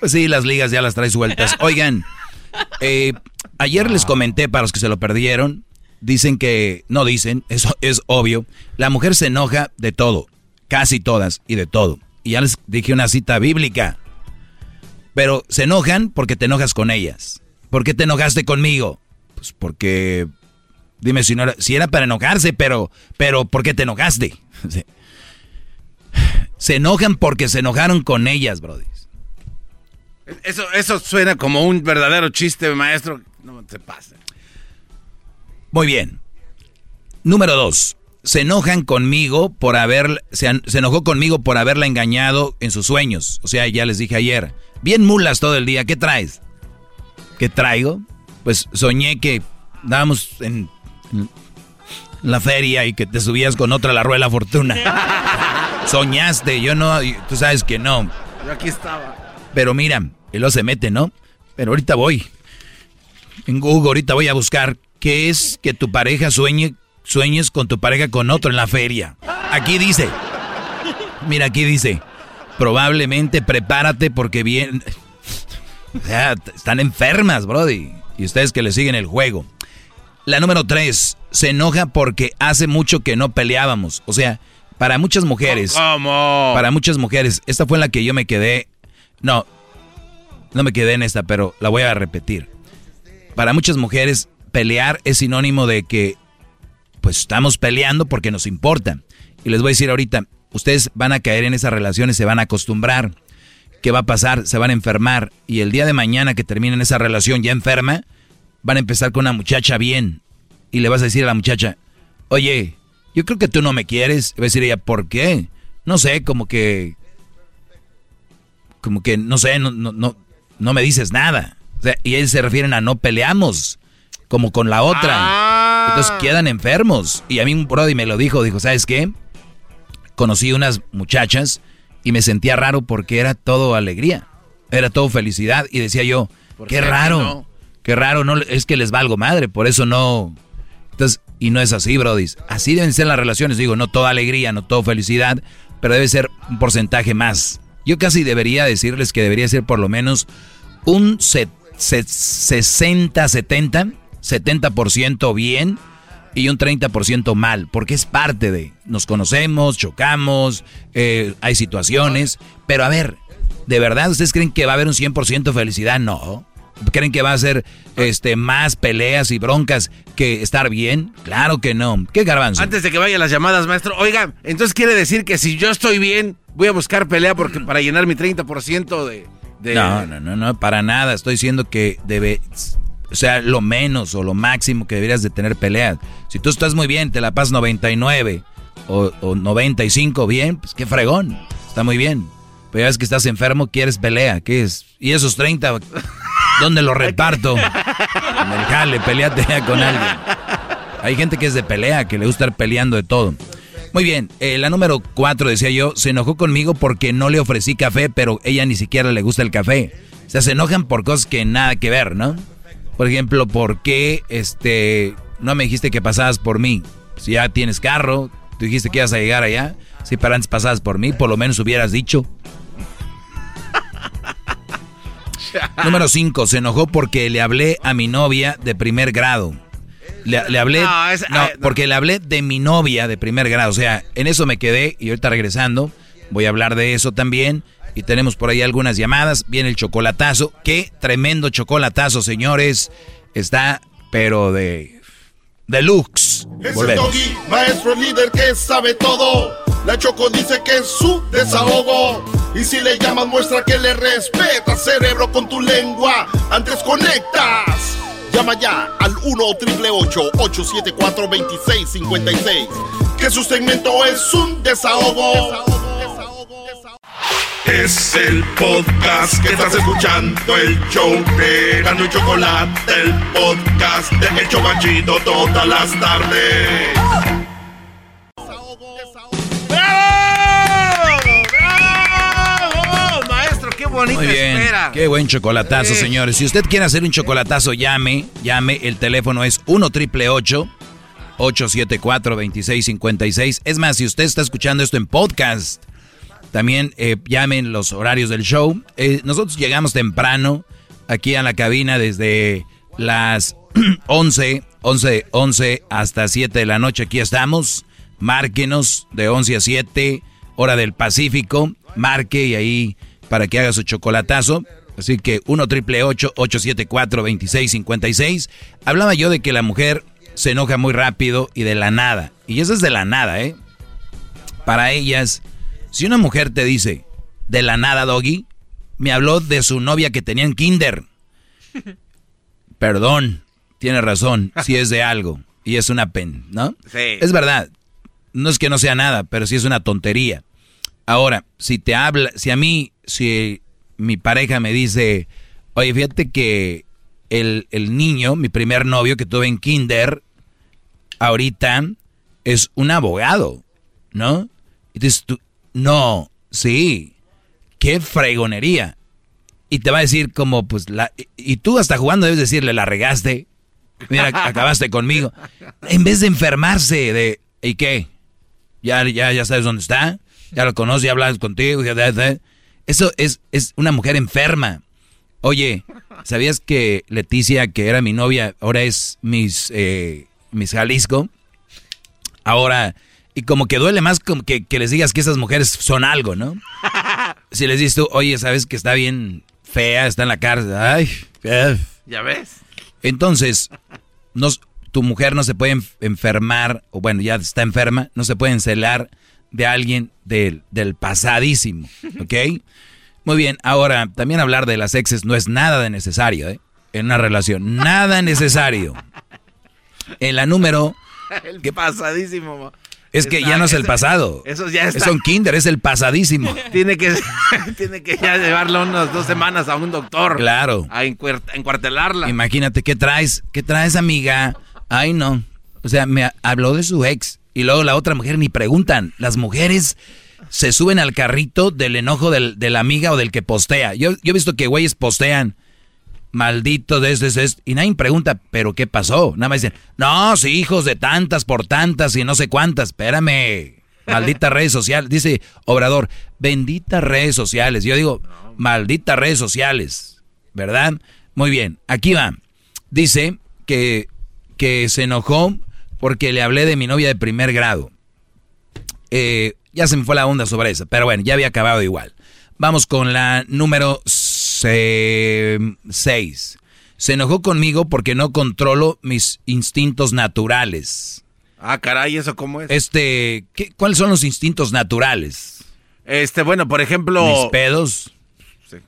Pues sí, las ligas ya las trae sueltas. Oigan, eh, ayer les comenté para los que se lo perdieron, dicen que, no dicen, (laughs) eso es obvio, la mujer se enoja de todo, casi todas y de todo. Y ya les dije una cita bíblica. Pero se enojan porque te enojas con ellas. ¿Por qué te enojaste conmigo? Pues porque, dime si, no era, si era para enojarse, pero, pero ¿por qué te enojaste? (laughs) Se enojan porque se enojaron con ellas, Brody. Eso, eso suena como un verdadero chiste, maestro. No te pase. Muy bien. Número dos. Se enojan conmigo por haber. Se, se, enojó conmigo por haberla engañado en sus sueños. O sea, ya les dije ayer. Bien mulas todo el día. ¿Qué traes? ¿Qué traigo? Pues soñé que dábamos en la feria y que te subías con otra la rueda de la fortuna. (laughs) Soñaste, yo no, tú sabes que no. Yo aquí estaba. Pero mira, y luego se mete, ¿no? Pero ahorita voy. En Google ahorita voy a buscar ¿Qué es que tu pareja sueñe, sueñes con tu pareja con otro en la feria. Aquí dice, mira, aquí dice, probablemente prepárate porque bien... O sea, están enfermas, Brody. Y ustedes que le siguen el juego. La número tres, se enoja porque hace mucho que no peleábamos. O sea, para muchas mujeres. ¿Cómo? Para muchas mujeres. Esta fue en la que yo me quedé. No, no me quedé en esta, pero la voy a repetir. Para muchas mujeres, pelear es sinónimo de que, pues estamos peleando porque nos importa. Y les voy a decir ahorita, ustedes van a caer en esas relaciones, se van a acostumbrar. ¿Qué va a pasar? Se van a enfermar. Y el día de mañana que terminen esa relación ya enferma, van a empezar con una muchacha bien. Y le vas a decir a la muchacha, oye, yo creo que tú no me quieres. Y va a decir ella, ¿por qué? No sé, como que... Como que, no sé, no, no, no, no me dices nada. Y ellos se refieren a no peleamos, como con la otra. Ah. Entonces quedan enfermos. Y a mí un brody me lo dijo, dijo, ¿sabes qué? Conocí unas muchachas y me sentía raro porque era todo alegría, era todo felicidad. Y decía yo, qué raro, no? qué raro, no, es que les valgo madre, por eso no... Entonces, y no es así, Brody. Así deben ser las relaciones. Digo, no toda alegría, no toda felicidad, pero debe ser un porcentaje más. Yo casi debería decirles que debería ser por lo menos un se- se- 60, 70, 70% bien y un 30% mal, porque es parte de, nos conocemos, chocamos, eh, hay situaciones, pero a ver, ¿de verdad ustedes creen que va a haber un 100% felicidad? No. ¿Creen que va a ser este, más peleas y broncas que estar bien? Claro que no. ¿Qué garbanzo? Antes de que vayan las llamadas, maestro. Oiga, entonces quiere decir que si yo estoy bien, voy a buscar pelea porque para llenar mi 30% de, de... No, no, no, no, para nada. Estoy diciendo que debe, o sea, lo menos o lo máximo que deberías de tener peleas. Si tú estás muy bien, te la pasas 99 o, o 95 bien, pues qué fregón. Está muy bien. Pero ya ves que estás enfermo, quieres pelea. ¿Qué es? Y esos 30, ¿dónde los reparto? En jale, peleate ya con alguien. Hay gente que es de pelea, que le gusta estar peleando de todo. Muy bien, eh, la número cuatro, decía yo, se enojó conmigo porque no le ofrecí café, pero ella ni siquiera le gusta el café. O sea, se enojan por cosas que nada que ver, ¿no? Por ejemplo, ¿por qué este, no me dijiste que pasabas por mí? Si ya tienes carro, tú dijiste que ibas a llegar allá. Si para antes pasabas por mí, por lo menos hubieras dicho. (laughs) Número 5. Se enojó porque le hablé a mi novia de primer grado. Le, le hablé. No, es- no. porque le hablé de mi novia de primer grado. O sea, en eso me quedé y ahorita regresando voy a hablar de eso también. Y tenemos por ahí algunas llamadas. Viene el chocolatazo. Qué tremendo chocolatazo, señores. Está, pero de. Deluxe. Es el doggy, maestro líder que sabe todo. La Choco dice que es su desahogo. Y si le llamas, muestra que le respeta, cerebro, con tu lengua. Antes conectas. Llama ya al 1-888-874-2656. Que su segmento es un desahogo. Es el podcast que estás escuchando, el show de Gano y Chocolate, el podcast de El Chobachito todas las tardes. ¡Bravo! Maestro, qué bonita Muy bien. espera. Qué buen chocolatazo, señores. Si usted quiere hacer un chocolatazo, llame. Llame. El teléfono es 1 triple 874 2656. Es más, si usted está escuchando esto en podcast, también eh, llamen los horarios del show. Eh, nosotros llegamos temprano aquí a la cabina desde las 11, 11, 11 hasta 7 de la noche. Aquí estamos. Márquenos de 11 a 7, hora del Pacífico. Marque y ahí para que haga su chocolatazo. Así que 1 triple 874 2656. Hablaba yo de que la mujer se enoja muy rápido y de la nada. Y eso es de la nada, ¿eh? Para ellas, si una mujer te dice, de la nada, Doggy, me habló de su novia que tenía en kinder. (laughs) Perdón, tiene razón, si es de algo. Y es una pen, ¿no? Sí. Es verdad. No es que no sea nada, pero sí es una tontería. Ahora, si te habla, si a mí, si mi pareja me dice, oye, fíjate que el, el niño, mi primer novio que tuve en kinder, ahorita es un abogado, ¿no? Dices tú, no, sí, qué fregonería. Y te va a decir como, pues, la, y- tú hasta jugando debes decirle, la regaste, mira, (laughs) acabaste conmigo. En vez de enfermarse de, ¿y qué? Ya, ya, ya sabes dónde está, ya lo conoces, ya hablas contigo, ya, ya, ya. Eso es, es una mujer enferma. Oye, ¿sabías que Leticia, que era mi novia, ahora es mis, eh, mis Jalisco? Ahora, y como que duele más como que, que les digas que esas mujeres son algo, ¿no? (laughs) Si les dices tú, oye, ¿sabes que está bien fea, está en la cárcel? Ay, ¿Ya ves? Entonces, nos, tu mujer no se puede enfermar, o bueno, ya está enferma, no se puede encelar de alguien del, del pasadísimo, ¿ok? Muy bien, ahora, también hablar de las exes no es nada de necesario, ¿eh? En una relación, nada necesario. En la número... El pasadísimo. Es que ya no es el pasado. Eso ya está. Es un kinder, es el pasadísimo. (laughs) Tiene que, (laughs) tiene que ya llevarlo unas dos semanas a un doctor. Claro. A encuartelarla. Imagínate, ¿qué traes? ¿Qué traes, amiga? Ay, no. O sea, me habló de su ex. Y luego la otra mujer ni preguntan. Las mujeres se suben al carrito del enojo del, de la amiga o del que postea. Yo, yo he visto que güeyes postean, maldito de este, este, y nadie pregunta, ¿pero qué pasó? Nada más dicen, no, sí, hijos de tantas por tantas y no sé cuántas, espérame. Malditas (laughs) redes sociales. Dice Obrador, benditas redes sociales. Yo digo, malditas redes sociales. ¿Verdad? Muy bien, aquí va. Dice que, que se enojó porque le hablé de mi novia de primer grado. Eh, ya se me fue la onda sobre eso, pero bueno, ya había acabado igual. Vamos con la número 6. Se enojó conmigo porque no controlo mis instintos naturales. Ah, caray, ¿eso cómo es? Este, ¿qué, ¿cuáles son los instintos naturales? Este, bueno, por ejemplo... Mis pedos. Sí.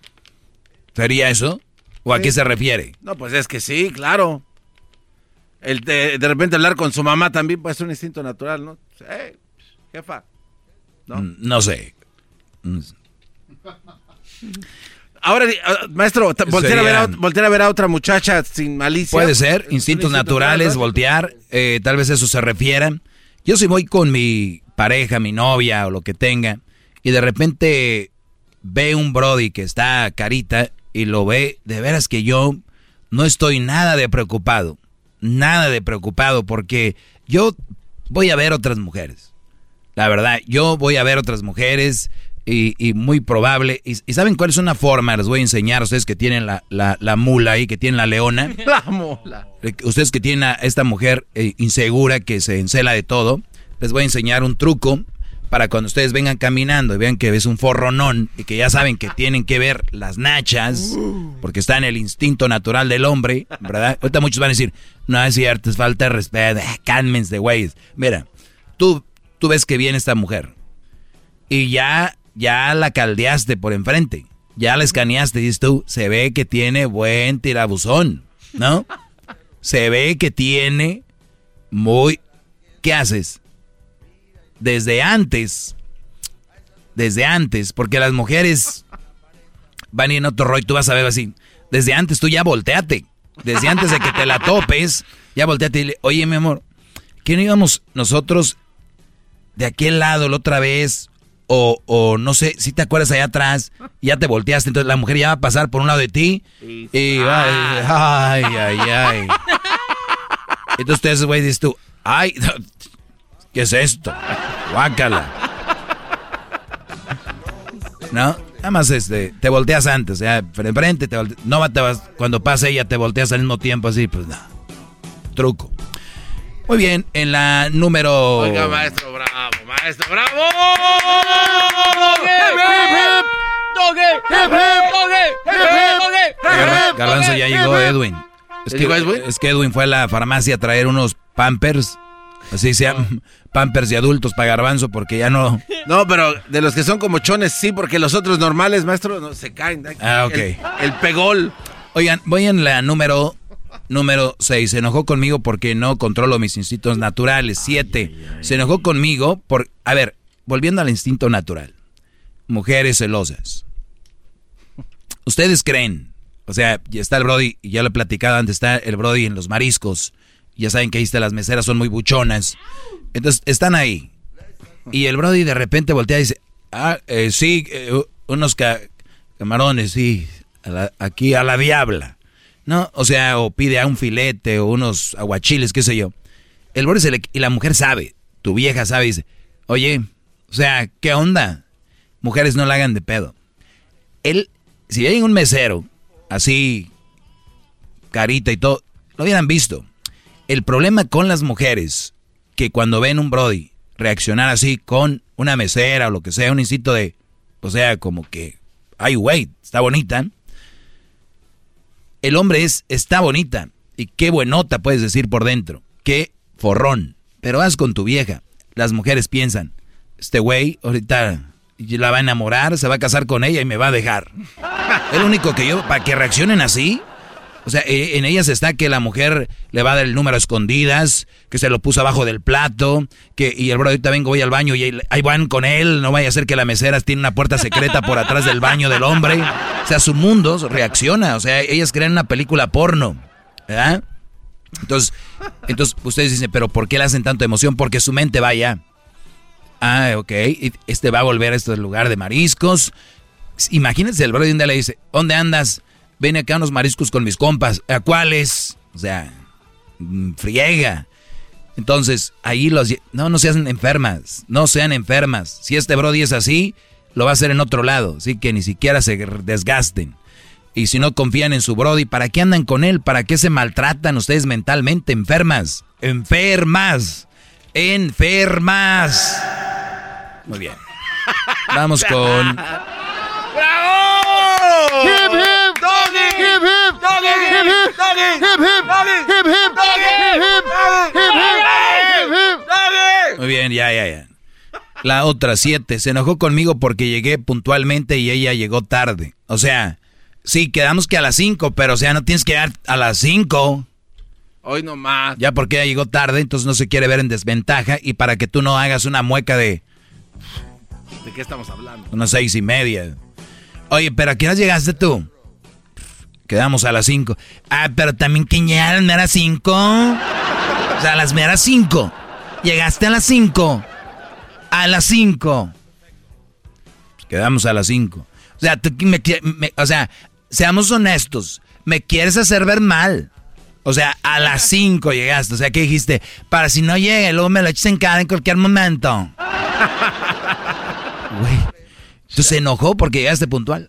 ¿Sería eso? ¿O a qué se refiere? No, pues es que sí, claro. El de, de repente hablar con su mamá también puede ser un instinto natural, ¿no? Eh, jefa. ¿no? No sé. Ahora, ah, maestro, voltear a, ver a, voltear a, ver a, otra muchacha sin malicia. Puede ser, instintos naturales, voltear, eh, tal vez eso se refiera. Yo si voy con mi pareja, mi novia o lo que tenga, y de repente ve un Brody que está carita y lo ve, de veras que yo no estoy nada de preocupado, nada de preocupado, porque yo voy a ver otras mujeres. La verdad, yo voy a ver otras mujeres y, muy probable. Y, ¿saben cuál es una forma? Les voy a enseñar a ustedes que tienen la, la, mula ahí, que tienen la leona. (laughs) La mula. Ustedes que tienen a esta mujer eh, insegura que se encela de todo. Les voy a enseñar un truco para cuando ustedes vengan caminando y vean que es un forronón y que ya saben que tienen que ver las nachas, porque está en el instinto natural del hombre, ¿verdad? Ahorita muchos van a decir, no es cierto, es falta de respeto, eh, cálmense, güeyes. Mira, tú tú ves que viene esta mujer y ya, ya la caldeaste por enfrente, ya la escaneaste dices tú, se ve que tiene buen tirabuzón, ¿no? Se ve que tiene muy... ¿Qué haces? Desde antes, desde antes, porque las mujeres van en otro rollo, tú vas a ver así, desde antes tú ya volteate, desde antes de que te la topes, ya volteate y dile, oye mi amor, ¿qué no íbamos nosotros de aquel lado la otra vez, o, o no sé, si te acuerdas allá atrás, ya te volteaste, entonces la mujer ya va a pasar por un lado de ti y va, ay, ay, ay. (laughs) Entonces ustedes, güey, dices tú, ay, ¿qué es esto? Guácala. ¿No? Nada más este, te volteas antes, sea, frente, te volteas, no te vas, cuando pase ella te volteas al mismo tiempo así, pues no. Truco. Muy bien, en la número. Oiga, maestro, bravo, maestro, bravo. Garbanzo ya llegó Edwin. Es que, es que Edwin fue a la farmacia a traer unos pampers. Así se llaman, pampers de adultos para garbanzo porque ya no... No, pero de los que son como chones sí, porque los otros normales, maestro, no, se caen. Ah, ok. El, el pegol. Oigan, voy en la número Número 6. Se enojó conmigo porque no controlo mis instintos naturales. 7. Se enojó conmigo por... A ver, volviendo al instinto natural. Mujeres celosas. ¿Ustedes creen? O sea, ya está el Brody, y ya lo he platicado antes, está el Brody en los mariscos. Ya saben que ahí está, las meseras son muy buchonas. Entonces, están ahí. Y el Brody de repente voltea y dice, ah, eh, sí, eh, unos camarones, sí, aquí a la diabla. ¿No? O sea, o pide a un filete o unos aguachiles, qué sé yo. El borde se y la mujer sabe, tu vieja sabe, dice, oye, o sea, ¿qué onda? Mujeres no la hagan de pedo. Él, si hay un mesero así, carita y todo, lo hubieran visto. El problema con las mujeres, que cuando ven un Brody reaccionar así con una mesera o lo que sea, un instinto de, o sea, como que, ay, güey, está bonita. El hombre es, está bonita. Y qué buenota puedes decir por dentro. Qué forrón. Pero haz con tu vieja. Las mujeres piensan, este güey ahorita la va a enamorar, se va a casar con ella y me va a dejar. (laughs) El único que yo, para que reaccionen así, o sea, e, en ellas está que la mujer le va a dar el número a escondidas, que se lo puso abajo del plato, que y el bro ahorita vengo, voy al baño y ahí van con él, no vaya a ser que la mesera tiene una puerta secreta por atrás del baño del hombre. O sea, su mundo reacciona, o sea, ellas creen una película porno, ¿verdad? Entonces, entonces ustedes dicen, pero ¿por qué le hacen tanto emoción? Porque su mente va allá. Ah, ok, este va a volver a este lugar de mariscos. Imagínense, el bro de un día le dice, ¿dónde andas? Ven acá unos mariscos con mis compas. ¿A cuáles? O sea, mm, friega. Entonces, ahí los... No, no sean enfermas. No sean enfermas. Si este Brody es así, lo va a hacer en otro lado. Así que ni siquiera se desgasten. Y si no confían en su Brody, ¿para qué andan con él? ¿Para qué se maltratan ustedes mentalmente? Enfermas. Enfermas. Enfermas. Muy bien. Vamos con... (laughs) ¡Bravo! Muy bien, ya, ya, ya. La otra, siete. Se enojó conmigo porque llegué puntualmente y ella llegó tarde. O sea, sí, quedamos que a las cinco, pero o sea, no tienes que llegar a las cinco. Hoy nomás. Ya porque ella llegó tarde, entonces no se quiere ver en desventaja y para que tú no hagas una mueca de... ¿De qué estamos hablando? Unas seis y media. Oye, pero ¿a qué hora llegaste tú? Quedamos a las 5. Ah, pero también que llegaron a las 5. O sea, a las meras 5. Llegaste a las 5. A las 5. Quedamos a las 5. O sea, tú me, o sea, seamos honestos. Me quieres hacer ver mal. O sea, a las 5 llegaste. O sea, ¿qué dijiste? Para si no llegue, luego me lo eches en cara en cualquier momento. (laughs) Güey. Entonces se enojó porque llegaste puntual.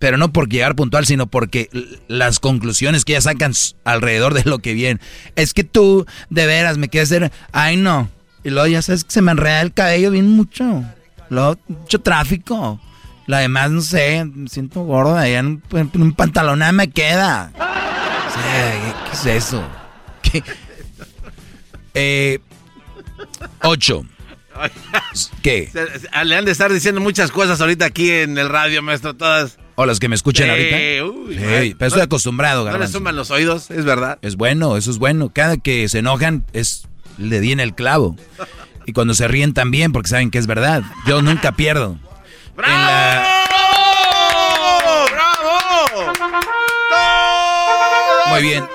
Pero no por llegar puntual, sino porque las conclusiones que ya sacan alrededor de lo que viene. Es que tú, de veras, me quieres hacer. Ay, no. Y luego ya sabes que se me enreda el cabello bien mucho. Luego, mucho tráfico. Lo demás, no sé, me siento gorda. Ya en, un pantalón nada me queda. ¿qué, es eso? (laughs) ¿Qué? Eh, ocho. ¿Qué? Le han de estar diciendo muchas cosas ahorita aquí en el radio, maestro, todas. O los que me escuchan ahorita. sí, pero estoy acostumbrado, garbanzo. No le suman los oídos, es verdad. Es bueno, eso es bueno. Cada que se enojan, es le di en el clavo. Y cuando se ríen también, porque saben que es verdad. Yo nunca pierdo. ¡Bravo! ¡Bravo! Muy bien.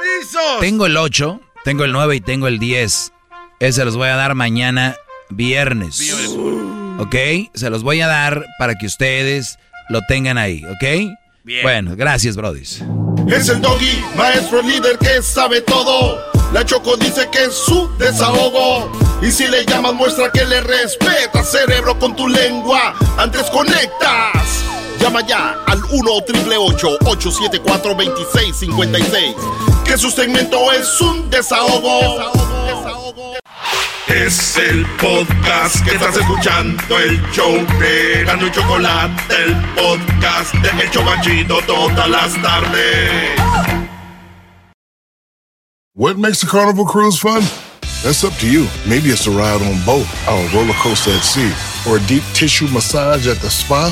Tengo el 8, tengo el 9 y tengo el 10. Ese los voy a dar mañana viernes. ¿Ok? Se los voy a dar para que ustedes lo tengan ahí, ¿ok? Bien. Bueno, gracias, brodis. Es el doggy, maestro líder que sabe todo. La Choco dice que es su desahogo. Y si le llamas, muestra que le respeta, cerebro, con tu lengua. Antes conectas. Llama ya al 1-888-874-2656. Que su segmento es un desahogo. desahogo, desahogo. Es el podcast que estás escuchando, el show de Gano y Chocolate, el podcast de El Chocachito todas las tardes. What makes a carnival cruise fun? That's up to you. Maybe it's a ride on boat, or a roller coaster at sea, or a deep tissue massage at the spa.